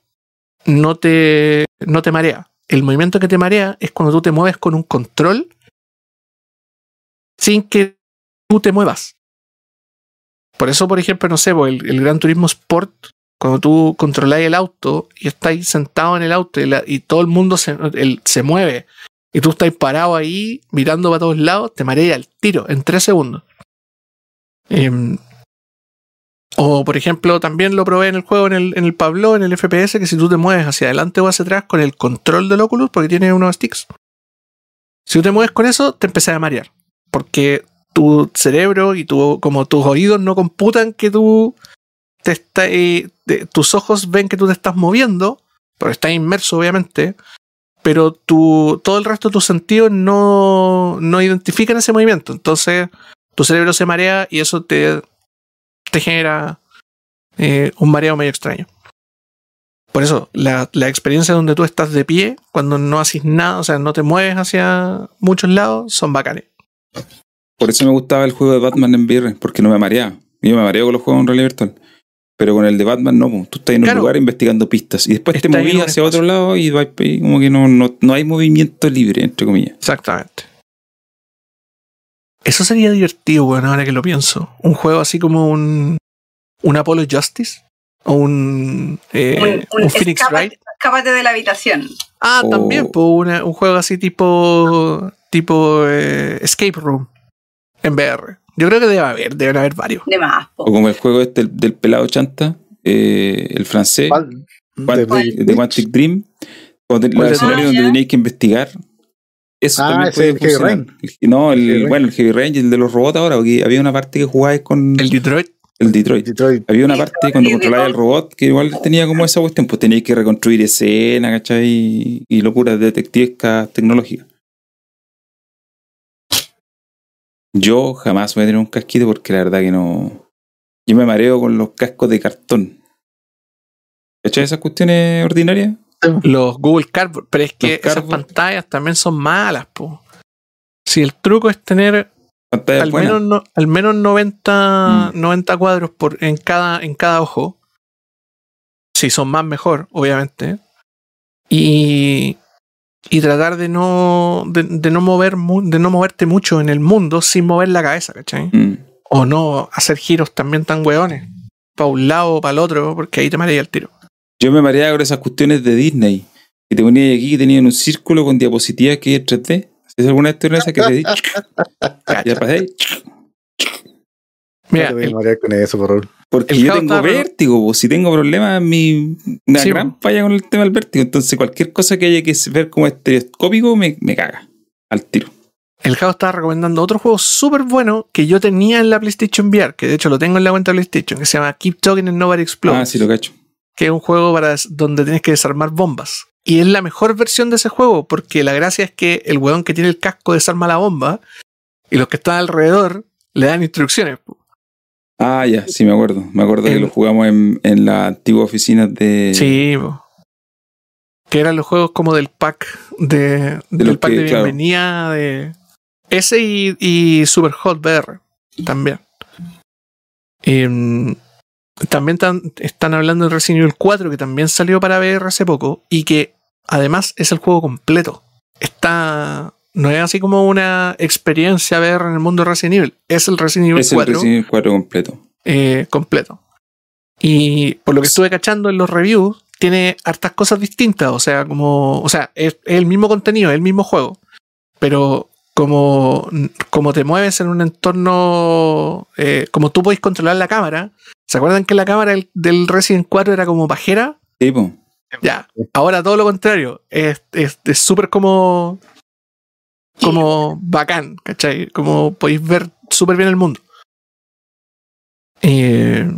no te. no te marea. El movimiento que te marea es cuando tú te mueves con un control sin que tú te muevas. Por eso, por ejemplo, no sé, po, el, el Gran Turismo Sport, cuando tú controláis el auto y estáis sentado en el auto y, todo el mundo se, el- se mueve y tú estás parado ahí mirando para todos lados, te marea al tiro en tres segundos. Em, o, por ejemplo, también lo probé en el juego, en el, en el Pablo, en el FPS, que si tú te mueves hacia adelante o hacia atrás con el control del Oculus, porque tiene unos sticks, si tú te mueves con eso, te empezás a marear. Porque tu cerebro y tu, como tus oídos no computan que tú está- eh, tus ojos ven que tú te estás moviendo, pero estás inmerso, obviamente, pero todo el resto de tus sentidos no, no identifican ese movimiento. Entonces, tu cerebro se marea y eso te, te genera eh, un mareo medio extraño. Por eso, la, la experiencia donde tú estás de pie, cuando no haces nada, o sea, no te mueves hacia muchos lados, son bacanes. Por eso me gustaba el juego de Batman en VR, porque no me mareaba. Yo me mareo con los juegos en realidad virtual. Pero con el de Batman no, tú estás en un lugar investigando pistas y después te Estás en movías un hacia otro lado y como que no, no, no hay movimiento libre, entre comillas. Exactamente. Eso sería divertido, bueno, ahora que lo pienso. Un juego así como un, un Apollo Justice o un, eh, un, Phoenix escápate, Wright. escápate de la habitación. Ah, O- también, pues, una- un juego así tipo tipo eh, Escape Room en VR. Yo creo que debe haber, deben haber varios. De más, po. O como el juego este del, del pelado chanta, eh, el francés, De- de, Quantic Dream, te- ¿Cuál los de- escenarios Ah, donde tenéis que investigar. Eso Ah, también puede es el Heavy. El- no, el, Heavy Rain. bueno, el Heavy Rain y el de los robots ahora, porque había una parte que jugabais con El Detroit. el Detroit. Detroit. Había una parte cuando controlabas el robot que igual tenía como esa cuestión, pues teníais que reconstruir escena, ¿cachai? Y, y locuras detectivescas tecnológicas. Yo jamás voy a tener un casquito porque la verdad que no. Yo me mareo con los cascos de cartón. ¿Cachai esas cuestiones ordinarias? Los Google Cardboard. Pero es que Los esas Cardboard. pantallas también son malas, po. Si el truco es tener al menos, no- al menos 90, Mm. 90 cuadros por, en, cada, en cada ojo. Si son más, mejor, obviamente. Y, y tratar de no, de, de no mover de no moverte mucho en el mundo sin mover la cabeza, ¿cachai? Mm. O no hacer giros también tan hueones. Para un lado o para el otro, porque ahí te mareas el tiro. Yo me mareaba con esas cuestiones de Disney. Que te ponías aquí y tenían un círculo con diapositivas que es 3D. ¿Haces alguna vez esa que te di? Ya pasé. Mira, No te voy a el- marear con eso, por favor. Porque yo Jao tengo vértigo, po. si tengo problemas, mi, una Sí, gran falla con el tema del vértigo. Entonces, cualquier cosa que haya que ver como estereoscópico me, me caga al tiro. El Jao estaba recomendando otro juego súper bueno que yo tenía en la PlayStation VR, que de hecho lo tengo en la cuenta de PlayStation, que se llama Keep Talking and Nobody Explodes. Ah, sí, lo cacho. que es un juego para donde tienes que desarmar bombas. Y es la mejor versión de ese juego, porque la gracia es que el weón que tiene el casco desarma la bomba y los que están alrededor le dan instrucciones. po. Ah, ya, sí, me acuerdo. Me acuerdo que lo jugamos en, en la antigua oficina de. Sí, que eran los juegos como del pack de, del los pack que, de claro. bienvenida de ese y, y Super Hot VR también. Em, también tan- están hablando de Resident Evil 4 que también salió para VR hace poco y que además es el juego completo. Está. No es así como una experiencia ver en el mundo de Resident Evil. Es el Resident Evil Es el 4 Resident Evil 4 completo. eh, completo. Y por lo que estuve cachando en los reviews, tiene hartas cosas distintas. O sea, como. O sea, es, es el mismo contenido, es el mismo juego. Pero como, como te mueves en un entorno. eh, como tú podés controlar la cámara. ¿Se acuerdan que la cámara del, del Resident 4 era como pajera? Sí, po. Ya. Ahora todo lo contrario. Es súper como. Como bacán, ¿cachai? Como podéis ver súper bien el mundo. Eh,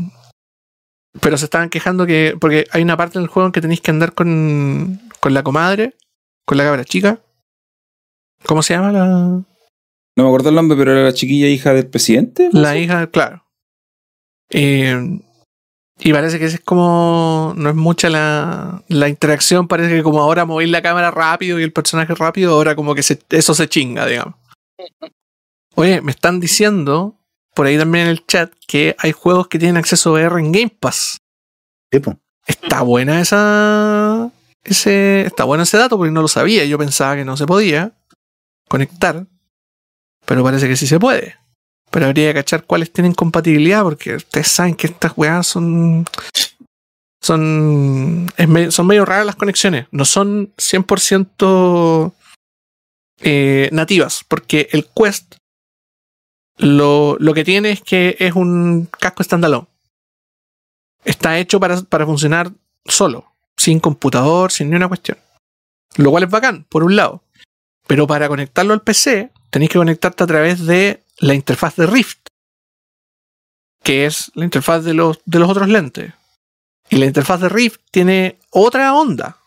pero se estaban quejando que. Porque hay una parte del juego en que tenéis que andar con, con la comadre, con la cabra chica. ¿Cómo se llama la, No me acuerdo el nombre, pero era la chiquilla hija del presidente. ¿no? la hija? Claro. Eh, y parece que es como. No es mucha la, la interacción. Parece que como ahora movéis la cámara rápido y el personaje rápido, ahora como que se- eso se chinga, digamos. Oye, me están diciendo por ahí también en el chat que hay juegos que tienen acceso VR en Game Pass. Sí, po. Está buena esa. Ese, está bueno ese dato porque no lo sabía. Yo pensaba que no se podía conectar. Pero parece que sí se puede. Pero habría que cachar cuáles tienen compatibilidad porque ustedes saben que estas weas son. Son. son medio raras las conexiones. No son 100% eh, nativas. Porque el Quest lo, lo que tiene es que es un casco standalone. Está hecho para, para funcionar solo, sin computador, sin ni una cuestión. Lo cual es bacán, por un lado. Pero para conectarlo al PC, tenéis que conectarte a través de la interfaz de Rift, que es la interfaz de los, de los otros lentes. Y la interfaz de Rift tiene otra onda.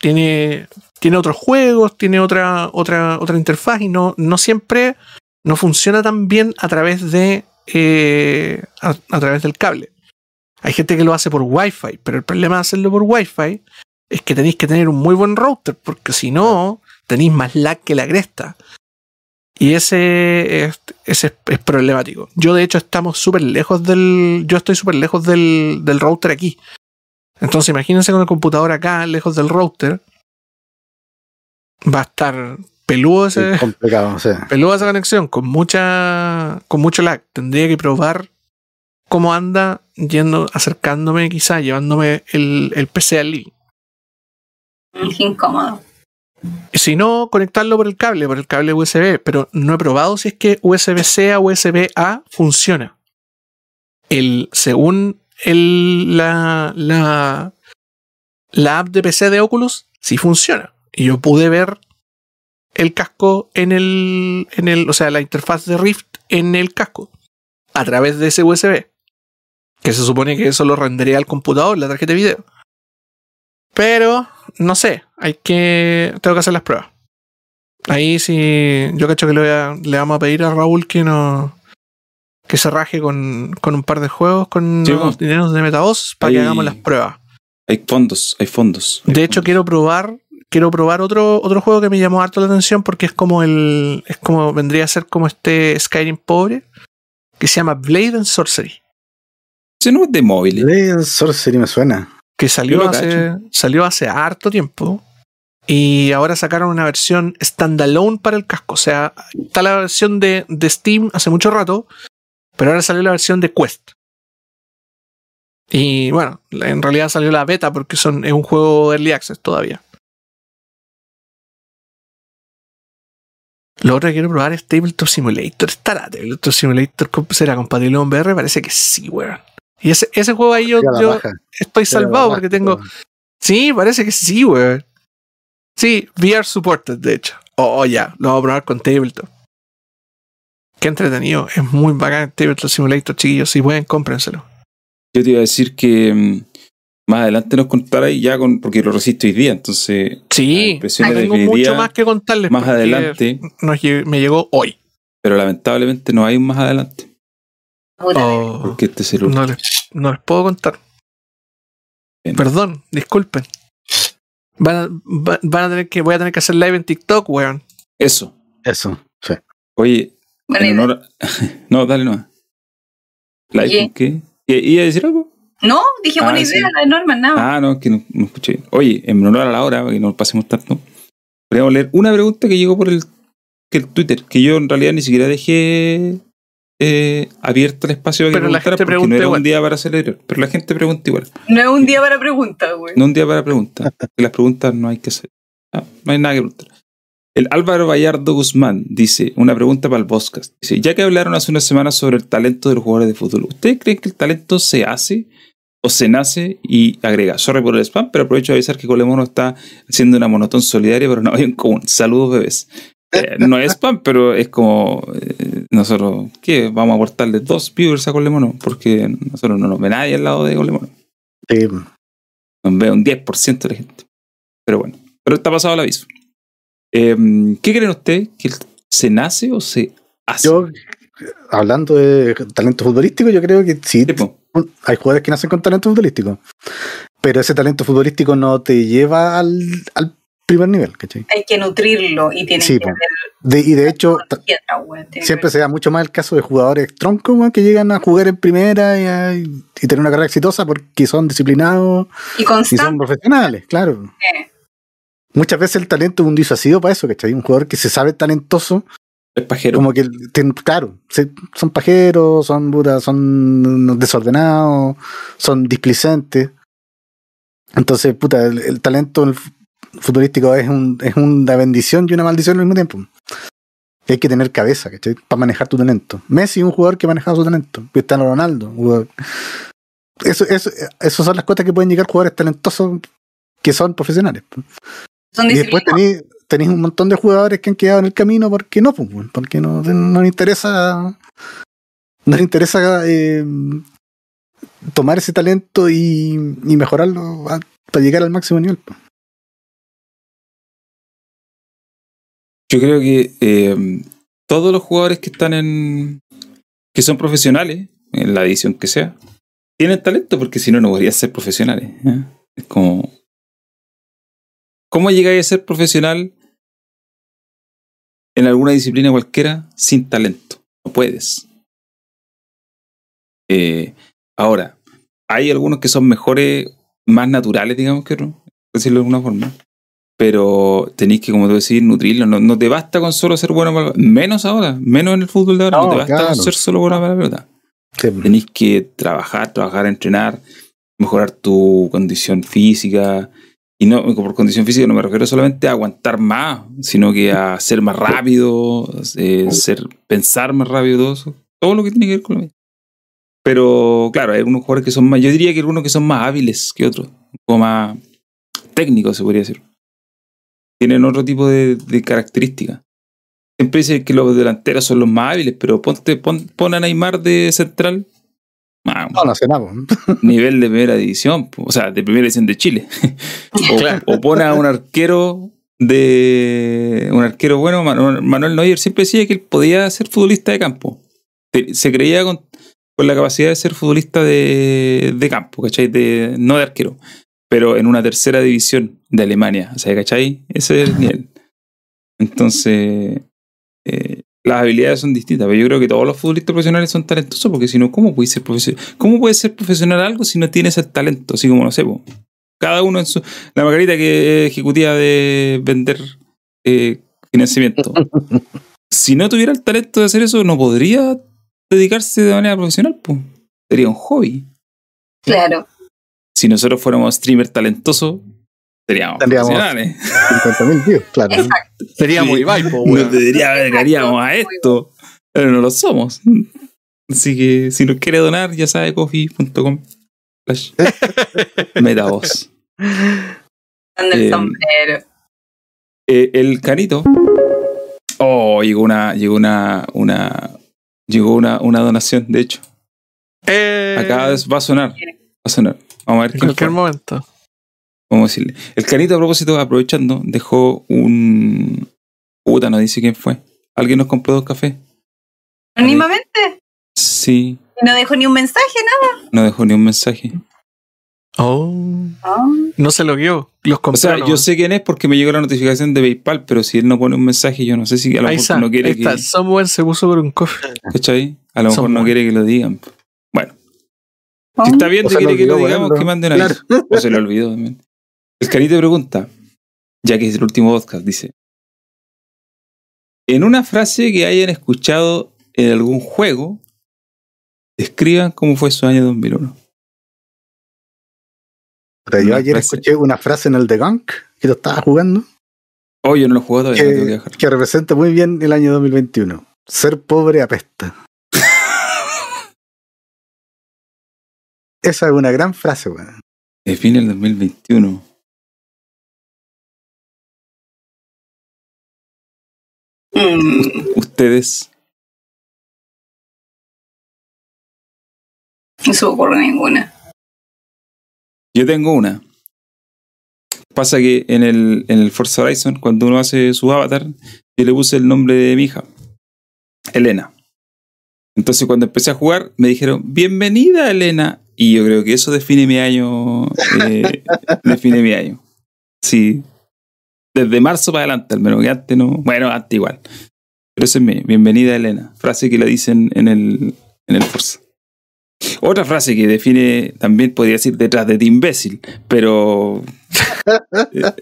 Tiene, tiene otros juegos, tiene otra, otra, otra interfaz y no, no siempre no funciona tan bien a través de eh, a, a través del cable. Hay gente que lo hace por Wi-Fi, pero el problema de hacerlo por Wi-Fi es que tenéis que tener un muy buen router, porque si no, tenéis más lag que la cresta. Y ese es, ese es, es problemático. Yo, de hecho, estamos súper lejos del. Yo estoy súper lejos del, del router aquí. Entonces, imagínense con el computador acá, lejos del router. Va a estar peludo ese. Es complicado, o sea. Peluda esa conexión, con mucha. con mucho lag. Tendría que probar cómo anda yendo, acercándome, quizá, llevándome el, el PC al living. Es incómodo. Si no, conectarlo por el cable, por el cable USB, pero no he probado si es que USB-C a USB-A funciona. El, según el, la, la, la app de PC de Oculus, sí funciona. Y yo pude ver el casco en el, en el, o sea, la interfaz de Rift en el casco a través de ese USB. Que se supone que eso lo rendería al computador, la tarjeta de video. Pero, no sé, hay que. Tengo que hacer las pruebas. Ahí sí. Yo cacho que le, voy a- le vamos a pedir a Raúl que no. Que se raje con, con un par de juegos con Sí, los dineros de Metavoz para que hagamos las pruebas. Hay fondos, hay fondos. hay De hecho, fondos. quiero probar. Quiero probar otro, otro juego que me llamó harto la atención porque es como el. Es como. vendría a ser como este Skyrim pobre. Que se llama Blade and Sorcery. Ese no es de móviles. Blade Sorcery me suena. Que salió hace, salió hace harto tiempo y ahora sacaron una versión standalone para el casco. O sea, está la versión de, de Steam hace mucho rato, pero ahora salió la versión de Quest. Y bueno, en realidad salió la beta porque son, es un juego Early Access todavía. Lo otro que quiero probar es Tabletop Simulator. ¿Estará Tabletop Simulator será compatible con VR? Parece que sí, weón. Y ese, ese juego ahí yo, estoy salvado porque tengo, Sí, parece que sí, weón. Sí, VR supported, de hecho. Oh, ya, lo vamos a probar con Tabletop. Qué entretenido, es muy bacán Tabletop Simulator, chiquillos. Si pueden, cómprenselo. Yo te iba a decir que mm, más adelante nos contarais ya con. Porque lo resisto hoy día, entonces. Sí, impresiones tengo mucho más que contarles. Más adelante, nos me llegó hoy. pero lamentablemente no hay un más adelante. Oh, Porque este es el último. no, les, no les puedo contar. Bien. Perdón, disculpen. Van a, va- van a tener que, voy a tener que hacer live en TikTok, weón. Eso. Eso, sí. Oye, en honor a- No, dale nomás. ¿Live ¿Qué? con qué? ¿I- ¿Iba a decir algo? No, dije Ah, buena sí. idea, la de Norman, nada. Ah, no, es que no, no escuché bien. Oye, en honor a la hora, para que no pasemos tanto, podríamos leer una pregunta que llegó por el, que el Twitter, que yo en realidad ni siquiera dejé eh, abierto el espacio para que gente porque no era igual. un día para celebrar. Pero la gente pregunta igual. No es un día para preguntas, güey. No un día para preguntas. las preguntas no hay que hacer. Ah, no hay nada que preguntar. El Álvaro Vallardo Guzmán dice, una pregunta para el podcast. Dice, ya que hablaron hace unas semanas sobre el talento de los jugadores de fútbol, ¿ustedes creen que el talento se hace o se nace? Y agrega, sorry por el spam, pero aprovecho de avisar que Colemono está haciendo una monotón solidaria, pero no hay en común. Saludos, bebés. Eh, no es spam, pero es como eh, nosotros, ¿qué? Vamos a aportarle dos viewers a Colemono, porque nosotros no nos ve nadie al lado de Colemono. Sí. Nos ve un 10% de la gente. Pero bueno, pero está pasado el aviso. Eh, ¿Qué creen ustedes? ¿Que se nace o se hace? Yo, hablando de talento futbolístico, yo creo que sí, hay jugadores que nacen con talento futbolístico. Pero ese talento futbolístico no te lleva al, al primer nivel, ¿cachai? Hay que nutrirlo y tiene Sí, que po. haber De- y de hecho, piedra, güey. Que siempre haber- se da mucho más el caso de jugadores troncos weón, que llegan a jugar en primera y, a- y tener una carrera exitosa porque son disciplinados Y y son profesionales, claro. Muchas veces el talento es un disuasivo para eso, ¿cachai? Un jugador que se sabe talentoso, Es pajero. como que, ten- claro, se- son pajeros, son puta, son desordenados, son displicentes. Entonces, puta, el, el talento en el fu- futbolístico es, un, es una bendición y una maldición al mismo tiempo. Y hay que tener cabeza, ¿cachai? Para manejar tu talento. Messi es un jugador que ha manejado su talento. Cristiano Ronaldo. jugador- Eso, eso, esas son las cosas que pueden llegar jugadores talentosos que son profesionales. Son Y después tenéis tenéis un montón de jugadores que han quedado en el camino porque no, porque no, no les interesa. No les interesa eh, tomar ese talento y, y mejorarlo a- para llegar al máximo nivel. pues. Yo creo que eh, todos los jugadores que están en. que son profesionales, en la edición que sea, tienen talento porque si no, no podrían ser profesionales. ¿eh? Es como. ¿Cómo llegáis a ser profesional en alguna disciplina cualquiera sin talento? No puedes. Eh, ahora, hay algunos que son mejores, más naturales, digamos que por decirlo de alguna forma. Pero tenéis que, como tú decís, nutrirlo. No, no te basta con solo ser bueno para la Menos ahora, menos en el fútbol de ahora. No, No, te basta claro. con ser solo bueno para la pelota. Sí. Tenéis que trabajar, trabajar, entrenar, mejorar tu condición física. Y no, por condición física no me refiero solamente a aguantar más, sino que a ser más rápido, eh, ser, pensar más rápido, todo eso. Todo lo que tiene que ver con la vida. Pero claro, hay algunos jugadores que son más, yo diría que algunos que son más hábiles que otros, un poco más técnicos, se podría decir. Tienen otro tipo de, de características. Siempre dicen que los delanteros son los más hábiles, pero ponte, pon, pon a Neymar de central. No, no sé nada. nivel de primera división, o sea, de primera división de Chile. o, Claro. o pone a un arquero de un arquero bueno, Manuel, Neuer siempre decía que él podía ser futbolista de campo. Se creía con, con la capacidad de ser futbolista de, de campo, ¿cachai? De, no de arquero, pero en una tercera división de Alemania, o sea, ¿cachai? Ese es el nivel. Entonces, eh, las habilidades son distintas, pero yo creo que todos los futbolistas profesionales son talentosos, porque si no, ¿cómo puede ser profesional? ¿Cómo puede ser profesional algo si no tienes el talento? Así como, no sé, po. cada uno en su... La Margarita que es ejecutiva de vender eh, financiamiento. si no tuviera el talento de hacer eso, no podría dedicarse de manera profesional, pues. Sería un hobby. Claro. Si nosotros fuéramos streamers talentosos, seríamos Tendríamos- profesionales. 50.000 views, claro. Exacto. Sería Sí. po, Nos dedicaríamos a esto, pero no lo somos. Así que si nos quiere donar, ya sabe, coffee.com. Metavoz. El Eh, sombrero. Eh, el canito. Oh, llegó una, llegó una, una, llegó una, una donación, de hecho. Eh, Acá va a sonar. Va a sonar. Vamos a ver en cualquier momento. Vamos a decirle. El canito, a propósito, aprovechando, dejó un. Puta, no dice quién fue. Alguien nos compró dos cafés. Anónimamente. Sí, No dejó ni un mensaje, nada. no dejó ni un mensaje. Oh, Ah. no se lo guió. Los O compró. sea, ¿no? yo sé quién es porque me llegó la notificación de PayPal, pero si él no pone un mensaje, yo no sé si a lo Ahí mejor está. no quiere ahí está. que. Somewhere se puso por un cofre. ¿Cachai? A lo mejor no quiere que lo digan. Si está se le quiere que lo digamos, que mande una Claro. O se le olvidó también. El Carite pregunta, ya que es el último podcast, dice. En una frase que hayan escuchado en algún juego, describan cómo fue su año 2001. Puta, Yo ayer frase. escuché una frase en el The Gunk que lo estaba jugando Oh, yo no lo juego todavía, no tengo que que, dejar. que representa muy bien el año 2021. Ser pobre apesta. Esa es una gran frase, weón. Define el 2021. Mm, Ustedes, no se me ocurre ninguna. yo tengo una. Pasa que en el, en el Forza Horizon, cuando uno hace su avatar, yo le puse el nombre de mi hija, Elena. Entonces cuando empecé a jugar, me dijeron, bienvenida Elena. Y yo creo que eso define mi año. eh, define mi año. Sí. Desde marzo para adelante, al menos que antes no. Bueno, antes igual. Pero esa es mi bienvenida Elena. Frase que la dicen en el, en el Forza. Otra frase que define también podría decir detrás de ti imbécil, pero eh,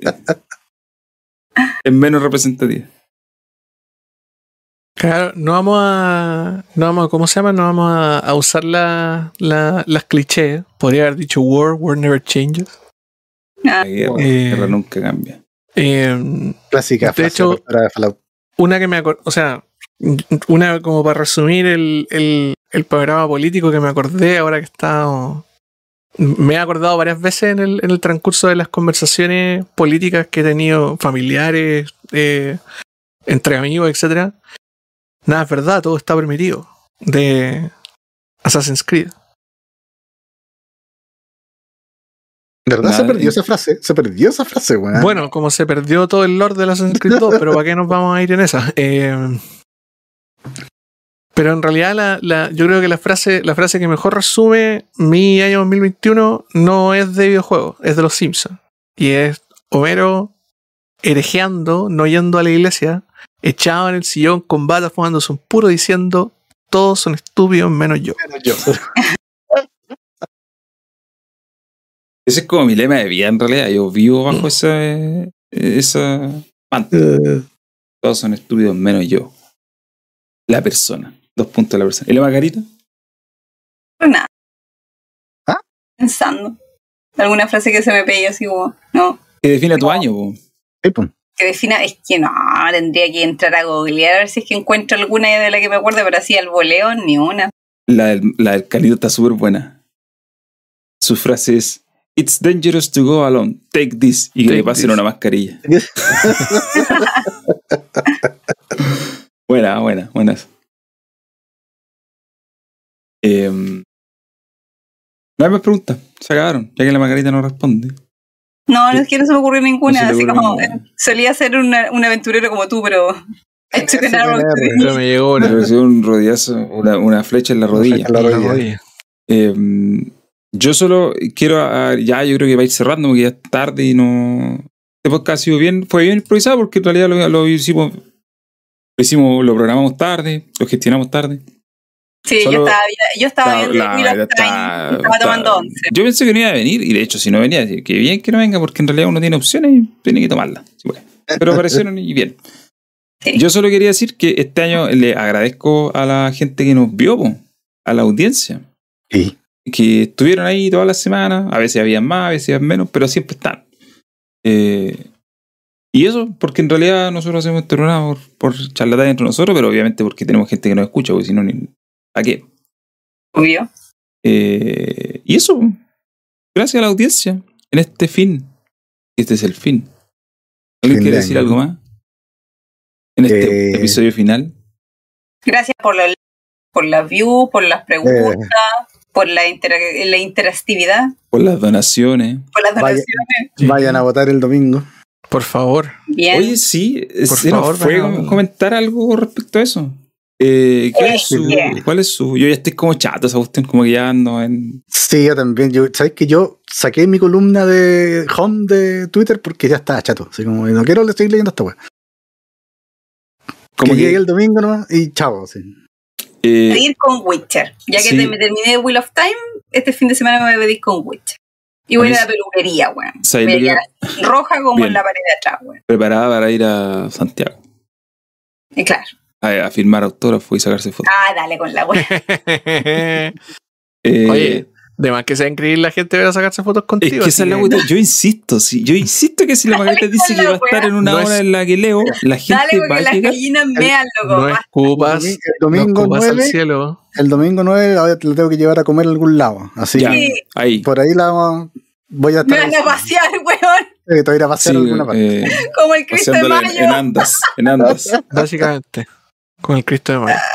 es menos representativa. Claro, no vamos a. No vamos a ¿Cómo se llama? No vamos a, a usar la, la- las clichés. Podría haber dicho War, War never changes. Ah, La guerra, Eh. guerra nunca cambia. Eh, Clásica De hecho- una que me acordé. O sea, una como para resumir el, el, el panorama político que me acordé ahora que he estado. Me he acordado varias veces en el, en el transcurso de las conversaciones políticas que he tenido familiares, eh, entre amigos, etcétera. Nada, es verdad, todo está permitido. De Assassin's Creed. ¿Verdad? Se perdió esa frase. Se perdió esa frase, weón. Bueno, como se perdió todo el lore de Assassin's Creed 2, pero ¿para qué nos vamos a ir en esa? Eh, pero en realidad la, la- yo creo que la frase, la frase que mejor resume mi año 2021 no es de videojuegos, es de los Simpsons. Y es Homero herejeando, no yendo a la iglesia, echado en el sillón con bata fumándose un puro diciendo todos son estúpidos menos yo. Yo. Ese es como mi lema de vida en realidad. Yo vivo bajo esa, eh, esa mantra. Eh, Todos son estúpidos menos yo. La persona. Dos puntos de la persona. ¿Y la Margarita? pero nada. ¿Ah? Pensando. Alguna frase que se me pegue así como, no. Que define tu año, po. Que defina, es que no, tendría que entrar a googlear a ver si es que encuentro alguna de la que me acuerde, pero así al voleo, ni una. La del, la del Carlito está súper buena. Su frase es: It's dangerous to go alone. Take this. Y que Take le pasen this. una mascarilla. buena, buena, buenas. Eh, no hay más preguntas. Se acabaron. Ya que la Margarita no responde. No, no es que no se me ocurrió ninguna, No así como, ninguna. solía ser una- un aventurero como tú, pero... Me llegó una, recibió un rodillazo, una, una flecha en la rodilla. En la en la rodilla. rodilla. Eh, yo solo quiero, ah, ya yo creo que va a ir cerrando porque ya es tarde y no... Este podcast ha sido bien, fue bien improvisado porque en realidad lo, lo hicimos, lo hicimos, lo programamos tarde, lo gestionamos tarde. Sí, Solo- yo estaba, yo estaba Está- viendo la- of está- Time, estaba está- tomando once. Yo pensé que no iba a venir y de hecho si no venía, que bien que no venga porque en realidad uno tiene opciones y tiene que tomarlas. pues. Pero aparecieron y bien. Sí. Yo solo quería decir que este año le agradezco a la gente que nos vio, po, a la audiencia. Sí. que estuvieron ahí todas las semanas. A veces habían más, a veces habían menos, pero siempre están. Eh, y eso, porque en realidad nosotros hacemos este programa por, por charlatar entre nosotros, pero obviamente porque tenemos gente que nos escucha, porque si no, ni- ¿a qué? Obvio. Eh, y eso, gracias a la audiencia, en este fin. Este es el fin. ¿Alguien Fin quiere de decir año. algo más? En este Eh, episodio final. Gracias por la, por las views, por las preguntas, por la, intera- la interactividad, Por las donaciones. por las Vaya. donaciones. Vayan a votar el domingo. Por favor. Bien. Oye, sí, Por se nos favor, fue comentar algo respecto a eso. Eh, ¿cuál, Eh, es su, sí. ¿Cuál es su.? Yo ya estoy como chato, cuestión, como que ya ando en. Sí, yo también. Yo, ¿Sabes que yo saqué mi columna de home de Twitter porque ya estaba chato? Así como, no quiero seguir leyendo esta weá. Como que que, llegue el domingo nomás y chao. sí. Eh, pedir con Witcher. Ya que sí. te- me terminé Wheel of Time, este fin de semana me voy a pedir con Witcher. Y voy a ir a la peluquería, weón. ¿Sabes Voy a lo que- roja como Bien. en la pared de atrás, weón. preparada para ir a Santiago Y claro. A, a firmar autógrafo y sacarse fotos. Ah, dale con la weón. Eh, Oye, de más que sea increíble la gente ver a sacarse fotos Es contigo. que esa es la cuestión. Yo insisto, sí, yo insisto que si la Margarita dice que va a estar en una No hora es- en la que leo, la gente Dale va porque a las llegar. gallinas mean, loco. No escupas, El no domingo escupas al 9, cielo. el domingo 9 ahora lo tengo que llevar a comer a algún lado. Así Ya, que ahí. por ahí la vamos- voy a Me estar. van a pasear, weón. Eh, te voy a ir a pasear Sí, alguna parte. eh, Como el Cristo de paseándola en, Mayo. en andas, en andas. Básicamente. Con el Cristo de Mayo.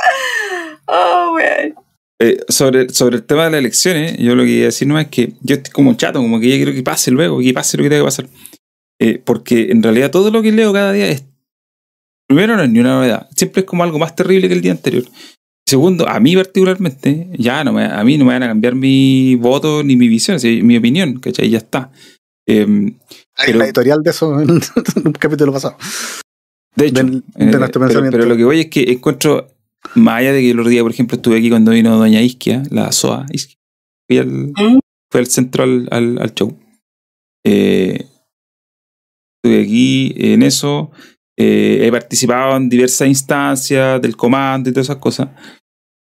Oh, weón. Eh, sobre, sobre el tema de las elecciones, yo lo que iba a decir no es que yo estoy como chato, como que ya quiero que pase luego, que pase lo que tenga que pasar. Eh, porque en realidad todo lo que leo cada día es. Primero, no es ni una novedad. Siempre es como algo más terrible que el día anterior. Segundo, a mí particularmente, ya no me, a mí no me van a cambiar mi voto ni mi visión, así, mi opinión, ¿cachai? Ya está. Eh, Hay pero- una editorial de eso en un capítulo pasado. De hecho, de eh, nuestro pero, lo que voy es que encuentro, más allá de que el otro día, por ejemplo, estuve aquí cuando vino Doña Isquia, la SOA Isquia, fui al, ¿Mm? fui al centro al, al, al show. Eh, estuve aquí en eso, eh, he participado en diversas instancias del comando y todas esas cosas.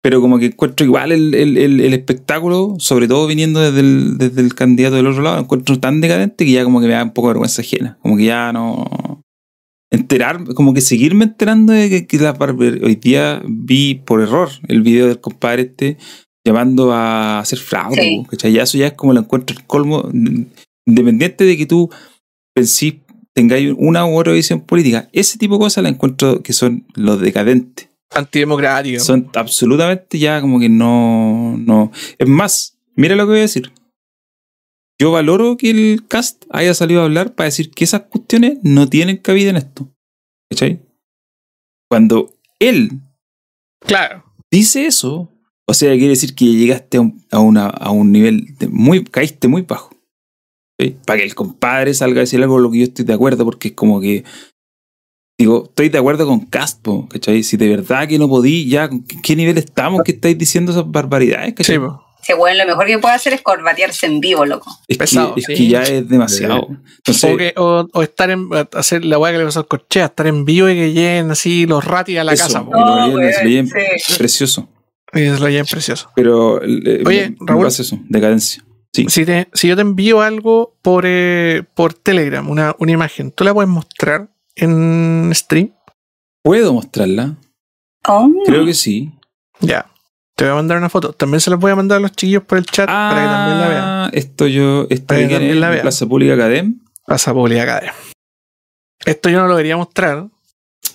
Pero como que encuentro igual el, el, el, el espectáculo, sobre todo viniendo desde el, desde el candidato del otro lado, encuentro tan decadente que ya como que me da un poco de vergüenza ajena. Como que ya no enterar, como que seguirme enterando de que, que la barber- hoy día vi por error el video del compadre este llamando a hacer fraude, Sí. Ya eso ya es como lo encuentro el colmo, independiente de que tú pensís, tengáis una u otra visión política, ese tipo de cosas la encuentro que son los decadentes. Antidemocrático. Son absolutamente ya como que no, no. Es más, mira lo que voy a decir. Yo valoro que el cast haya salido a hablar para decir que esas cuestiones no tienen cabida en esto. ¿Cachai? Cuando él Claro. dice eso, o sea, quiere decir que llegaste a un, a una, a un nivel de muy, caíste muy bajo. ¿sí? Para que el compadre salga a decir algo con lo que yo estoy de acuerdo, porque es como que, digo, estoy de acuerdo con Caspo, ¿cachai? Si de verdad que no podí, ya, ¿en qué nivel estamos que estáis diciendo esas barbaridades? ¿cachai? Sí. Ese weón lo mejor que puede hacer es corbatearse en vivo, loco. es pesado, que, es que ya es demasiado. Entonces, O, que- o- o estar en. hacer la weá que le pasó al Corchea, estar en vivo y que lleguen así los ratis a la eso, casa. lo No, sí. precioso. Y es lo precioso. Pero, eh, Oye, me- me Raúl. eso, decadencia. Sí. Si, te- si yo te envío algo por, eh, por Telegram, una, una imagen, ¿tú la puedes mostrar en stream? ¿Puedo mostrarla? Oh. Creo que sí. Ya. Te voy a mandar una foto. También se las voy a mandar a los chiquillos por el chat para que también la vean. Ah, esto yo, esto Para que que también en la. Plaza Pública Academ, A esa publicidad acá. Esto yo no lo quería mostrar.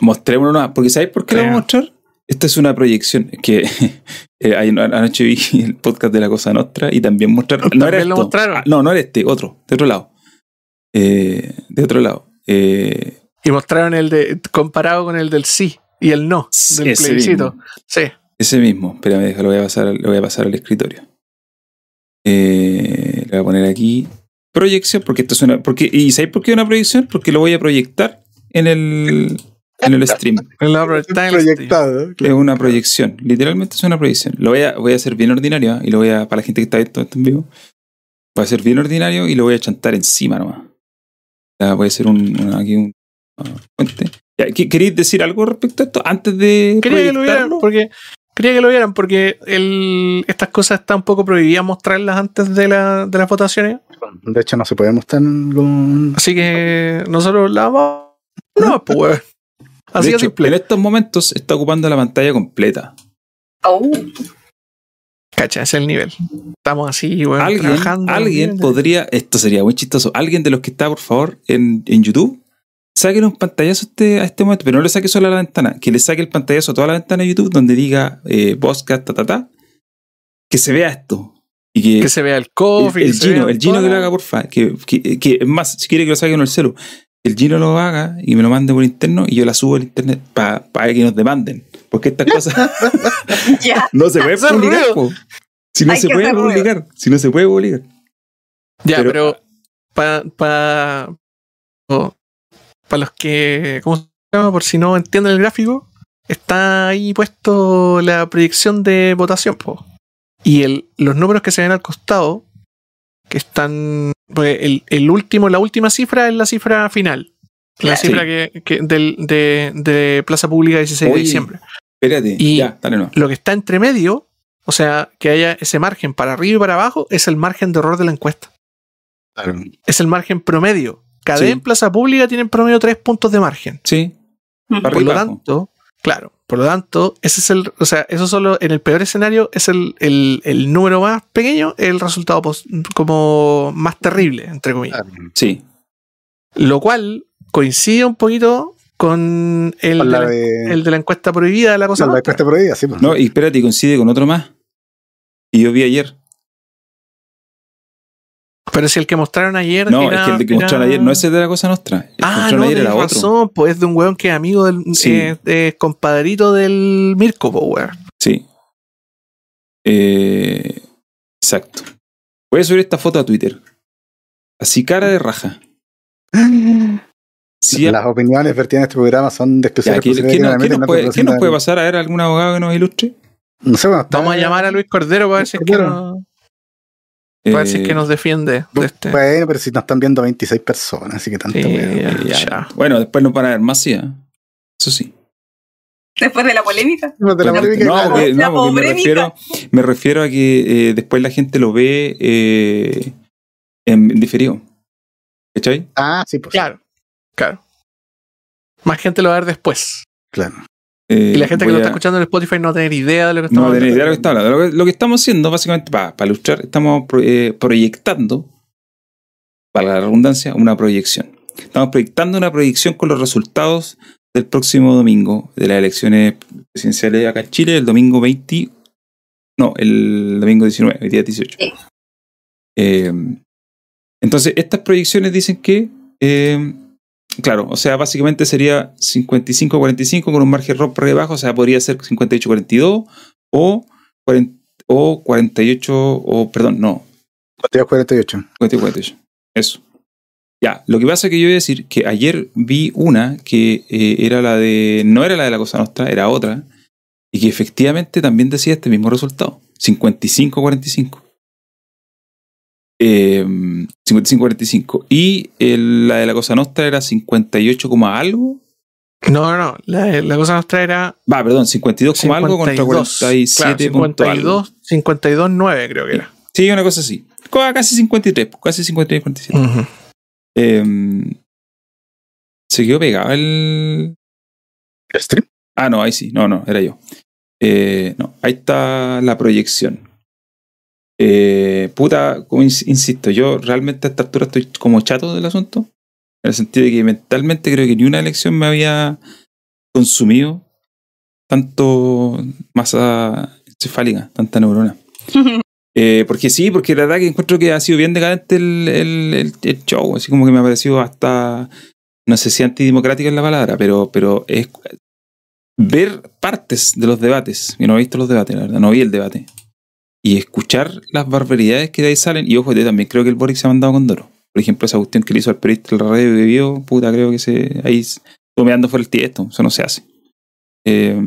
mostrémoslo nomás, porque ¿sabéis por qué lo vamos a mostrar? Esta es una proyección que eh, anoche vi el podcast de la Cosa Nostra y también mostraron. No era ¿También lo esto. mostraron? Ah, no, no era este, otro, de otro lado. Eh, de otro lado. Eh, Y mostraron el de. comparado con el del sí y el no. Del Ese plebiscito. mismo. Sí. Ese mismo, espérame, deja, lo voy a pasar, al- lo voy a pasar al escritorio. Eh, le voy a poner aquí proyección, porque esto es una. Porque, ¿Y sabéis por qué una proyección? Porque lo voy a proyectar en el, en el stream. Proyectado. Es una proyección, literalmente es una proyección. Lo voy a, voy a hacer bien ordinario ¿eh? y lo voy a, para la gente que está viendo esto en vivo, voy a hacer bien ordinario y lo voy a chantar encima nomás. Voy a hacer un, un- aquí un ¿qué- ¿Queréis decir algo respecto a esto antes de Quería que lo porque. Quería que lo vieran porque el, estas cosas están un poco prohibidas mostrarlas antes de, la, de las votaciones. De hecho, no se puede mostrar con. Así que nosotros la vamos. No, pues. Así De de hecho, simple. En estos momentos está ocupando la pantalla completa. Oh. Cacha, ese es el nivel. Estamos así, weón, alguien, trabajando. alguien podría, esto sería muy chistoso, alguien de los que está, por favor, en, en YouTube, saquen un pantallazo a este, a este momento, pero no le saque solo a la ventana, que le saque el pantallazo a toda la ventana de YouTube donde diga eh, podcast, ta, ta, ta, que se vea esto. Y que, Que se vea el coffee. el, que el Gino, el Gino que lo haga, porfa. Que, que, que, es más, si quiere que lo saque en el celu, el Gino lo haga y me lo mande por interno y yo la subo al internet para que nos demanden. Porque estas cosas no se pueden publicar. Si no Hay se puede ruido. publicar. Si no se puede publicar. Ya, Pero- pero, para pa, para los que, ¿cómo se llama? Por si no entienden el gráfico, está ahí puesto la proyección de votación, po. Y el, los números que se ven al costado, que están. Porque el, el último, la última cifra es la cifra final. La cifra que, que del, de, de Plaza Pública 16 de diciembre. Espérate, Y- ya, dale no. Lo que está entre medio, o sea, que haya ese margen para arriba y para abajo, es el margen de error de la encuesta. Claro. Es el margen promedio. Cada Sí. en Plaza Pública tiene en promedio tres puntos de margen. Sí. Para Por lo arriba, tanto, claro, por lo tanto, ese es el, o sea, eso solo en el peor escenario es el, el, el número más pequeño, el resultado pos- como más terrible, entre comillas. Sí. Lo cual coincide un poquito con el, Con de, la de, el de la encuesta prohibida de la cosa con la encuesta prohibida, sí. pues. No, y espérate, coincide con otro más. Y yo vi ayer. Pero si el que mostraron ayer. No, era- es que el de que era- mostraron ayer no es el de la cosa nuestra. El Ah, no, ayer era otro. pues es de un weón que es amigo del. Sí. eh, eh, compadrito del Mirko, po, weón. Sí. Eh, exacto. Voy a subir esta foto a Twitter. Así cara de raja. Sí, Las opiniones vertidas en este programa son de exclusiva ya, ¿qué, qué nos, qué no puede, qué nos representa- puede pasar? A ver, algún abogado que nos ilustre. No sé, bueno, Vamos a llamar a Luis Cordero para ver si es que, Cordero. Eh, que nos defiende de este. Bueno, pero si nos están viendo 26 personas, así que tanto. Sí, ya, ya. Bueno, después nos van a ver más, sí. ¿eh? Eso sí. Después de la polémica. No, de la polémica, no, claro. porque, La no, porque me, refiero, me refiero a que eh, después la gente lo ve eh, en, en diferido. ¿Cachai? Ah, sí, pues. Claro, claro. Más gente lo va a ver después. claro. Eh, Y la gente que lo a- está escuchando en Spotify no va a tener idea de lo que No estamos tener hablando. idea de lo que está hablando. Lo que, lo que estamos haciendo, básicamente, para ilustrar, estamos pro- eh, proyectando, para la redundancia, una proyección. Estamos proyectando una proyección con los resultados del próximo domingo de las elecciones presidenciales acá en Chile, el domingo 20. No, el domingo 19, el día 18. Sí. Eh, entonces, estas proyecciones dicen que, eh, claro, o sea, básicamente sería 55-45 con un margen rock por debajo, o sea, podría ser 58-42 o, 40 o 48, o perdón, no, 42-48. 48. Eso. Ya, lo que pasa es que yo voy a decir que ayer vi una que eh, era la de. No era la de la Cosa Nostra, era otra. Y que efectivamente también decía este mismo resultado: 55-45. Eh, 55-45. Y el- la de la Cosa Nostra era 58, coma algo. No, no, no. La, la cosa nostra era Va, perdón, 52, coma algo contra 52. 47. Claro, punto algo. 52, 52, 9 creo que era. Sí, una cosa así. Casi 53, pues, casi 53, 47. Ujú. Eh, se quedó pegado el. ¿El stream? Ah, no, ahí sí. No, no, era yo. Eh, no, ahí está la proyección. Eh, puta, como ins- insisto, yo realmente a esta altura estoy como chato del asunto. En el sentido de que mentalmente creo que ni una elección me había consumido tanto masa encefálica, tanta neurona. Eh, porque sí, porque la verdad que encuentro que ha sido bien decadente el, el, el- el show, así como que me ha parecido hasta, no sé si antidemocrática es la palabra, pero, pero es ver partes de los debates, yo no he visto los debates, la verdad, no vi el debate, y escuchar las barbaridades que de ahí salen, y ojo, yo también creo que el Boric se ha mandado con Doro. Por ejemplo, esa cuestión que le hizo al periodista del radio vivió, puta, creo que se ahí estuvo mirando fuera el tiesto, eso no se hace. Eh,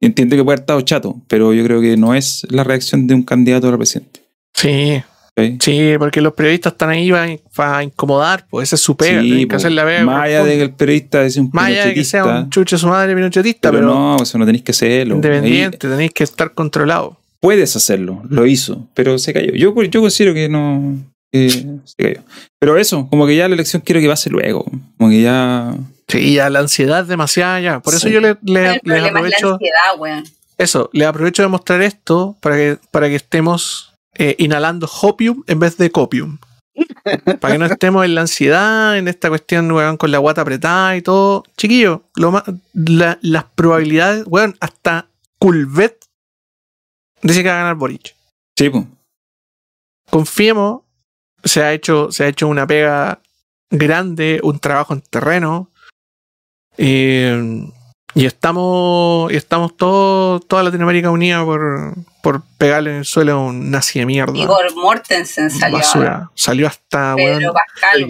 entiendo que puede haber estado chato, pero yo creo que no es la reacción de un candidato a la presidente. Sí, sí, porque los periodistas están ahí para, para incomodar, pues esa es su pega, Sí, que po, hacer la más allá de que el periodista es un Más de que sea un chuche su madre pinochetista, pero, pero, no, eso no tenéis que hacerlo. independiente, Ahí tenéis que estar controlado. Puedes hacerlo, lo hizo, pero se cayó. Yo, yo considero que no. que se cayó. Pero eso, como que ya la elección quiero que pase luego. Como que ya. Sí, ya la ansiedad es demasiada ya. Por eso Sí. yo le, le- el les problema es la aprovecho. ansiedad, weón. Eso, le aprovecho de mostrar esto para que, para que estemos eh, inhalando hopium en vez de copium. para que no estemos en la ansiedad, en esta cuestión, weón, con la guata apretada y todo. Chiquillo, lo más, la- las probabilidades, weón, hasta Culvet dice que va a ganar Boric. Sí, pues. Confiemos, se ha hecho, se ha hecho una pega grande, un trabajo en terreno. eh, y estamos, y estamos todo, toda Latinoamérica unida por, por pegarle en el suelo a un nazi de mierda. Igor Mortensen salió. basura. Salió hasta, Pedro weón, Pascal.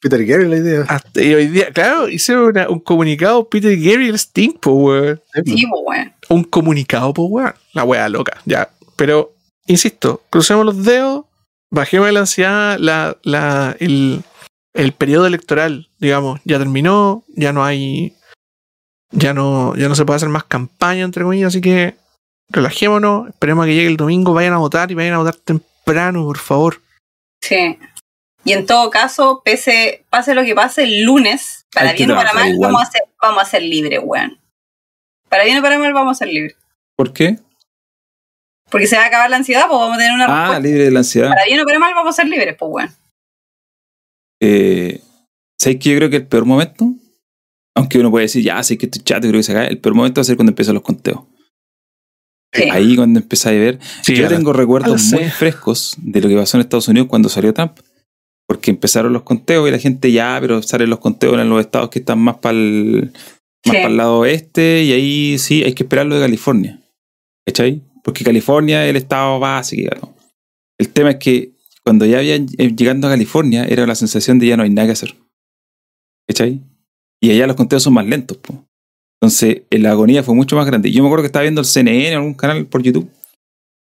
Peter Gabriel, la idea. hasta- y hoy día, claro, una- un comunicado Peter Gabriel Sting, po, weón. Sí, weón. Un comunicado, po, weón. La wea loca, ya. Pero, insisto, crucemos los dedos, bajemos la ansiedad, la, la, el, el periodo electoral, digamos, ya terminó, ya no hay. Ya no, ya no se puede hacer más campaña, entre comillas, así que relajémonos, esperemos a que llegue el domingo, vayan a votar y vayan a votar temprano, por favor. Sí. Y en todo caso, pese, pase lo que pase, el lunes, para Hay bien o para mal, igual. vamos a, ser, vamos a ser libres, weón. Para bien o para mal, vamos a ser libres. ¿Por qué? Porque se va a acabar la ansiedad, pues vamos a tener una Ah, respuesta. libre de la ansiedad. Para bien o para mal, vamos a ser libres, pues, weón. Eh, ¿Sabes que yo creo que el peor momento? Aunque uno puede decir, ya sé que estoy chato, creo que se cae. El peor momento va a ser cuando empiezan los conteos. Sí. Ahí cuando empiezas a ver. Sí, yo tengo recuerdos muy frescos de lo que pasó en Estados Unidos cuando salió Trump. Porque empezaron los conteos y la gente ya, pero salen los conteos en los estados que están más para el, más Sí. para el lado oeste y ahí sí hay que esperar lo de California. ¿Cachai? Porque California es el estado base. digamos. El tema es que cuando ya habían eh, llegando a California era la sensación de ya no hay nada que hacer. ¿Cachai? Y allá los conteos son más lentos. po. Entonces la agonía fue mucho más grande. Yo me acuerdo que estaba viendo el CNN algún canal por YouTube.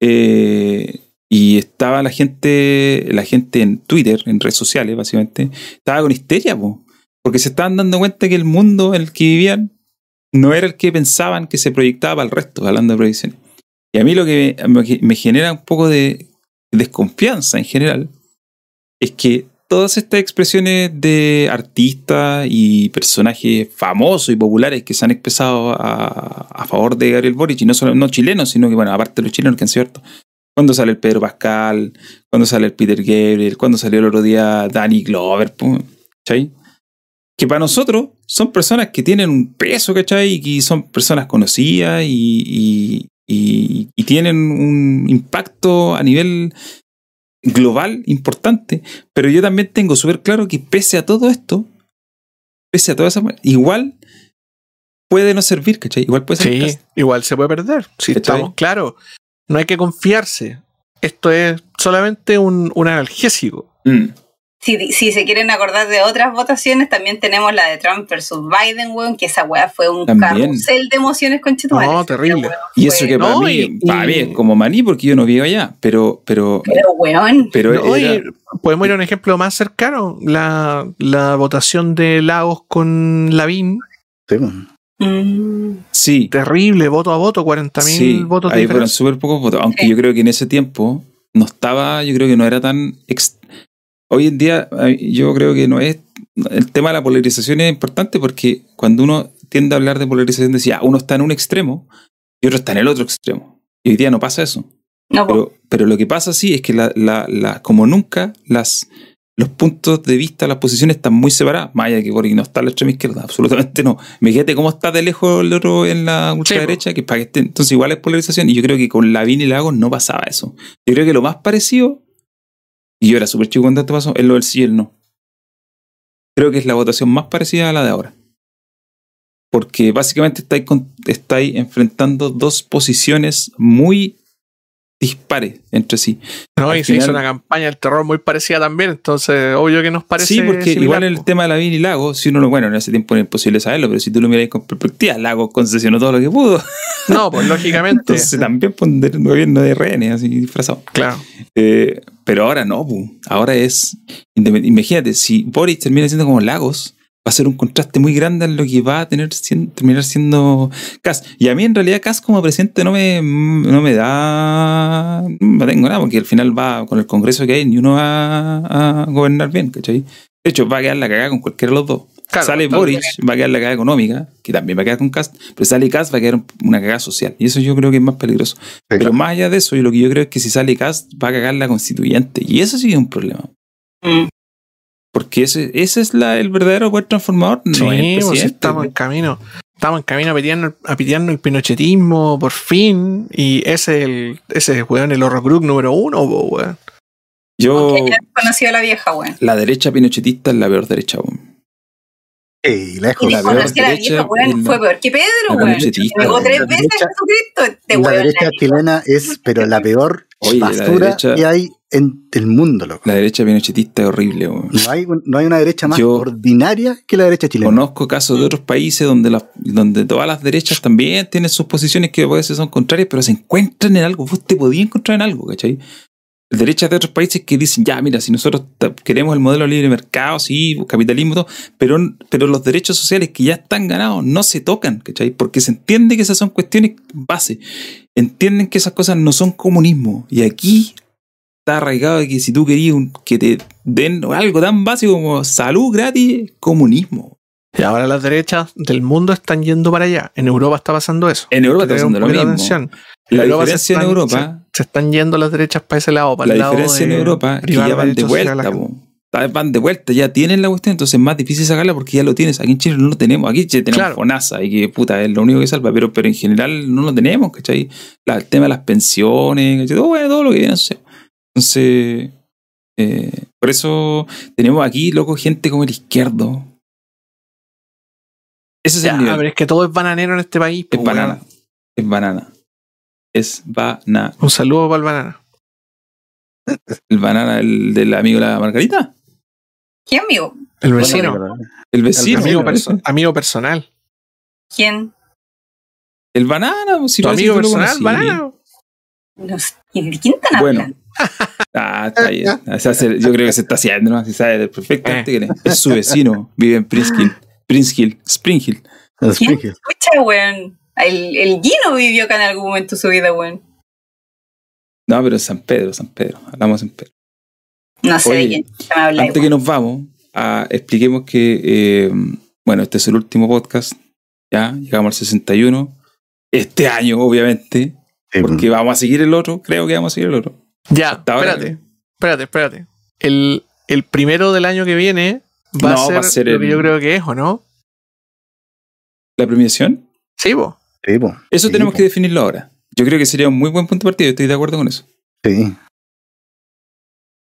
eh, y estaba la gente, la gente en Twitter, en redes sociales, básicamente, estaba con histeria, po, porque se estaban dando cuenta que el mundo en el que vivían no era el que pensaban que se proyectaba al resto, hablando de proyecciones. Y a mí lo que me genera un poco de desconfianza en general es que todas estas expresiones de artistas y personajes famosos y populares que se han expresado a, a favor de Gabriel Boric, y no solo no chilenos, sino que, bueno, aparte de los chilenos que han hartos, cuando sale el Pedro Pascal, cuando sale el Peter Gabriel, cuando salió el otro día Danny Glover, ¿cachai? Que para nosotros son personas que tienen un peso, ¿cachai? Y son personas conocidas y, y- y- y tienen un impacto a nivel global importante. Pero yo también tengo súper claro que pese a todo esto, pese a toda esa... Igual puede no servir, ¿cachai? Igual puede ser... Sí, igual se puede perder. Si ¿Cachai? estamos claros, no hay que confiarse. Esto es solamente un, un analgésico. Mm. Si, si se quieren acordar de otras votaciones, también tenemos la de Trump versus Biden, weón, que esa weá fue un También. carrusel de emociones con No, terrible. Y eso que para, No, mí, y- para es como maní porque yo no vivo allá, pero... pero, Pero, weón. pero No, era- oye, podemos ir a un ejemplo más cercano. La, la votación de Lagos con Lavín. Sí. Mm, sí, Terrible, voto a voto, 40.000 sí, votos ahí fueron súper pocos votos, aunque Sí. yo creo que en ese tiempo no estaba, yo creo que no era tan... ex- Hoy en día yo creo que no es... El tema de la polarización es importante porque cuando uno tiende a hablar de polarización decía, uno está en un extremo y otro está en el otro extremo. Y hoy día no pasa eso. no. Pero, pero lo que pasa sí es que la, la- la- como nunca las, los puntos de vista, las posiciones están muy separadas. Más allá que Boric no está a la extrema izquierda, absolutamente no. Imagínate cómo está de lejos el otro en la ultraderecha, que es para que esté. Entonces igual es polarización. Y yo creo que con Lavín y Lagos no pasaba eso. Yo creo que lo más parecido, y yo era súper chico cuando esto pasó, es lo del sí y el no. Creo que es la votación más parecida a la de ahora. Porque básicamente estáis, estáis enfrentando dos posiciones muy dispares entre sí. No, al y se hizo una campaña del terror muy parecida también. Entonces, obvio que nos parece. sí, porque similar, igual el po. tema de Lavín y Lagos, si uno lo, bueno, en ese tiempo era imposible saberlo, pero si tú lo miras con perspectiva, Lagos concesionó todo lo que pudo. No, pues lógicamente. Entonces también poner un gobierno de rehenes así disfrazado. claro. Eh, pero ahora no, pu. ahora es. Imagínate, si Boris termina siendo como Lagos, va a ser un contraste muy grande en lo que va a tener terminar siendo Cas. Y a mí en realidad Cas como presidente no me, no me da. No tengo nada, porque al final va con el Congreso que hay, ni uno va a gobernar bien, ¿cachai? De hecho, va a quedar la cagada con cualquiera de los dos. Claro, sale. Boric, va a quedar la cagada económica, que también va a quedar con Cast, pero sale Cast va a quedar una cagada social. Y eso yo creo que es más peligroso. Pero más allá de eso, yo lo que yo creo es que si sale Cast va a cagar la constituyente. Y eso sí es un problema. Mm. Porque ese, ese es la, el verdadero poder transformador. No sí, es el pues, estamos en camino. Estamos en camino a pitearnos, a pitearnos el pinochetismo, por fin. Y ese es el, ese es, weón, el horrocrux número uno, weón. Yo, Aunque ya he conocido a la vieja, weón. la derecha pinochetista es la peor derecha. weón. Sí, lejos. Y la dijo, peor derecha viejo, weón, fue peor que Pedro, weón. Pegó tres La veces derecha- a Jesucristo. Este la derecha chilena es, pero la peor Oye, basura derecha- que hay en el mundo, loco. La derecha pinochetista es horrible, weón. No hay, no hay una derecha más Yo- ordinaria que la derecha chilena. Conozco casos de otros países donde, las- donde todas las derechas también tienen sus posiciones que a veces son contrarias, pero se encuentran en algo. Vos te podías encontrar en algo, ¿cachai? Derechas de otros países que dicen, ya, mira, si nosotros queremos el modelo libre mercado, sí, capitalismo, todo, pero, pero los derechos sociales que ya están ganados no se tocan, ¿cachai? Porque se entiende que esas son cuestiones base. Entienden que esas cosas no son comunismo. Y aquí está arraigado de que si tú querías un- que te den algo tan básico como salud gratis, comunismo. Y ahora las derechas del mundo están yendo para allá. En Europa está pasando eso. En Europa está pasando lo de mismo. atención. La diferencia en Europa, Se, se están yendo las derechas para ese lado, para la el lado diferencia en Europa es que ya van de a la vuelta, van de vuelta, ya tienen la cuestión, entonces es más difícil sacarla porque ya lo tienes. Aquí en Chile no lo tenemos, aquí tenemos Claro. FONASA y que puta es lo único que salva, pero, pero en general no lo tenemos, ¿cachai? La- el tema de las pensiones, ¿cachai? todo, bueno, todo lo que viene, sé. Entonces, eh, por eso tenemos aquí, loco, gente como el izquierdo. Ese es Ya, el nivel. pero es que todo es bananero en este país. es banana. Es banana. Es banana. Un saludo para el banana. El banana, el del amigo de la Margarita. ¿Quién, amigo? El vecino. Bueno, El vecino. amigo, el, perso- amigo personal. ¿Quién? banana, pues, si Tu parece amigo personal, banana. ¿De quién están Bueno. hablando? Ah, está bien. O sea, se- yo creo que se está haciendo, ¿no? Si sabe perfectamente Eh. es. Su vecino. Vive en Prince Hill. Prince Hill. Spring Hill. el. Escucha, weón. El, el Gino vivió acá en algún momento su vida, weón. No, pero San Pedro, San Pedro. Hablamos en Pedro. No sé Oye, de quién se me habla. Antes que nos vamos, ah, expliquemos que, eh, bueno, este es el último podcast. Ya, llegamos al 61. Este año, obviamente, Sí, porque vamos a seguir el otro. Creo que vamos a seguir el otro. Ya, Hasta ahora- espérate. Espérate, espérate. El, el primero del año que viene va, No, a, ser va a ser lo que el- yo creo que es, ¿o no? La premiación, Sí, vos. Sí, po. eso Sí, tenemos po. que definirlo ahora. Yo creo que sería un muy buen punto de partida. Estoy de acuerdo con eso. Sí.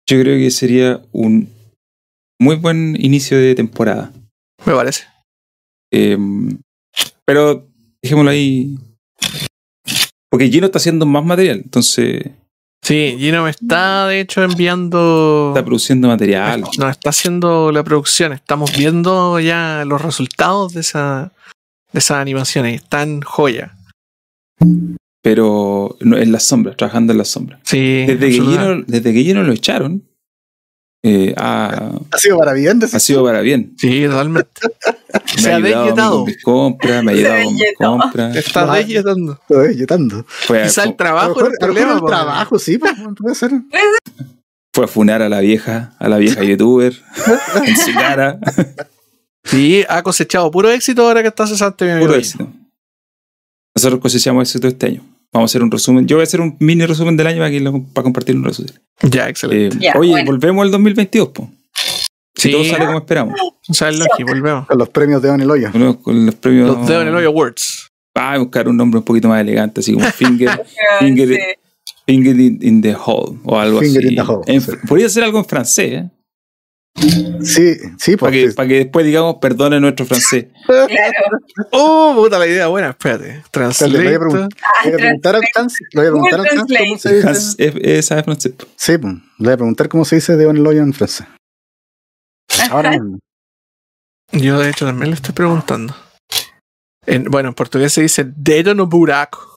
Yo creo que sería un muy buen inicio de temporada. Me parece. Eh, pero dejémoslo ahí. Porque Gino está haciendo más material, entonces Sí, Gino me está de hecho enviando. está produciendo material. Nos está haciendo la producción. Estamos viendo ya los resultados de esa de esas animaciones. Están joya. Pero no, en las sombras, trabajando en las sombras. Sí. Desde que. Gino, desde que Gino lo echaron, eh, ha, Ha sido para bien. ha sido para bien. Sí, totalmente. Me Se ha ayudado a mí desguetado. con mis compras, me ha ayudado con mis compras. Está tanto. Fue, Quizá el a, A trabajo lo mejor, el a lo mejor problema. el po. trabajo, sí, pues, puede ser. fue a funar a la vieja, a la vieja youtuber, en su cara. Sí, ha cosechado puro éxito ahora que está cesante, mi. Puro éxito. Nosotros cosechamos éxito este año. Vamos a hacer un resumen. Yo voy a hacer un mini resumen del año para, lo- para compartir un resumen. Ya, excelente. Eh, oye, bueno. volvemos al 2022, po. Si Sí. todo sale como esperamos. O sea, el Loki, volvemos. Con los premios de Don el Hoyo. Volvemos con los premios. Los dedos en el hoyo Awards. Ah, buscar un nombre un poquito más elegante, así como Finger, Finger- Sí. finger in, in the Hole o algo Finger así. in the hole, En- sí. Podría ser algo en francés, ¿eh? Sí, sí, Para que, para que después digamos perdone nuestro francés. Claro. Oh, puta la idea buena. Espérate. Espérate, le voy a Translate. preguntar- Le voy a preguntar al Hans, le voy a preguntar al Hans Google cómo se Hans dice. sabe francés. Sí, pues, le voy a preguntar cómo se dice de Hoyo en francés. Ahora mismo. Yo, de hecho, también le estoy preguntando. En, bueno, en portugués se dice dedo no buraco.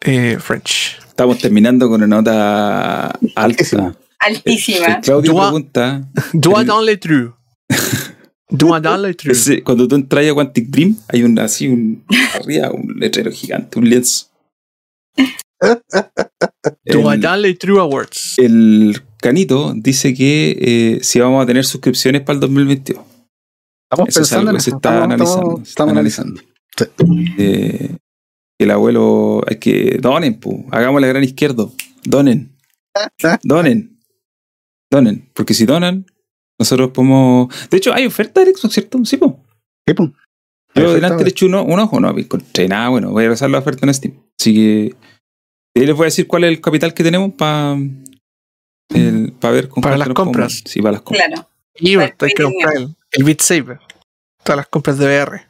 Eh, French. Estamos terminando con una nota alta. Altísima. Altísima. El Claudio pregunta Doigt El- dans les trous. Doigt dans les trous. ese- cuando tú entras a Quantic Dream hay un así un arriba un letrero gigante, un lienzo. Doigt El, dans les trous Awards. el Canito dice que eh, si vamos a tener suscripciones para el 2022. Estamos Eso es pensando algo en que se está Estamos, analizando, estamos- analizando. Eh, que el abuelo hay que donen, pu, hagamos la gran izquierda. Donen, donen, donen. Porque si donan, nosotros podemos. De hecho, hay oferta de Xbox, ¿cierto? Sí, po. Sí, pues. Yo Oferta, delante le eché uno, un ojo, no encontré nada bueno. Voy a revisar la oferta en Steam. Así que ahí les voy a decir cuál es el capital que tenemos para para ver con Para las compras. podemos- Sí, para las compras. Claro. Y hay que comprar el, el Beat Saber. todas las compras de VR.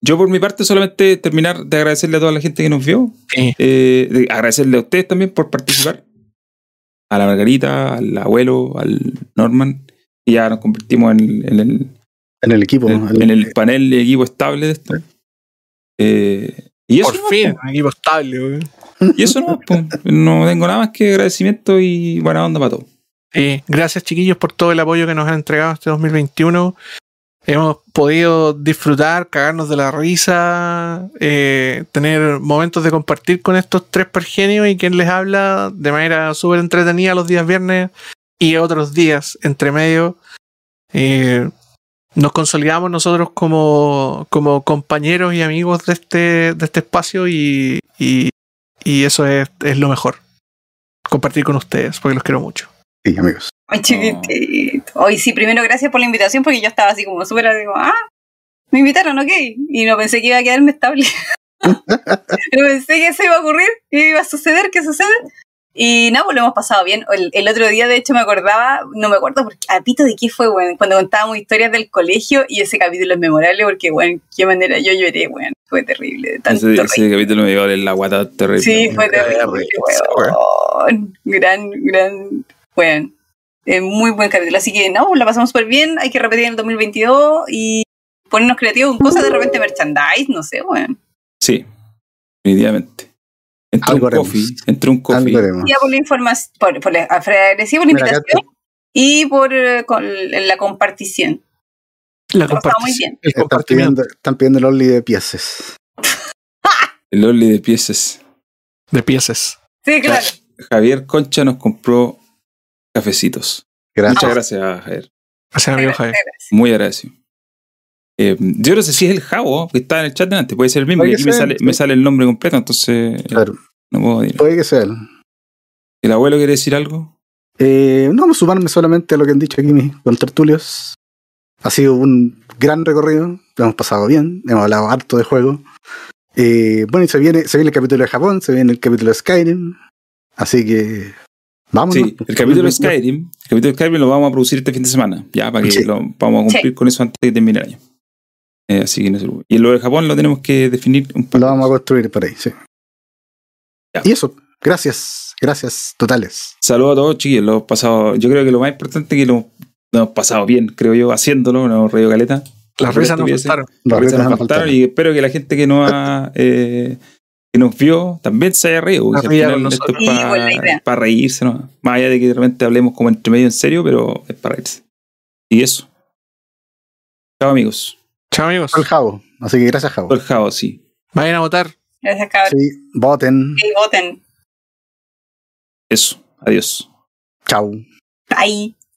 Yo por mi parte solamente terminar de agradecerle a toda la gente que nos vio. Sí. Eh, de agradecerle a ustedes también por participar. A la Margarita, al abuelo, al Norman. Y ya nos convertimos en, el- en el, En el equipo. en, el- en el panel de equipo estable de esto. Eh, y eso Por no, fin, un equipo estable. Y eso no, po. no tengo nada más que agradecimiento y buena onda para todos. Sí, gracias chiquillos por todo el apoyo que nos han entregado este 2021. Hemos podido disfrutar, cagarnos de la risa, eh, tener momentos de compartir con estos tres pergenios y quien les habla de manera súper entretenida los días viernes y otros días entre medio. Eh, nos consolidamos nosotros como, como compañeros y amigos de este, de este espacio y, y, y eso es, es lo mejor. Compartir con ustedes, porque los quiero mucho. Sí, amigos. Ay, chiquitito. Hoy sí, primero gracias por la invitación porque yo estaba así como súper así como, ah, me invitaron, ok. Y no pensé que iba a quedarme estable. Pero pensé que eso iba a ocurrir, que iba a suceder, que sucede. Y nada, pues lo hemos pasado bien. El, el otro día, de hecho, me acordaba, no me acuerdo porque, a pito de qué fue, weón, cuando contábamos historias del colegio y ese capítulo es memorable porque, weón, qué manera yo lloré, weón. Fue terrible. Tanto Ese, capítulo me dio en la guata terrible. Sí, fue terrible. Gran, gran, weón. Eh, muy buen capítulo. Así que, no, la pasamos súper bien. Hay que repetir en el 2022 y ponernos creativos con cosas de repente merchandise, no sé, weón. Sí, definitivamente. Entre un coffee, entre un coffee. Por la información, por, por la, agradecido por la Mira, acá invitación y por eh, con la compartición. La pasamos muy compartición. bien. El Están pidiendo, están pidiendo el Only de piezas. El Only de piezas. de piezas. Sí, claro. Javier Concha nos compró cafecitos. Gracias. Muchas gracias, Javier. Gracias, amigo Javier. Muy agradecido. Eh, yo no sé si es el Javo que está en el chat de antes, puede ser el mismo, Puede y aquí me sale, sí. me sale el nombre completo, entonces eh, Claro. no puedo decir. Puede que sea él. ¿El abuelo quiere decir algo? Eh, no, vamos a sumarme solamente a lo que han dicho aquí mis contertulios. Ha sido un gran recorrido, lo hemos pasado bien, hemos hablado harto de juego. Eh, bueno, y se viene, se viene el capítulo de Japón, se viene el capítulo de Skyrim. Así que vamos. Sí, el capítulo de Skyrim, el capítulo de Skyrim lo vamos a producir este fin de semana, ya para que Sí. lo vamos a cumplir con eso antes de que termine el año. Eh, así que no se preocupe. Y lo de Japón lo tenemos que definir un poco. Lo vamos a construir por ahí, sí. Ya. Y eso, gracias, gracias totales. Saludos a todos, chiquillos. Lo pasado, yo creo que lo más importante es que lo, lo hemos pasado bien, creo yo, haciéndolo, nos hemos reído caleta. Las risas nos faltaron. Las risas nos faltaron y espero que la gente que nos ha, eh, que nos vio también se haya reído. al final esto es Sí, idea. para reírse, ¿no? Más allá de que de repente hablemos como entre medio en serio, pero es para reírse. Y eso. Chao amigos. Chao, amigos. El Javo, así que gracias, Javo. Por Jao, sí. Vayan a votar. Gracias, cabrón. Sí, voten. Y voten. Eso. Adiós. Chao. Bye.